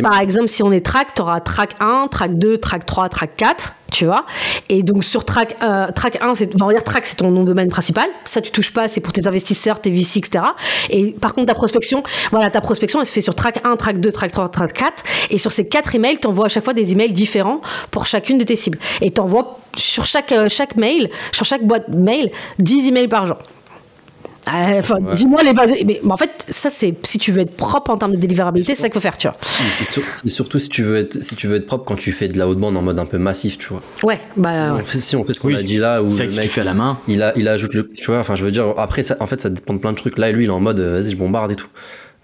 par exemple, si on est track, tu auras track 1, track 2, track 3, track 4, tu vois. Et donc sur track, euh, track 1, c'est, on va dire track, c'est ton nom de domaine principal. Ça, tu touches pas, c'est pour tes investisseurs, tes VC, etc. Et par contre, ta prospection, voilà, ta prospection, elle se fait sur track 1, track 2, track 3, track 4. Et sur ces quatre emails, tu envoies à chaque fois des emails différents pour chacune de tes cibles. Et tu envoies sur chaque, euh, chaque mail, sur chaque boîte mail, 10 emails par jour. Euh, Enfin, dis-moi les bases. Mais, mais en fait, ça, c'est si tu veux être propre en termes de délivrabilité, c'est ça qu'il faut faire, tu vois. C'est sur- c'est surtout si tu, veux être, si tu veux être propre quand tu fais de la haute bande en mode un peu massif, tu vois. Ouais, bah. Si, ouais. on fait, si on fait ce qu'on Oui. a dit là, où le que si tu mec, fais à la main. il, a, il ajoute le. Tu vois, enfin, je veux dire, après, ça, en fait, ça dépend de plein de trucs. Là, lui, il est en mode, euh, vas-y, je bombarde et tout.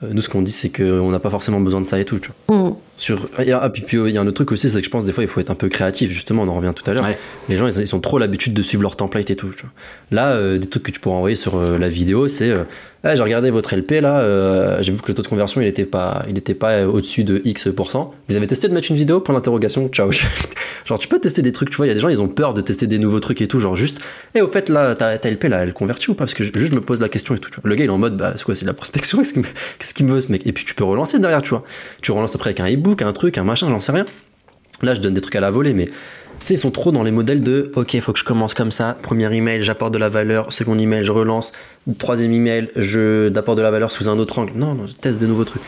Euh, nous, ce qu'on dit, c'est qu'on n'a pas forcément besoin de ça et tout, tu vois. Mm. Sur, ah, puis, puis, il y a un autre truc aussi, c'est que je pense des fois il faut être un peu créatif, justement, on en revient tout à l'heure. Ouais. Les gens ils, ont trop l'habitude de suivre leur template et tout. tu vois. Là, euh, des trucs que tu pourras envoyer sur euh, la vidéo, c'est euh, Ah, j'ai regardé votre LP là, euh, j'ai vu que le taux de conversion il était pas, il était pas euh, au-dessus de X%. Vous avez testé de mettre une vidéo pour l'interrogation? Ciao. *laughs* genre tu peux tester des trucs, tu vois, il y a des gens ils ont peur de tester des nouveaux trucs et tout, genre juste Et au fait là, ta, ta LP là, elle convertit ou pas? Parce que je- juste je me pose la question et tout. tu vois. Le gars il est en mode Bah c'est quoi, c'est de la prospection? *laughs* Qu'est-ce qu'il me, veut ce mec? Et puis tu peux relancer derrière, tu vois. Tu relances après avec un un truc, un machin, j'en sais rien. Là, je donne des trucs à la volée, mais tu sais, ils sont trop dans les modèles de OK, faut que je commence comme ça. Premier email, j'apporte de la valeur. Second email, je relance. Troisième email, je d'apporte de la valeur sous un autre angle. Non, non, je teste de nouveaux trucs.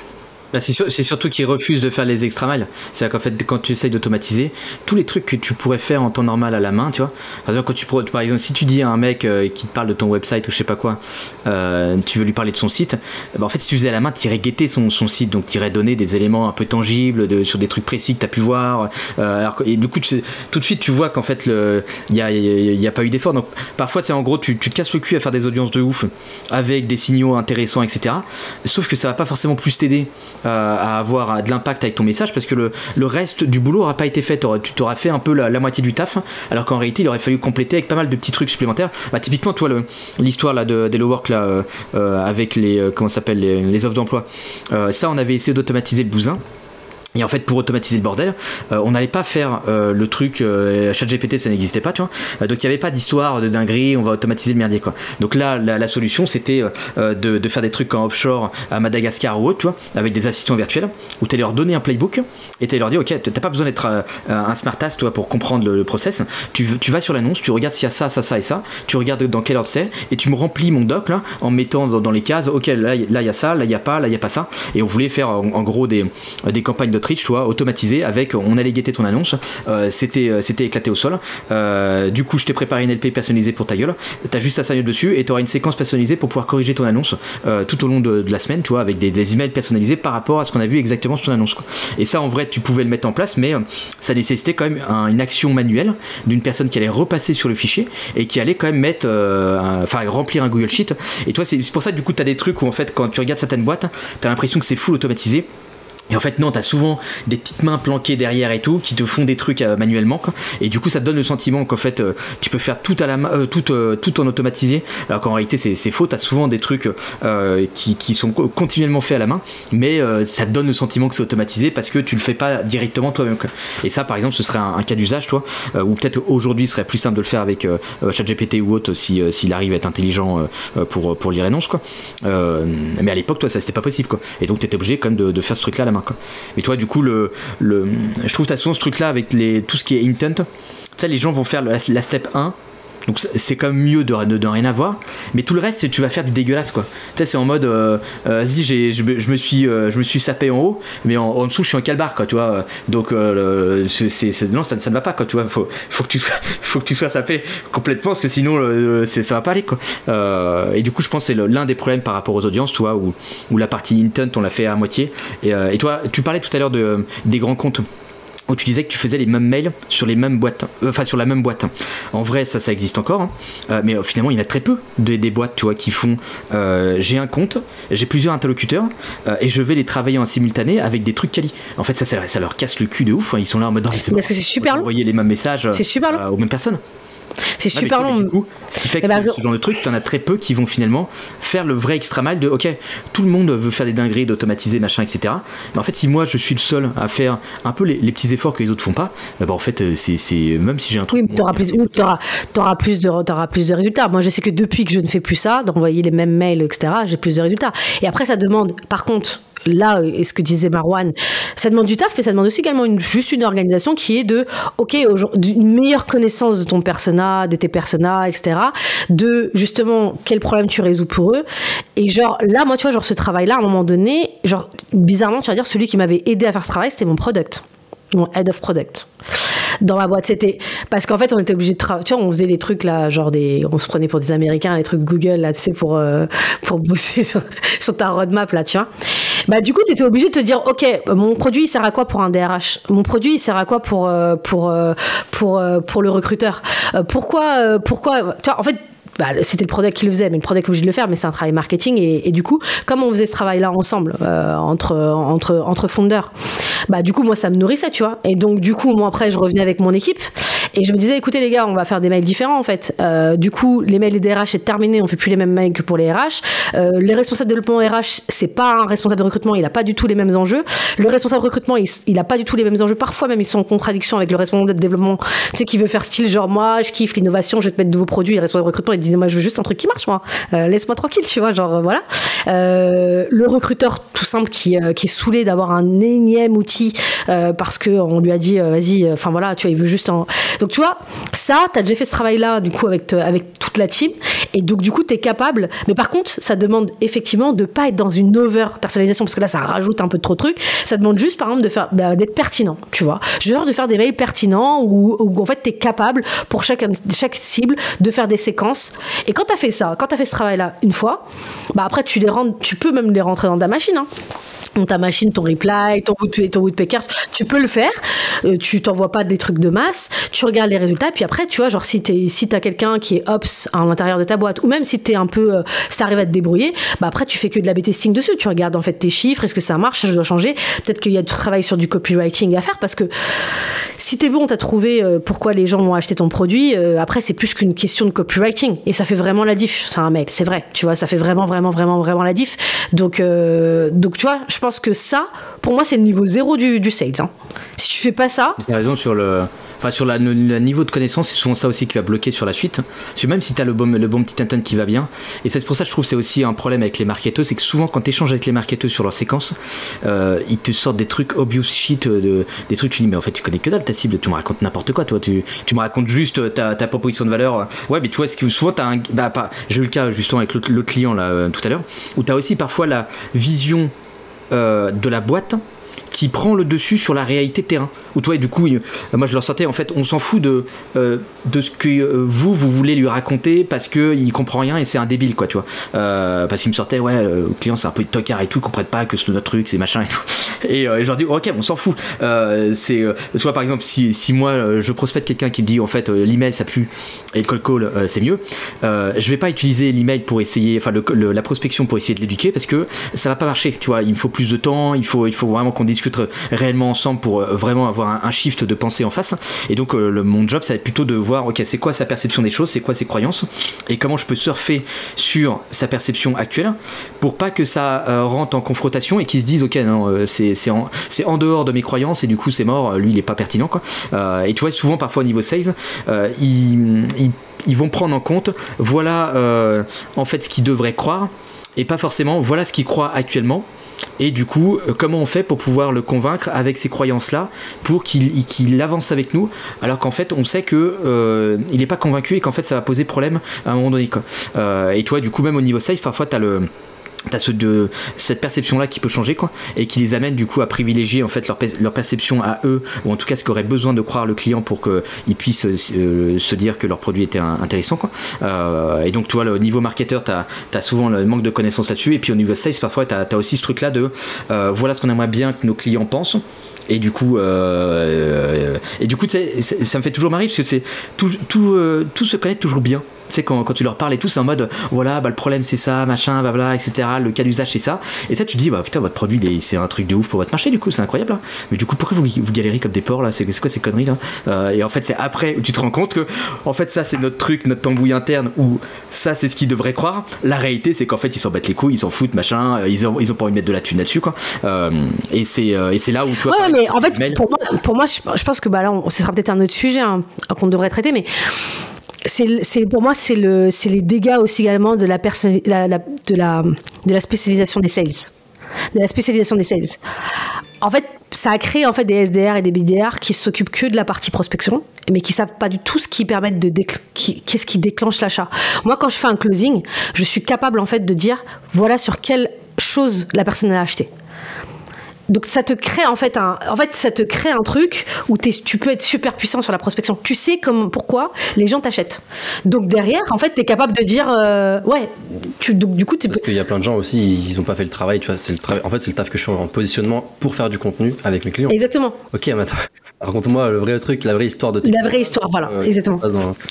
Bah, c'est, surtout qu'ils refusent de faire les extra miles. C'est-à-dire qu'en fait, quand tu essayes d'automatiser, tous les trucs que tu pourrais faire en temps normal à la main, tu vois. Par exemple, quand tu, par exemple, si tu dis à un mec euh, qui te parle de ton website ou je sais pas quoi, euh, tu veux lui parler de son site, bah, en fait, si tu faisais à la main, tu irais guetter son, site, donc tu irais donner des éléments un peu tangibles sur des trucs précis que tu as pu voir. Euh, alors et du coup, tu tout de suite, tu vois qu'en fait, il n'y a, y a pas eu d'effort. Donc, parfois, tu sais, en gros, tu, tu te casses le cul à faire des audiences de ouf avec des signaux intéressants, etc. Sauf que ça va pas forcément plus t'aider à avoir de l'impact avec ton message parce que le, le reste du boulot n'aura pas été fait. tu t'auras fait un peu la, moitié du taf, alors qu'en réalité, il aurait fallu compléter avec pas mal de petits trucs supplémentaires. Bah, typiquement, toi, l'histoire là de d'Hello Work là, avec les, comment s'appelle, les, les, offres d'emploi, ça, on avait essayé d'automatiser le bousin. Et en fait, pour automatiser le bordel, euh, on n'allait pas faire euh, le truc euh, ChatGPT, ça n'existait pas, tu vois. Euh, donc il n'y avait pas d'histoire de dinguerie, on va automatiser le merdier, quoi. Donc là, la, solution, c'était de, faire des trucs en offshore à Madagascar ou autre, tu vois, avec des assistants virtuels, où tu leur donner un playbook et tu leur dire, ok, t'as pas besoin d'être un smart ass, toi, pour comprendre le, process. Tu, vas sur l'annonce, tu regardes s'il y a ça, ça, ça et ça, tu regardes dans quel ordre c'est, et tu me remplis mon doc là, en mettant dans, les cases, ok, là, il y a ça, là, il n'y a pas, là, il n'y a pas ça. Et on voulait faire en, en gros des, des campagnes de automatisé avec on allait guetter ton annonce, euh, c'était euh, c'était éclaté au sol. Euh, du coup, je t'ai préparé une LP personnalisée pour ta gueule. T'as juste à signer dessus et t'auras une séquence personnalisée pour pouvoir corriger ton annonce tout au long de, la semaine, tu vois, avec des, emails personnalisés par rapport à ce qu'on a vu exactement sur ton annonce. Et ça, en vrai, tu pouvais le mettre en place, mais ça nécessitait quand même une action manuelle d'une personne qui allait repasser sur le fichier et qui allait quand même mettre, remplir un Google Sheet. Et toi, c'est pour ça, du coup, tu as des trucs où en fait, quand tu regardes certaines boîtes, tu as l'impression que c'est full automatisé. Et en fait, non, t'as souvent des petites mains planquées derrière et tout qui te font des trucs euh, manuellement. Quoi. Et du coup, ça te donne le sentiment qu'en fait, euh, tu peux faire tout à la main, euh, tout, tout en automatisé. Alors qu'en réalité, c'est faux. T'as souvent des trucs qui, qui, sont continuellement faits à la main, mais ça te donne le sentiment que c'est automatisé parce que tu le fais pas directement toi-même. Et ça, par exemple, ce serait un, cas d'usage, toi, ou peut-être aujourd'hui, ce serait plus simple de le faire avec ChatGPT ou autre si s'il arrive à être intelligent pour pour lire les quoi. mais à l'époque, toi, ça c'était pas possible, quoi. Et donc, t'étais obligé quand même de, de faire ce truc-là à la main. Mais toi, du coup, le, le, je trouve que tu souvent ce truc-là avec les, tout ce qui est intent. Tu les gens vont faire la, step 1 donc c'est quand même mieux de, de, rien avoir. Mais tout le reste, tu vas faire du dégueulasse quoi. Tu sais, c'est en mode, euh, euh, vas-y, je, me suis, euh, je me suis sapé en haut, mais en, dessous, je suis en calbar quoi, tu vois. Donc c'est, non, ça, ne va pas quoi, tu vois. Faut, faut que tu, *laughs* faut que tu sois sapé complètement parce que sinon, c'est, ça va pas aller quoi. et du coup, je pense que c'est l'un des problèmes par rapport aux audiences, tu où, où la partie intent, on l'a fait à moitié. Et, et toi, tu parlais tout à l'heure de, des grands comptes où tu disais que tu faisais les mêmes mails sur les mêmes boîtes, euh, enfin sur la même boîte. En vrai, ça, ça existe encore, hein. euh, mais euh, finalement, il y en a très peu des, boîtes, tu vois, qui font. j'ai un compte, j'ai plusieurs interlocuteurs et je vais les travailler en simultané avec des trucs quali. En fait, ça, ça, leur casse le cul de ouf. Hein. Ils sont là en mode. Parce que c'est super long. Envoyer les mêmes messages aux mêmes personnes. C'est super long. Du coup, ce qui fait que ben, ce genre de truc, tu en as très peu qui vont finalement faire le vrai extra mile de ok, tout le monde veut faire des dingueries, d'automatiser, machin, etc. Mais en fait, si moi je suis le seul à faire un peu les, petits efforts que les autres font pas, bah en fait, euh, c'est même si j'ai un truc. Oui, tu auras, plus, auras, plus, de, auras plus de résultats. Moi, je sais que depuis que je ne fais plus ça, d'envoyer les mêmes mails, etc., j'ai plus de résultats. Et après, ça demande, par contre, là, et ce que disait Marwan, ça demande du taf, mais ça demande aussi également une, juste une organisation qui est de, ok, une meilleure connaissance de ton persona, de tes personas, etc. De justement quel problème tu résous pour eux. Et genre là, moi, tu vois, genre ce travail-là, à un moment donné, genre bizarrement, tu vas dire, celui qui m'avait aidé à faire ce travail, c'était mon product, mon head of product dans ma boîte. C'était parce qu'en fait, on était obligé de travailler. Tu vois, on faisait des trucs là, genre des, on se prenait pour des Américains, les trucs Google là, tu sais, pour euh, pour bosser sur, *laughs* ta roadmap là, tu vois. Bah, du coup, tu étais obligé de te dire, OK, mon produit, il sert à quoi pour un DRH Mon produit, il sert à quoi pour, euh, pour, euh, pour, euh, pour, le recruteur? Pourquoi, pourquoi tu vois, en fait, bah, c'était le product qui le faisait, mais le product est obligé de le faire, mais c'est un travail marketing. Et, du coup, comme on faisait ce travail-là ensemble, entre, entre, entre fondeurs, bah, du coup, moi, ça me nourrissait, tu vois. Et donc, du coup, moi, après, je revenais avec mon équipe. Et je me disais, écoutez les gars, on va faire des mails différents en fait. Euh, du coup, les mails des RH est terminé, on fait plus les mêmes mails que pour les RH. Euh, les responsables de développement RH, c'est pas un responsable de recrutement, il a pas du tout les mêmes enjeux. Le responsable de recrutement, il, il a pas du tout les mêmes enjeux. Parfois même, ils sont en contradiction avec le responsable de développement, tu sais, qui veut faire style genre moi, je kiffe l'innovation, je vais te mettre de nouveaux produits. Le responsable de recrutement, il dit moi, je veux juste un truc qui marche, moi. Euh, laisse-moi tranquille, tu vois, genre voilà. le recruteur tout simple qui, qui est saoulé d'avoir un énième outil parce que on lui a dit vas-y, enfin voilà, tu vois, il veut juste un... tu vois, ça, tu as déjà fait ce travail-là du coup avec, avec toute la team et donc du coup tu es capable, mais par contre ça demande effectivement de pas être dans une over personnalisation parce que là ça rajoute un peu trop de trucs, ça demande juste par exemple de faire bah, d'être pertinent, tu vois. Genre de faire des mails pertinents où, en fait tu es capable pour chaque, chaque cible de faire des séquences et quand tu as fait ça, quand tu as fait ce travail-là une fois, bah après tu les tu peux même les rentrer dans ta machine hein. Ta machine, ton reply, ton, ton woodpecker, tu peux le faire. Euh, tu t'envoies pas des trucs de masse, tu regardes les résultats, puis après, tu vois, genre si t'es si t'as quelqu'un qui est ops à l'intérieur de ta boîte, ou même si t'es un peu, euh, si t'arrives à te débrouiller, bah après tu fais que de la B-testing dessus. Tu regardes en fait tes chiffres, est-ce que ça marche, ça je dois changer. Peut-être qu'il y a du travail sur du copywriting à faire parce que si t'es bon, t'as trouvé euh, pourquoi les gens vont acheter ton produit. après, c'est plus qu'une question de copywriting et ça fait vraiment la diff. C'est un mail, c'est vrai. Tu vois, ça fait vraiment, vraiment, vraiment, vraiment la diff. Donc, donc tu vois, je pense que ça, pour moi, c'est le niveau zéro du, du sales. Hein. Si tu fais pas ça. Tu raison sur le. Enfin, sur le niveau de connaissance, c'est souvent ça aussi qui va bloquer sur la suite. Parce que même si tu as le bon, le bon petit inton qui va bien, et c'est pour ça que je trouve que c'est aussi un problème avec les marketeurs, c'est que souvent quand tu échanges avec les marketeurs sur leur séquence, euh, ils te sortent des trucs obvious shit, de, des trucs, tu dis, mais en fait, tu connais que dalle ta cible, tu me racontes n'importe quoi, toi, tu, tu me racontes juste ta, ta, proposition de valeur. Ouais, mais tu vois, que souvent, tu as un. Bah, pas, j'ai eu le cas justement avec l'autre client là, euh, tout à l'heure, où tu as aussi parfois la vision euh, de la boîte qui prend le dessus sur la réalité terrain. Ou toi, et du coup, moi je leur sortais, en fait, on s'en fout de, euh, de ce que euh, vous, vous voulez lui raconter parce qu'il comprend rien et c'est un débile, quoi, tu vois. parce qu'il me sortait, ouais, le client c'est un peu de tocard et tout, il comprend pas que c'est notre truc, c'est machin et tout. *laughs* Et, je leur dis, ok, on s'en fout. c'est, tu vois, par exemple, si, si moi je prospecte quelqu'un qui me dit, en fait, l'email ça pue et le call call c'est mieux, je vais pas utiliser l'email pour essayer, enfin, la prospection pour essayer de l'éduquer parce que ça va pas marcher, tu vois. Il me faut plus de temps, il faut, il faut vraiment qu'on discute réellement ensemble pour euh, vraiment avoir un, shift de pensée en face. Et donc, euh, mon job, ça va être plutôt de voir, ok, c'est quoi sa perception des choses, c'est quoi ses croyances, et comment je peux surfer sur sa perception actuelle pour pas que ça euh, rentre en confrontation et qu'il se dise, ok, non, c'est en, en, dehors de mes croyances et du coup, c'est mort, lui, il est pas pertinent, quoi. et tu vois, souvent, parfois, au niveau sales, ils, ils, vont prendre en compte, voilà, en fait, ce qu'ils devraient croire et pas forcément voilà ce qu'il croit actuellement et du coup, euh, comment on fait pour pouvoir le convaincre avec ces croyances-là pour qu'il avance avec nous, alors qu'en fait, on sait que euh, il n'est pas convaincu et qu'en fait, ça va poser problème à un moment donné. Euh, et toi, du coup, même au niveau safe, parfois, tu le T'as ce de, cette perception là qui peut changer quoi et qui les amène du coup à privilégier en fait leur, leur perception à eux ou en tout cas ce qu'aurait besoin de croire le client pour qu'ils puissent euh, se dire que leur produit était intéressant quoi. Euh, et donc tu vois le niveau marketeur t'as as souvent le manque de connaissances là-dessus et puis au niveau sales parfois t'as as aussi ce truc là de euh, voilà ce qu'on aimerait bien que nos clients pensent et du coup et du coup ça me fait toujours marrer parce que c'est tout, tout, tout se connaît toujours bien tu sais, quand, quand, tu leur parles et tout, c'est en mode, voilà, bah, le problème c'est ça, machin, bla, etc. Le cas d'usage c'est ça. Et ça, tu te dis, bah putain, votre produit c'est un truc de ouf pour votre marché, du coup, c'est incroyable. Hein. Mais du coup, pourquoi vous, vous galérez comme des porcs là? C'est quoi ces conneries là? Euh, Et en fait, c'est après où tu te rends compte que, en fait, ça c'est notre truc, notre tambouille interne, où ça c'est ce qu'ils devraient croire. La réalité, c'est qu'en fait, ils s'en battent les couilles, ils s'en foutent, machin, euh, ils ont, ils ont pas envie de mettre de la thune là-dessus, quoi. Euh, et c'est là où tu vois. Ouais, mais en fait, pour moi, pour moi, je, pense que bah, là, ce sera peut-être un autre sujet hein, qu'on devrait traiter, mais c'est pour moi c'est le les dégâts aussi également de la spécialisation des sales. De la spécialisation des sales. En fait ça a créé en fait des SDR et des BDR qui s'occupent que de la partie prospection mais qui savent pas du tout ce qui permet de qu'est-ce qui déclenche l'achat. Moi quand je fais un closing je suis capable en fait de dire voilà sur quelle chose la personne a acheté donc ça te crée en fait un, en fait ça te crée un truc où tu peux être super puissant sur la prospection. Tu sais comme pourquoi les gens t'achètent. Donc derrière, en fait, tu es capable de dire euh, ouais. Tu, donc du coup, parce qu'il y a plein de gens aussi, ils ont pas fait le travail. Tu vois, c'est le travail. En fait, c'est le taf que je fais en positionnement pour faire du contenu avec mes clients. Exactement. Ok, maintenant. Raconte-moi le vrai truc, la vraie histoire de tes La vraie histoire, voilà, exactement.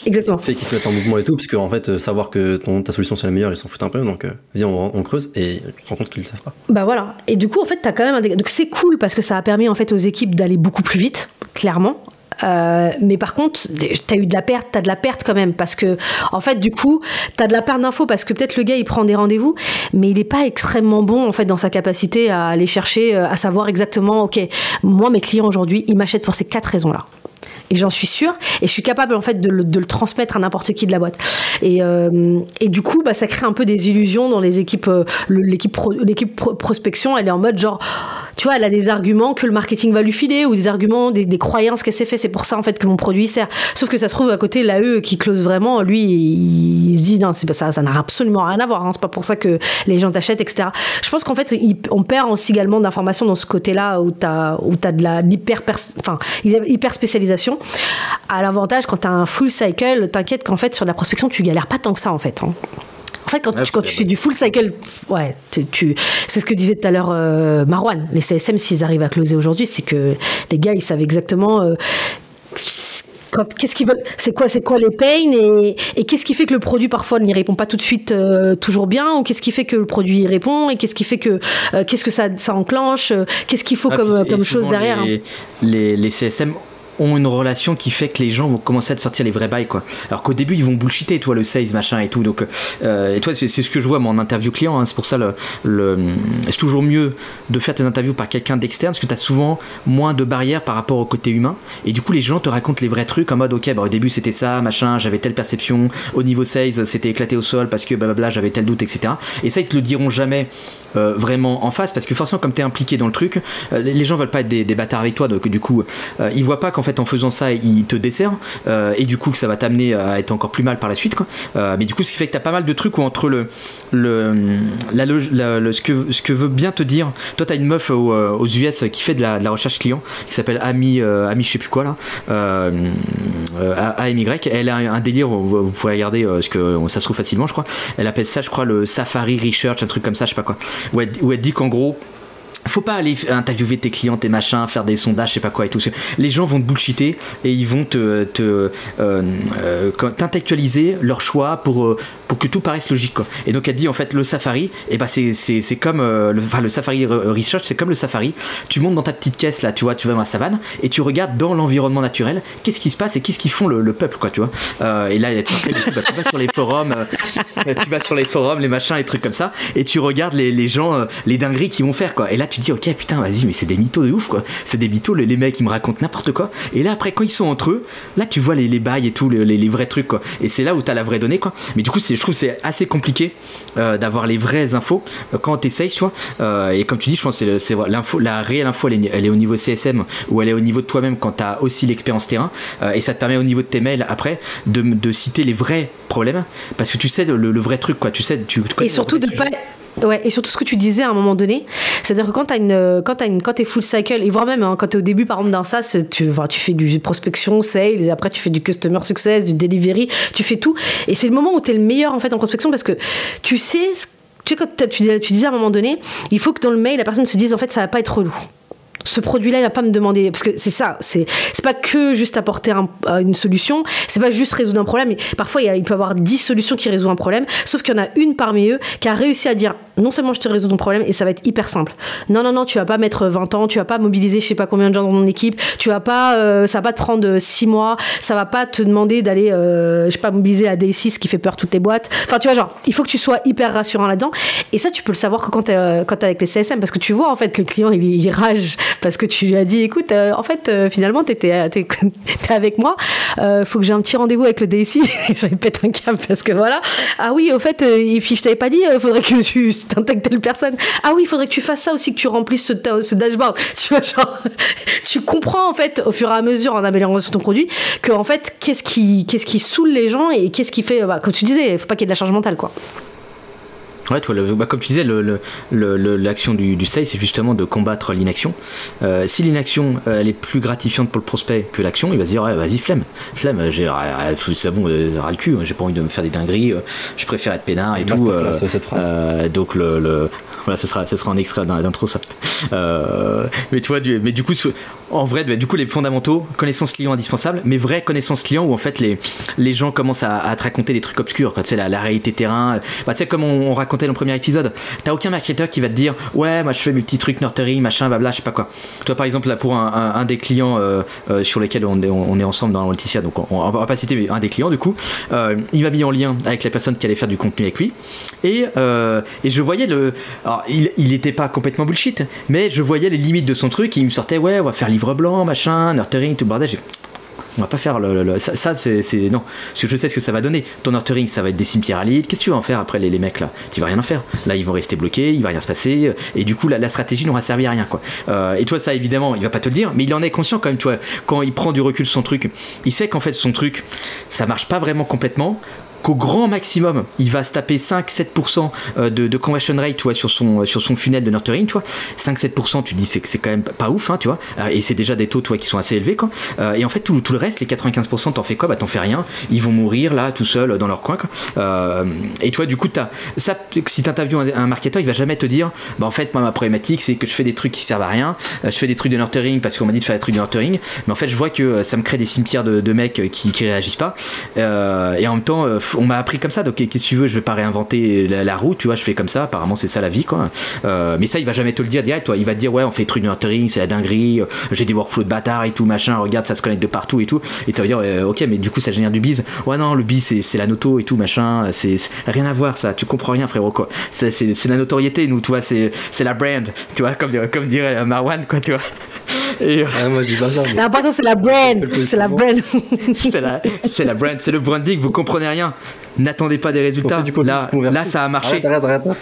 exactement. Fait qu'ils se mettent en mouvement et tout, parce qu'en fait, euh, savoir que ton, ta solution c'est la meilleure, ils s'en foutent un peu, donc euh, viens, on, creuse et tu te rends compte qu'ils le savent pas. Bah voilà. Et du coup, en fait, t'as quand même un Donc c'est cool parce que ça a permis en fait aux équipes d'aller beaucoup plus vite, clairement. Euh, mais par contre, tu as eu de la perte, tu as de la perte quand même, parce que, en fait, du coup, tu as de la perte d'infos, parce que peut-être le gars, il prend des rendez-vous, mais il n'est pas extrêmement bon, en fait, dans sa capacité à aller chercher, euh, à savoir exactement, OK, moi, mes clients aujourd'hui, ils m'achètent pour ces quatre raisons-là. Et j'en suis sûre et je suis capable en fait de le, transmettre à n'importe qui de la boîte. Et, euh, et du coup bah, ça crée un peu des illusions dans les équipes l'équipe prospection elle est en mode genre tu vois, elle a des arguments que le marketing va lui filer ou des arguments, des, croyances qu'elle s'est fait. C'est pour ça, en fait, que mon produit sert. Sauf que ça se trouve à côté, l'AE qui close vraiment, lui, il, se dit, non, c'est pas ça, ça n'a absolument rien à voir. Hein. C'est pas pour ça que les gens t'achètent, etc. Je pense qu'en fait, on perd aussi également d'informations dans ce côté-là où t'as, où as de la, l'hyper, enfin, hyper spécialisation. À l'avantage, quand t'as un full cycle, t'inquiète qu'en fait, sur la prospection, tu galères pas tant que ça, en fait. Hein. En fait, quand, tu, quand fais du full cycle, ouais, tu, c'est ce que disait tout à l'heure euh, Marwan. Les CSM, s'ils arrivent à closer aujourd'hui, c'est que les gars, ils savent exactement. euh, Qu'est-ce qu'ils veulent C'est quoi, c'est quoi les pains et, et qu'est-ce qui fait que le produit parfois n'y répond pas tout de suite euh, toujours bien ou qu'est-ce qui fait que le produit y répond et qu'est-ce qui fait que euh, qu'est-ce que ça, ça enclenche Qu'est-ce qu'il faut Ah, comme, comme chose derrière hein. Les, les, les CSM ont une relation qui fait que les gens vont commencer à te sortir les vrais bails quoi. Alors qu'au début ils vont bullshiter toi le sales machin et tout. Donc euh, et toi c'est ce que je vois moi en interview client hein. c'est pour ça le, le c'est toujours mieux de faire tes interviews par quelqu'un d'externe parce que tu as souvent moins de barrières par rapport au côté humain. Et du coup les gens te racontent les vrais trucs en mode ok bah, au début c'était ça machin j'avais telle perception. Au niveau sales c'était éclaté au sol parce que blablabla j'avais tel doute etc et ça ils te le diront jamais euh, vraiment en face parce que forcément comme tu es impliqué dans le truc euh, les gens veulent pas être des, bâtards avec toi donc du coup euh, ils voient pas qu'en fait en faisant ça ils te desserrent euh, et du coup que ça va t'amener à être encore plus mal par la suite quoi. Euh, mais du coup ce qui fait que tu as pas mal de trucs où entre le, le, la, la- ce, que, ce que veut bien te dire toi tu as une meuf au- aux, US qui fait de la, recherche client qui s'appelle Ami Ami je sais plus quoi là AMY elle a un délire vous, pouvez regarder ce que ça se trouve facilement je crois elle appelle ça je crois le Safari Research un truc comme ça je sais pas quoi où elle, elle dit qu'en gros faut pas aller interviewer tes clients, tes machins, faire des sondages, je sais pas quoi et tout. Les gens vont te bullshiter et ils vont te, te euh, euh, t'intellectualiser leur choix pour, euh, pour que tout paraisse logique. Quoi. Et donc elle dit en fait le Safari, et bah c'est, c'est, c'est comme euh, le, enfin, le Safari Re- Research, c'est comme le Safari. Tu montes dans ta petite caisse là, tu vois, tu vas dans la savane et tu regardes dans l'environnement naturel qu'est-ce qui se passe et qu'est-ce qu'ils font le, le peuple, quoi, tu vois. Et là, tu, bah, tu vas sur les forums, tu vas sur les forums, les machins, les trucs comme ça, et tu regardes les, les gens, les dingueries qu'ils vont faire, quoi. Et là, tu te dis, ok, putain, vas-y, mais c'est des mythos de ouf, quoi. C'est des mythos, les, les mecs, ils me racontent n'importe quoi. Et là, après, quand ils sont entre eux, là, tu vois les, les bails et tout, les, les- vrais trucs, quoi. Et c'est là où t'as la vraie donnée, quoi. Mais du coup, je trouve c'est assez compliqué euh, d'avoir les vraies infos euh, quand t'essayes, tu vois. Euh, et comme tu dis, je pense que c'est, l'info, la réelle info, elle est, elle est au niveau CSM ou elle est au niveau de toi-même quand t'as aussi l'expérience terrain. Euh, et ça te permet au niveau de tes mails après de, de citer les vrais problèmes parce que tu sais le, le vrai truc, quoi. Tu sais, tu, tu Et surtout de pas. Ouais, et surtout ce que tu disais à un moment donné, c'est-à-dire que quand t'as une, quand t'as une, quand t'es full cycle, et voire même hein, quand t'es au début par exemple d'un SaaS, tu, enfin, tu fais du prospection, sales, et après tu fais du customer success, du delivery, tu fais tout, et c'est le moment où t'es le meilleur en fait en prospection parce que tu sais, tu sais quand tu disais à un moment donné, il faut que dans le mail la personne se dise en fait ça va pas être relou ce produit-là, il va pas me demander parce que c'est ça, c'est c'est pas que juste apporter un- euh, une solution, c'est pas juste résoudre un problème. Mais parfois, il, y a- il peut y avoir 10 solutions qui résout un problème, sauf qu'il y en a une parmi eux qui a réussi à dire non seulement je te résous ton problème et ça va être hyper simple. Non, non, non, tu vas pas mettre 20 ans, tu vas pas mobiliser je sais pas combien de gens dans ton équipe, tu vas pas, euh, ça va pas te prendre 6 mois, ça va pas te demander d'aller, euh, je sais pas, mobiliser la D6 qui fait peur toutes les boîtes. Enfin, tu vois, genre, il faut que tu sois hyper rassurant là-dedans. Et ça, tu peux le savoir que quand t'es euh, quand t'es avec les CSM, parce que tu vois en fait le client il, il rage parce que tu lui as dit, écoute, euh, en fait, euh, finalement, t'étais t'es, *laughs* t'es avec moi, euh, faut que j'ai un petit rendez-vous avec le DSI. *laughs* J'avais pété un câble parce que voilà. Ah oui, au fait, euh, et puis je t'avais pas dit, il faudrait que tu *laughs* t'intègres telle personne. Ah oui, il faudrait que tu fasses ça aussi, que tu remplisses ce, ce dashboard. Tu tu comprends en fait au fur et à mesure en améliorant ton produit que en fait, qu'est-ce qui, qu'est-ce qui saoule les gens et qu'est-ce qui fait, bah, comme tu disais, il faut pas qu'il y ait de la charge mentale, quoi. Ouais, toi, le- bah, comme tu disais, le- le- le- le- l'action du, du sales, c'est justement de combattre l'inaction. Euh, si l'inaction, euh, elle est plus gratifiante pour le prospect que l'action, il va se dire, ouais, vas-y, flemme, flemme, j'ai, ah, ah, c'est bon, euh, ras le cul, j'ai pas envie de me faire des dingueries, euh, je préfère être peinard et tout. Masterclass, cette phrase. euh, donc le, le- voilà, ce sera, ce sera un extrait d'intro ça. Euh, mais tu vois, du, mais du coup, en vrai, bah, du coup, les fondamentaux, connaissance client indispensable, mais vraie connaissance client où en fait les, les gens commencent à, te raconter des trucs obscurs, tu sais, la, réalité terrain. Bah, tu sais, comme on, on racontait dans le premier épisode, t'as aucun marketeur qui va te dire, ouais, moi je fais mes petits trucs nurturing, machin, blabla, je sais pas quoi. Toi, par exemple, là, pour un, des clients euh, euh, sur lesquels on est, ensemble dans Laetitia, donc on, va pas citer, mais un des clients, du coup, euh, il m'a mis en lien avec la personne qui allait faire du contenu avec lui. Et, euh, et je voyais le. Alors, il, il était pas complètement bullshit, mais je voyais les limites de son truc. Et il me sortait, ouais, on va faire livre blanc, machin, nurturing, tout le bordel. On va pas faire le, ça, ça, c'est non. Parce que je sais ce que ça va donner. Ton nurturing ça va être des cimetières à qu'est-ce que tu vas en faire après les, les mecs là? Tu vas rien en faire. Là ils vont rester bloqués il va rien se passer. Et du coup la, la stratégie n'aura servi à rien quoi. Euh, et toi ça évidemment il va pas te le dire mais il en est conscient quand même tu quand il prend du recul son truc il sait qu'en fait son truc ça marche pas vraiment complètement qu'au grand maximum, il va se taper 5-7% euh, de, de, conversion rate tu sur, son, sur son funnel de nurturing. 5-7%, tu dis c'est, c'est quand même pas ouf, hein, tu vois. Euh, et c'est déjà des taux tu qui sont assez élevés. Quoi. Euh, et en fait, tout, le reste, les 95%, t'en fais quoi? Bah, t'en fais rien. Ils vont mourir là, tout seuls, dans leur coin. Quoi. et toi, du coup, as, ça, si t'interviews un, marketeur, il va jamais te dire Bah, en fait, moi, ma problématique, c'est que je fais des trucs qui servent à rien. je fais des trucs de nurturing parce qu'on m'a dit de faire des trucs de nurturing. Mais en fait, je vois que ça me crée des cimetières de, de mecs qui, qui réagissent pas. et en même temps, on m'a appris comme ça, donc qu'est-ce que tu veux, je vais pas réinventer la, roue, tu vois, je fais comme ça, apparemment c'est ça la vie, quoi. Euh, mais ça, il va jamais te le dire direct, toi, il va te dire, ouais, on fait truc nurturing, c'est la dinguerie, euh, j'ai des workflows de bâtard et tout, machin, regarde, ça se connecte de partout et tout, et tu vas dire, euh, ok, mais du coup, ça génère du biz. Ouais, non, le biz, c'est la noto et tout, machin, c'est rien à voir, ça, tu comprends rien, frérot, quoi. C'est la notoriété, nous, tu vois, c'est la brand, tu vois, comme, comme dirait Marwan, quoi, tu vois. Et ah, moi, je dis pas ça. L'important, c'est la brand. C'est la brand. c'est la, la brand, c'est le branding, vous comprenez rien. N'attendez pas des résultats. là, là, ça a marché. Arrête, arrête, arrête.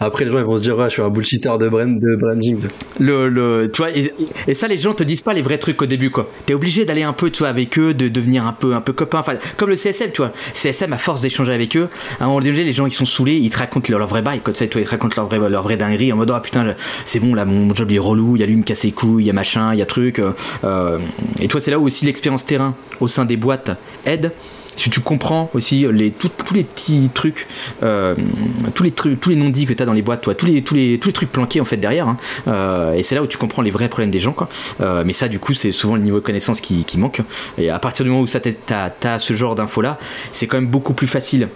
Après, les gens ils vont se dire, ouais, je suis un bullshitter de, brand, de branding. Le, le, tu vois, et, ça, les gens te disent pas les vrais trucs au début, quoi. T'es obligé d'aller un peu, tu vois, avec eux, de devenir un peu, un peu copain. Enfin, comme le CSM, tu vois. CSM, à force d'échanger avec eux, à un moment donné, les gens, ils sont saoulés, ils te racontent leur, vrai bail, toi, ils te racontent leur vrai, leur vrai dinguerie en mode, oh putain, c'est bon, là, mon job, il est relou, il y a lui, me casser les couilles, il y a machin, il y a truc. Euh, et toi, c'est là où aussi l'expérience terrain au sein des boîtes aide si tu comprends aussi les, tous les petits trucs, euh, tous les trucs, tous les non-dits que tu as dans les boîtes, tous les, tous les, trucs planqués en fait derrière, hein. euh, et c'est là où tu comprends les vrais problèmes des gens. Euh, mais ça, du coup, c'est souvent le niveau de connaissance qui, manque. Et à partir du moment où tu as, as, ce genre d'infos là, c'est quand même beaucoup plus facile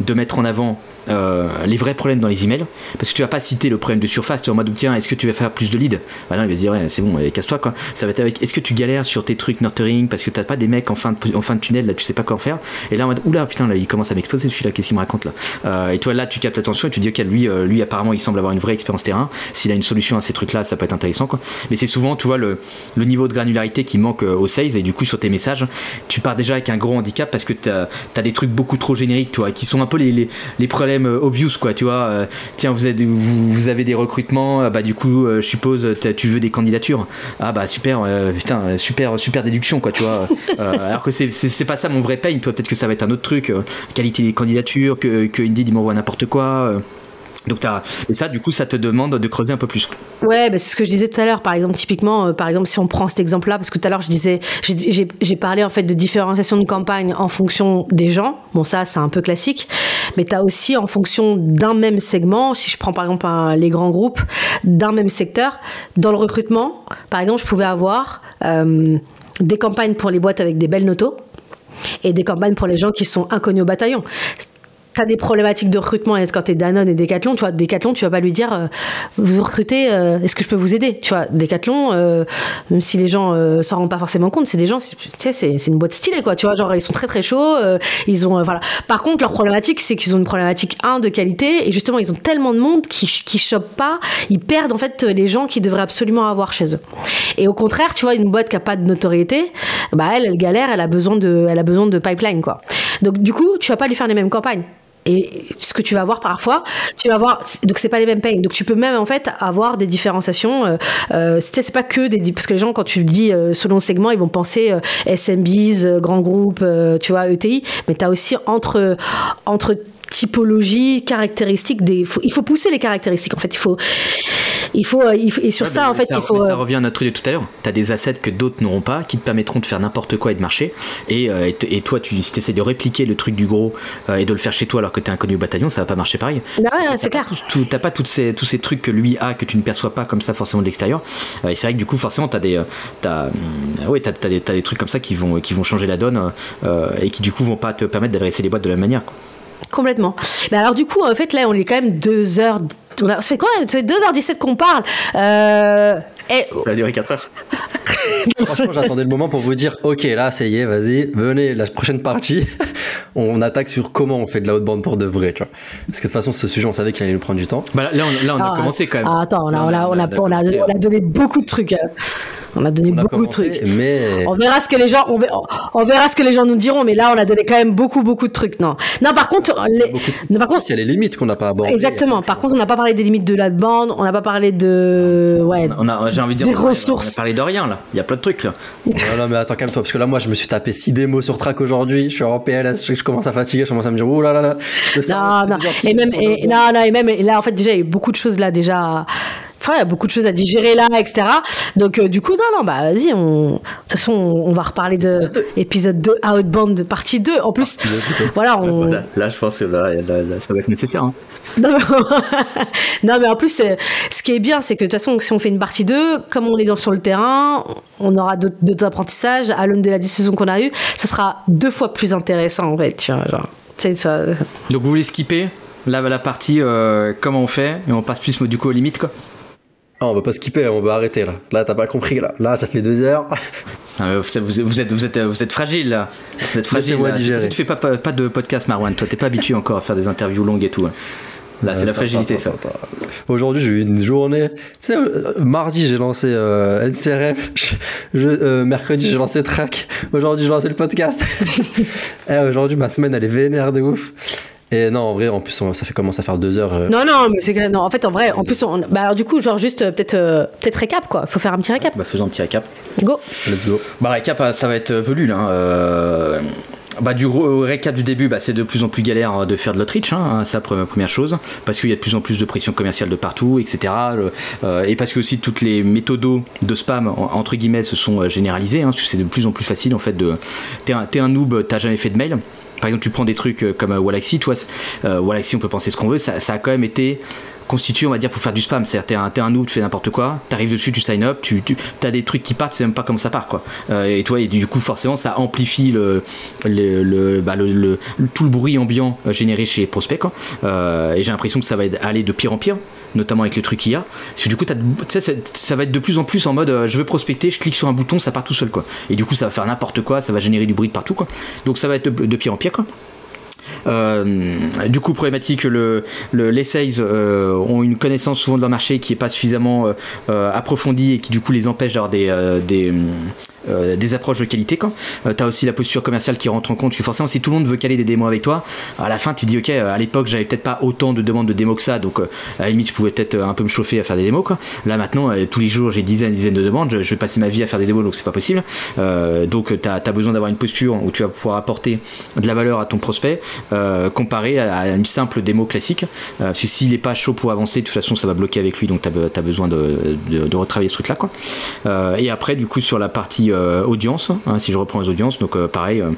de mettre en avant euh, les vrais problèmes dans les emails. Parce que tu vas pas citer le problème de surface tu es en mode tiens est-ce que tu vas faire plus de leads? Bah non il va se dire ouais, c'est bon casse-toi quoi. Ça va être avec est-ce que tu galères sur tes trucs nurturing parce que t'as pas des mecs en fin de, en fin de tunnel là tu sais pas quoi faire? Et là en mode oula putain là il commence à m'exposer celui-là qu'est-ce qu'il me raconte là? Euh, et toi là tu captes l'attention et tu dis ok lui euh, lui apparemment il semble avoir une vraie expérience terrain. S'il a une solution à ces trucs là ça peut être intéressant quoi. Mais c'est souvent tu vois le, le niveau de granularité qui manque au sales et du coup sur tes messages tu pars déjà avec un gros handicap parce que t'as as des trucs beaucoup trop génériques toi qui sont un peu les, les, les problèmes obvious quoi tu vois, euh, tiens, vous, êtes, vous, avez des recrutements, euh, bah du coup, euh, je suppose, tu veux des candidatures. Ah bah super, putain, super, super déduction, quoi, tu vois. *laughs* alors que c'est pas ça mon vrai pain, toi, peut-être que ça va être un autre truc, qualité des candidatures, que, que Indeed il m'envoie n'importe quoi. Donc. Et ça, du coup, ça te demande de creuser un peu plus. Ouais, bah, c'est ce que je disais tout à l'heure. Par exemple, typiquement, euh, par exemple, si on prend cet exemple-là, parce que tout à l'heure, je disais, j'ai parlé en fait de différenciation de campagne en fonction des gens. Bon, ça, c'est un peu classique. Mais tu as aussi en fonction d'un même segment, si je prends par exemple les grands groupes, d'un même secteur, dans le recrutement, par exemple, je pouvais avoir euh, des campagnes pour les boîtes avec des belles notos et des campagnes pour les gens qui sont inconnus au bataillon tu as des problématiques de recrutement quand tu es Danone et Decathlon, tu vois, Decathlon, tu vas pas lui dire euh, vous recrutez, euh, est-ce que je peux vous aider? Tu vois, Decathlon, euh, même si les gens s'en rendent pas forcément compte, c'est des gens, c'est une boîte stylée, quoi, tu vois, genre ils sont très très chauds, ils ont, voilà. Par contre, leur problématique, c'est qu'ils ont une problématique, un, de qualité, et justement, ils ont tellement de monde qui, qui chopent pas, ils perdent en fait les gens qu'ils devraient absolument avoir chez eux. Et au contraire, tu vois, une boîte qui a pas de notoriété, bah elle, elle galère, elle a besoin de, elle a besoin de pipeline, quoi. Donc du coup, tu vas pas lui faire les mêmes campagnes. Et ce que tu vas voir parfois, tu vas voir, donc c'est pas les mêmes payes. Donc tu peux même en fait avoir des différenciations. Euh, euh c'est pas que des, parce que les gens quand tu dis euh, selon segment, ils vont penser euh, SMBs, grands groupes, tu vois, ETI, mais tu as aussi entre entre typologie, caractéristiques des. il faut pousser les caractéristiques. En fait, il faut, il faut, et sur ça, en fait, il faut. Ça revient à notre truc de tout à l'heure. Tu as des assets que d'autres n'auront pas, qui te permettront de faire n'importe quoi et de marcher. Et, euh, et, toi, tu, si tu essaies de répliquer le truc du gros euh, et de le faire chez toi alors que tu es inconnu au bataillon, ça va pas marcher pareil. Bah c'est clair. Tu n'as pas toutes ces, tous ces trucs que lui a que tu ne perçois pas comme ça forcément de l'extérieur. Euh, et c'est vrai que du coup, forcément, tu as des, as, ouais, as, des, des trucs comme ça qui vont, qui vont changer la donne et qui du coup vont pas te permettre d'adresser les boîtes de la même manière. Complètement. Mais alors du coup, en fait, là, on est quand même deux heures. Ça fait quoi Ça fait 2h17 qu'on parle. Euh... Et... Ça a duré 4 heures. *laughs* Franchement, j'attendais le moment pour vous dire, ok, là, ça y est, vas-y, venez, la prochaine partie, *laughs* on attaque sur comment on fait de la haute bande pour de vrai, tu vois. Parce que de toute façon, ce sujet, on savait qu'il allait nous prendre du temps. Bah, là, on, là, on a ah, commencé quand même. Ah, attends, on a, on, a, on, a, on, a, donné beaucoup de trucs. On a donné On a beaucoup commencé, de trucs. mais On verra ce que les gens, on verra, on verra ce que les gens nous diront, mais là, on a donné quand même beaucoup, beaucoup de trucs. Non, non. Par contre, les- beaucoup non, par contre, il y a les limites qu'on n'a pas abordées. exactement. Par contre, on n'a pas parlé des limites de la bande, on n'a pas parlé de, ouais, On a, j'ai envie de dire, Des on a- ressources. On a parlé de rien là. Il y a plein de trucs là. Non, non, mais attends, calme-toi, parce que là, moi, je me suis tapé 6 démos sur track aujourd'hui. Je suis en PLS, je, commence à fatiguer, je commence à me dire, ouh là là là. Non, non. Et même, et, non, non, et même, et là, en fait, déjà, il y a eu beaucoup de choses là, déjà. Enfin, il y a beaucoup de choses à digérer là, etc. Donc, euh, du coup, non, non, bah, vas-y, on... de toute façon, on on va reparler de Épisode deux. épisode 2, Outbound, partie 2. En plus, voilà, on. Là, là, je pense que là, là, là, ça va être nécessaire. hein. Non, mais... *laughs* non, mais en plus, euh, ce qui est bien, c'est que de toute façon, si on fait une partie 2, comme on est dans, sur le terrain, on aura d'autres apprentissages. À l'aune de la discussion qu'on a eue, ça sera deux fois plus intéressant, en fait. Tu vois, genre, tu sais, ça. Donc vous voulez skipper là la partie euh, comment on fait et on passe plus du coup aux limites quoi. Ah, on va pas skipper, on va arrêter là. Là, t'as pas compris là. Là, ça fait 2 heures. *laughs* Ah, vous, êtes, vous, êtes, vous, êtes, vous, êtes, vous êtes fragile là. Vous êtes fragile. Là. Tu fais pas, pas, pas de podcast Marwan. Toi t'es pas habitué encore à faire des interviews longues et tout. hein. Là c'est la fragilité attends, ça. attends, attends. Aujourd'hui, j'ai eu une journée. Tu sais, euh, mardi, j'ai lancé euh, NCRM. *laughs* Je- euh, mercredi, j'ai lancé Track. Aujourd'hui, j'ai lancé le podcast. *laughs* Eh, Aujourd'hui, ma semaine, elle est vénère de ouf. Et non, en vrai, en plus, on- ça fait commence à faire 2 heures. euh, Non, non, mais c'est que. Non, en fait, en vrai, en plus, on... bah, alors, du coup, genre, juste, euh, peut-être euh, peut-être récap, quoi. Faut faire un petit récap. Bah faisons un petit récap. Go. Let's go. Bah récap euh, ça va être velu là. hein. Euh, Bah du gros récap du début, bah, c'est de plus en plus galère euh, de faire de l'outreach, hein, ça première, première chose, parce qu'il y a de plus en plus de pression commerciale de partout, etc. Euh, et parce que aussi toutes les méthodos de spam en- entre guillemets se sont généralisées, hein, parce que c'est de plus en plus facile en fait de. T'es un, t'es un noob, t'as jamais fait de mail. Par exemple, tu prends des trucs euh, comme euh, Wallaxy, toi, euh, Wallaxy, on peut penser ce qu'on veut, ça, a quand même été constitué, on va dire, pour faire du spam. C'est-à-dire, t'es un, t'es un noob, tu fais n'importe quoi, t'arrives dessus, tu sign up, tu, as des trucs qui partent, tu sais même pas comment ça part, quoi. Et toi, et du coup, forcément, ça amplifie le, bah, tout le bruit ambiant généré chez les prospects, quoi. Et j'ai l'impression que ça va aller de pire en pire notamment avec les trucs qu'il y a. Parce que du coup, ça, va être de plus en plus en mode euh, je veux prospecter, je clique sur un bouton, ça part tout seul quoi. Et du coup, ça va faire n'importe quoi, ça va générer du bruit de partout quoi. Donc ça va être de, pire en pire quoi. Euh, du coup, problématique, le, le- les sales euh, ont une connaissance souvent de leur marché qui est pas suffisamment approfondie et qui du coup les empêche d'avoir des, euh, des approches de qualité. Quand euh, t'as aussi la posture commerciale qui rentre en compte que forcément, si tout le monde veut caler des démos avec toi, à la fin tu dis ok, euh, à l'époque j'avais peut-être pas autant de demandes de démos que ça, donc euh, à la limite je pouvais peut-être un peu me chauffer à faire des démos. Quoi. Là maintenant, tous les jours j'ai dizaines, dizaines de demandes, je, vais passer ma vie à faire des démos, donc c'est pas possible. Donc tu as, besoin d'avoir une posture où tu vas pouvoir apporter de la valeur à ton prospect comparé à, une simple démo classique. Parce que s'il est pas chaud pour avancer, de toute façon ça va bloquer avec lui, donc tu as, besoin de, de, retravailler ce truc-là. Quoi. Et après, du coup, sur la partie audience, hein, si je reprends les audiences, donc euh, pareil, euh,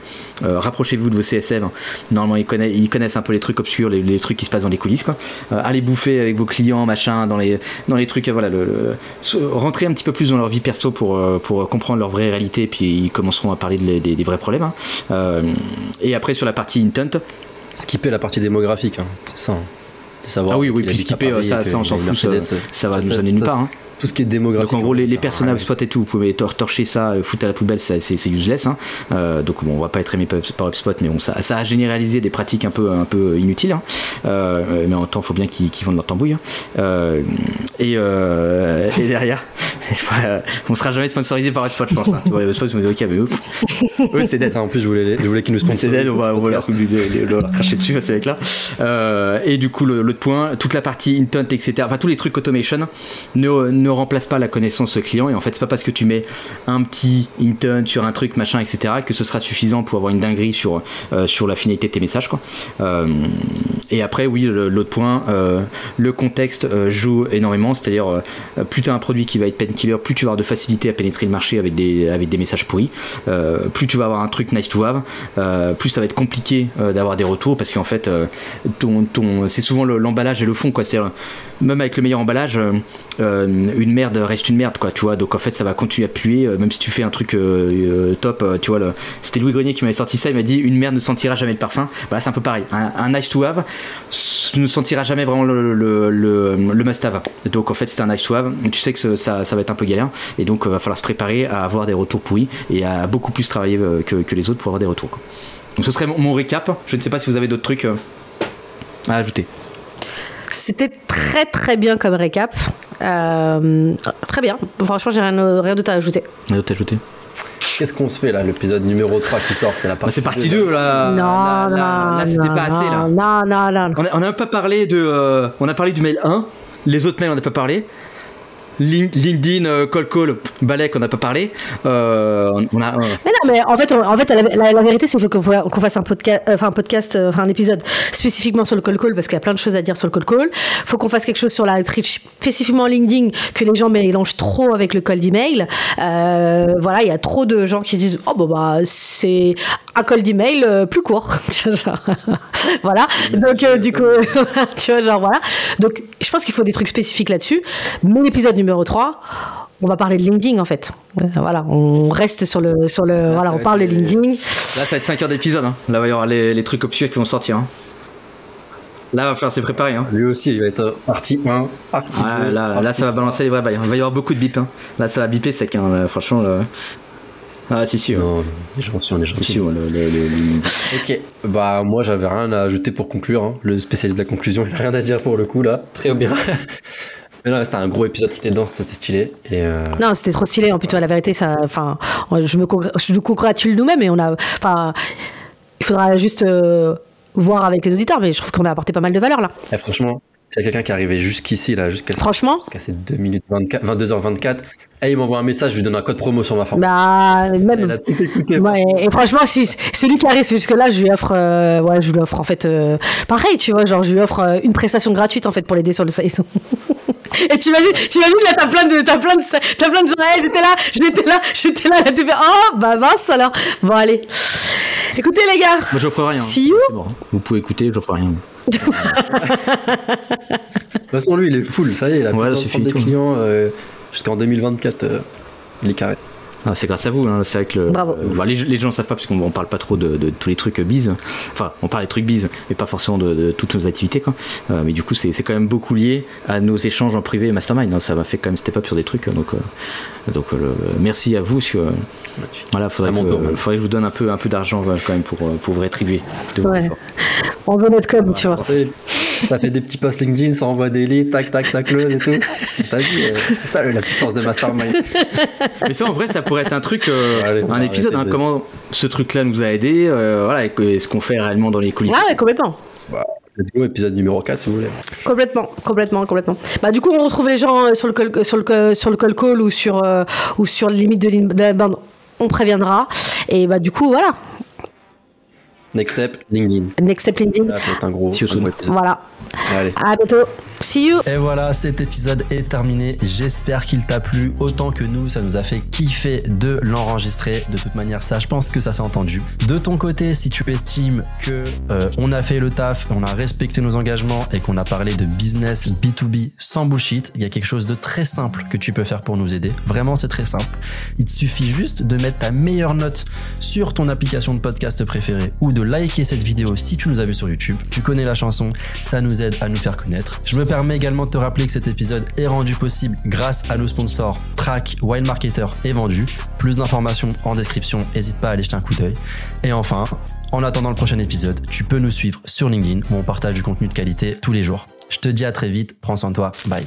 euh, rapprochez-vous de vos CSM. Normalement, ils connaissent, ils connaissent un peu les trucs obscurs, les, les trucs qui se passent dans les coulisses. Quoi. Euh, allez bouffer avec vos clients, machin, dans les, dans les trucs, euh, voilà, le, rentrer un petit peu plus dans leur vie perso pour, euh, pour comprendre leur vraie réalité, puis ils commenceront à parler de- des, des vrais problèmes. hein. Euh, et après, sur la partie intent, Skipper la partie démographique, hein, c'est ça. hein. De savoir Ah oui, oui, puis skipper, ça- ça, on s'en fout, Mercedes. ça va Ça, nous ça, amener nulle ça, part. Tout ce qui est démographique. Donc en gros, les, les à personnages rien. spot et tout, vous pouvez tor- torcher ça, euh, foutre à la poubelle, c'est c'est useless. hein. Euh, donc bon, on va pas être aimé par par HubSpot, mais bon, ça, ça a généralisé des pratiques un peu, un peu inutiles. hein. Euh, mais en même temps, il faut bien qu'ils qu'ils vendent leur tambouille. hein. Euh, et, et derrière, *laughs* on sera jamais sponsorisé par HubSpot, je pense. Ouais, HubSpot, dites, ok, mais ouf. *laughs* Eux, c'est dead. En plus, je voulais, je voulais qu'ils nous C'est sponsorisent. dead, on va, on va leur, leur cracher dessus, c'est avec là. Euh, et du coup, l'autre point, toute la partie intent, etc. Enfin, tous les trucs automation ne, ne remplacent pas la connaissance client. Et en fait, c'est pas parce que tu mets un petit intent sur un truc, machin, etc., que ce sera suffisant pour avoir une dinguerie sur, euh, sur la finalité de tes messages, quoi. Euh, et après, oui, l'autre point, euh, le contexte euh, joue énormément. C'est-à-dire, euh, plus tu as un produit qui va être painkiller, plus tu vas avoir de facilité à pénétrer le marché avec des, avec des messages pourris. Plus tu vas avoir un truc nice to have, plus ça va être compliqué d'avoir des retours parce qu'en fait, ton, ton, c'est souvent le- l'emballage et le fond. Quoi. C'est-à-dire, même avec le meilleur emballage, une merde reste une merde, quoi, tu vois. Donc en fait, ça va continuer à puer, même si tu fais un truc top, tu vois. C'était Louis Grenier qui m'avait sorti ça, il m'a dit une merde ne sentira jamais le parfum. Bah, c'est un peu pareil. Un nice to have ne sentira jamais vraiment le, le, le, le must have. Donc en fait, c'est un nice to have. Tu sais que ça, ça va être un peu galère, et donc il va falloir se préparer à avoir des retours pourris et à beaucoup plus travailler euh, que, que les autres pour avoir des retours. quoi. Donc ce serait mon, mon récap. Je ne sais pas si vous avez d'autres trucs euh, à ajouter. C'était très très bien comme récap. Euh, très bien. Franchement, j'ai rien, rien d'autre à ajouter. Rien d'autre à ajouter Qu'est-ce qu'on se fait là L'épisode numéro 3 qui sort, c'est la Bah, partie C'est partie 2. 2 là. non, Là, là, non, là, c'était non, pas assez là. Non, non, non. On a, on a un peu parlé de. euh, on a parlé du mail 1. Les autres mails, on n'a pas parlé. Lin- LinkedIn, Call Call, Balek, on n'a pas parlé. Euh, on a. euh, Mais non, mais en fait, on- en fait la, la- la vérité, c'est qu'il faut qu'on fa- qu'on fasse un podcast, euh, enfin un podcast, enfin un épisode spécifiquement sur le call call parce qu'il y a plein de choses à dire sur le call call. Faut qu'on fasse quelque chose sur la outreach, spécifiquement LinkedIn, que les gens mélangent trop avec le call d'email. Euh, voilà, il y a trop de gens qui se disent oh bah, bah c'est un call d'email euh, plus court. *laughs* *laughs* Voilà. Donc euh, du coup, *laughs* tu vois genre voilà. Donc je pense qu'il faut des trucs spécifiques là-dessus. Mais l'épisode numéro 3 on va parler de LinkedIn en fait. Voilà, on reste sur le sur le voilà, on parle de LinkedIn. Là, ça va être 5 heures d'épisode. Hein. Là, il va y avoir les, les trucs obscurs qui vont sortir. hein. Là, il va falloir se préparer. Hein. Lui aussi, il va être partie 1, partie Ah, 2. là, là, ça va 3. balancer les vrais bails. Il va y avoir beaucoup de bip. Hein. Là, ça va biper sec. Hein. Euh, Franchement, ah, si, si. ouais. Non, les gens sont les gens Si, si, ouais, le- le- le- le- Ok, bah moi j'avais rien à ajouter pour conclure. hein. Le spécialiste de la conclusion, il a rien à dire pour le coup là. Très bien. *laughs* Mais non, c'était un gros épisode qui était dense, c'était stylé. Et euh, Non, c'était trop stylé. En plus, toi, la vérité, ça, enfin, je me je nous congratule nous-mêmes et on a, enfin, il faudra juste euh, voir avec les auditeurs, mais je trouve qu'on a apporté pas mal de valeur là. eh, franchement, s'il y a quelqu'un qui est arrivé jusqu'ici là, jusqu'à Franchement, jusqu'à ces 2 minutes 24, 22h24, et il m'envoie un message, je lui donne un code promo sur ma forme. bah Elle même. a tout écouté. Ouais, et franchement, si celui qui arrive jusque là, je lui offre, euh, ouais, je lui offre en fait, euh, pareil, tu vois, genre je lui offre euh, une prestation gratuite en fait pour l'aider sur le site. *laughs* Et tu imagines, tu imagines là, t'as plein de, t'as plein de, t'as plein de gens. J'étais là, j'étais là, j'étais là, là, tu fais, oh, bah mince alors. Bon allez, écoutez les gars. Moi, j'offre rien. hein. See you. C'est bon. Vous pouvez écouter, j'offre rien. De toute façon, lui, il est full, ça y est, il a Ouais, plus de des tout. clients euh, jusqu'en 2024. euh, il est carré. Ah, c'est grâce à vous, hein. c'est vrai que le- Bravo. euh, bah, les, les gens ne savent pas parce qu'on on parle pas trop de, de tous les trucs bise. Enfin, on parle des trucs bise, mais pas forcément de, de toutes nos activités. Quoi. Euh, mais du coup, c'est c'est quand même beaucoup lié à nos échanges en privé et mastermind. hein. Ça m'a fait quand même step up sur des trucs. Donc, euh, donc euh, merci à vous. Sur, euh, voilà, faudrait, que, euh, faudrait que je vous donne un peu, un peu d'argent ouais, quand même pour, euh, pour vous rétribuer Ouais. On veut notre com, tu vois. Ça fait des petits posts LinkedIn, ça envoie des leads, tac tac, ça close et tout. T'as vu, euh, c'est ça la puissance de Mastermind. Mais ça, en vrai, ça pourrait être un truc, euh, *laughs* Allez, un épisode. hein, comment ce truc-là nous a aidés. euh, voilà, et, ce qu'on fait réellement dans les coulisses. Ah ouais, complètement. Let's go, épisode numéro 4 si vous voulez. Complètement, complètement, complètement. Bah du coup, on retrouve les gens euh, sur le call, sur le call- sur le call call ou sur euh, ou sur les limites de de la bande. On préviendra. Et bah du coup, voilà. Next step, LinkedIn. Next step LinkedIn. Là, ça va être un gros, un épisode. Voilà. Allez. À bientôt. See you. Et voilà, cet épisode est terminé. J'espère qu'il t'a plu autant que nous. Ça nous a fait kiffer de l'enregistrer. De toute manière, ça, je pense que ça s'est entendu. De ton côté, si tu estimes que euh, on a fait le taf, on a respecté nos engagements et qu'on a parlé de business B2B sans bullshit, il y a quelque chose de très simple que tu peux faire pour nous aider. Vraiment, c'est très simple. Il te suffit juste de mettre ta meilleure note sur ton application de podcast préférée ou de liker cette vidéo si tu nous as vu sur YouTube. Tu connais la chanson, ça nous aide à nous faire connaître. Je me permets également de te rappeler que cet épisode est rendu possible grâce à nos sponsors Track, Wild Marketer et Vendu. Plus d'informations en description, n'hésite pas à aller jeter un coup d'œil. Et enfin, en attendant le prochain épisode, tu peux nous suivre sur LinkedIn où on partage du contenu de qualité tous les jours. Je te dis à très vite, prends soin de toi, bye.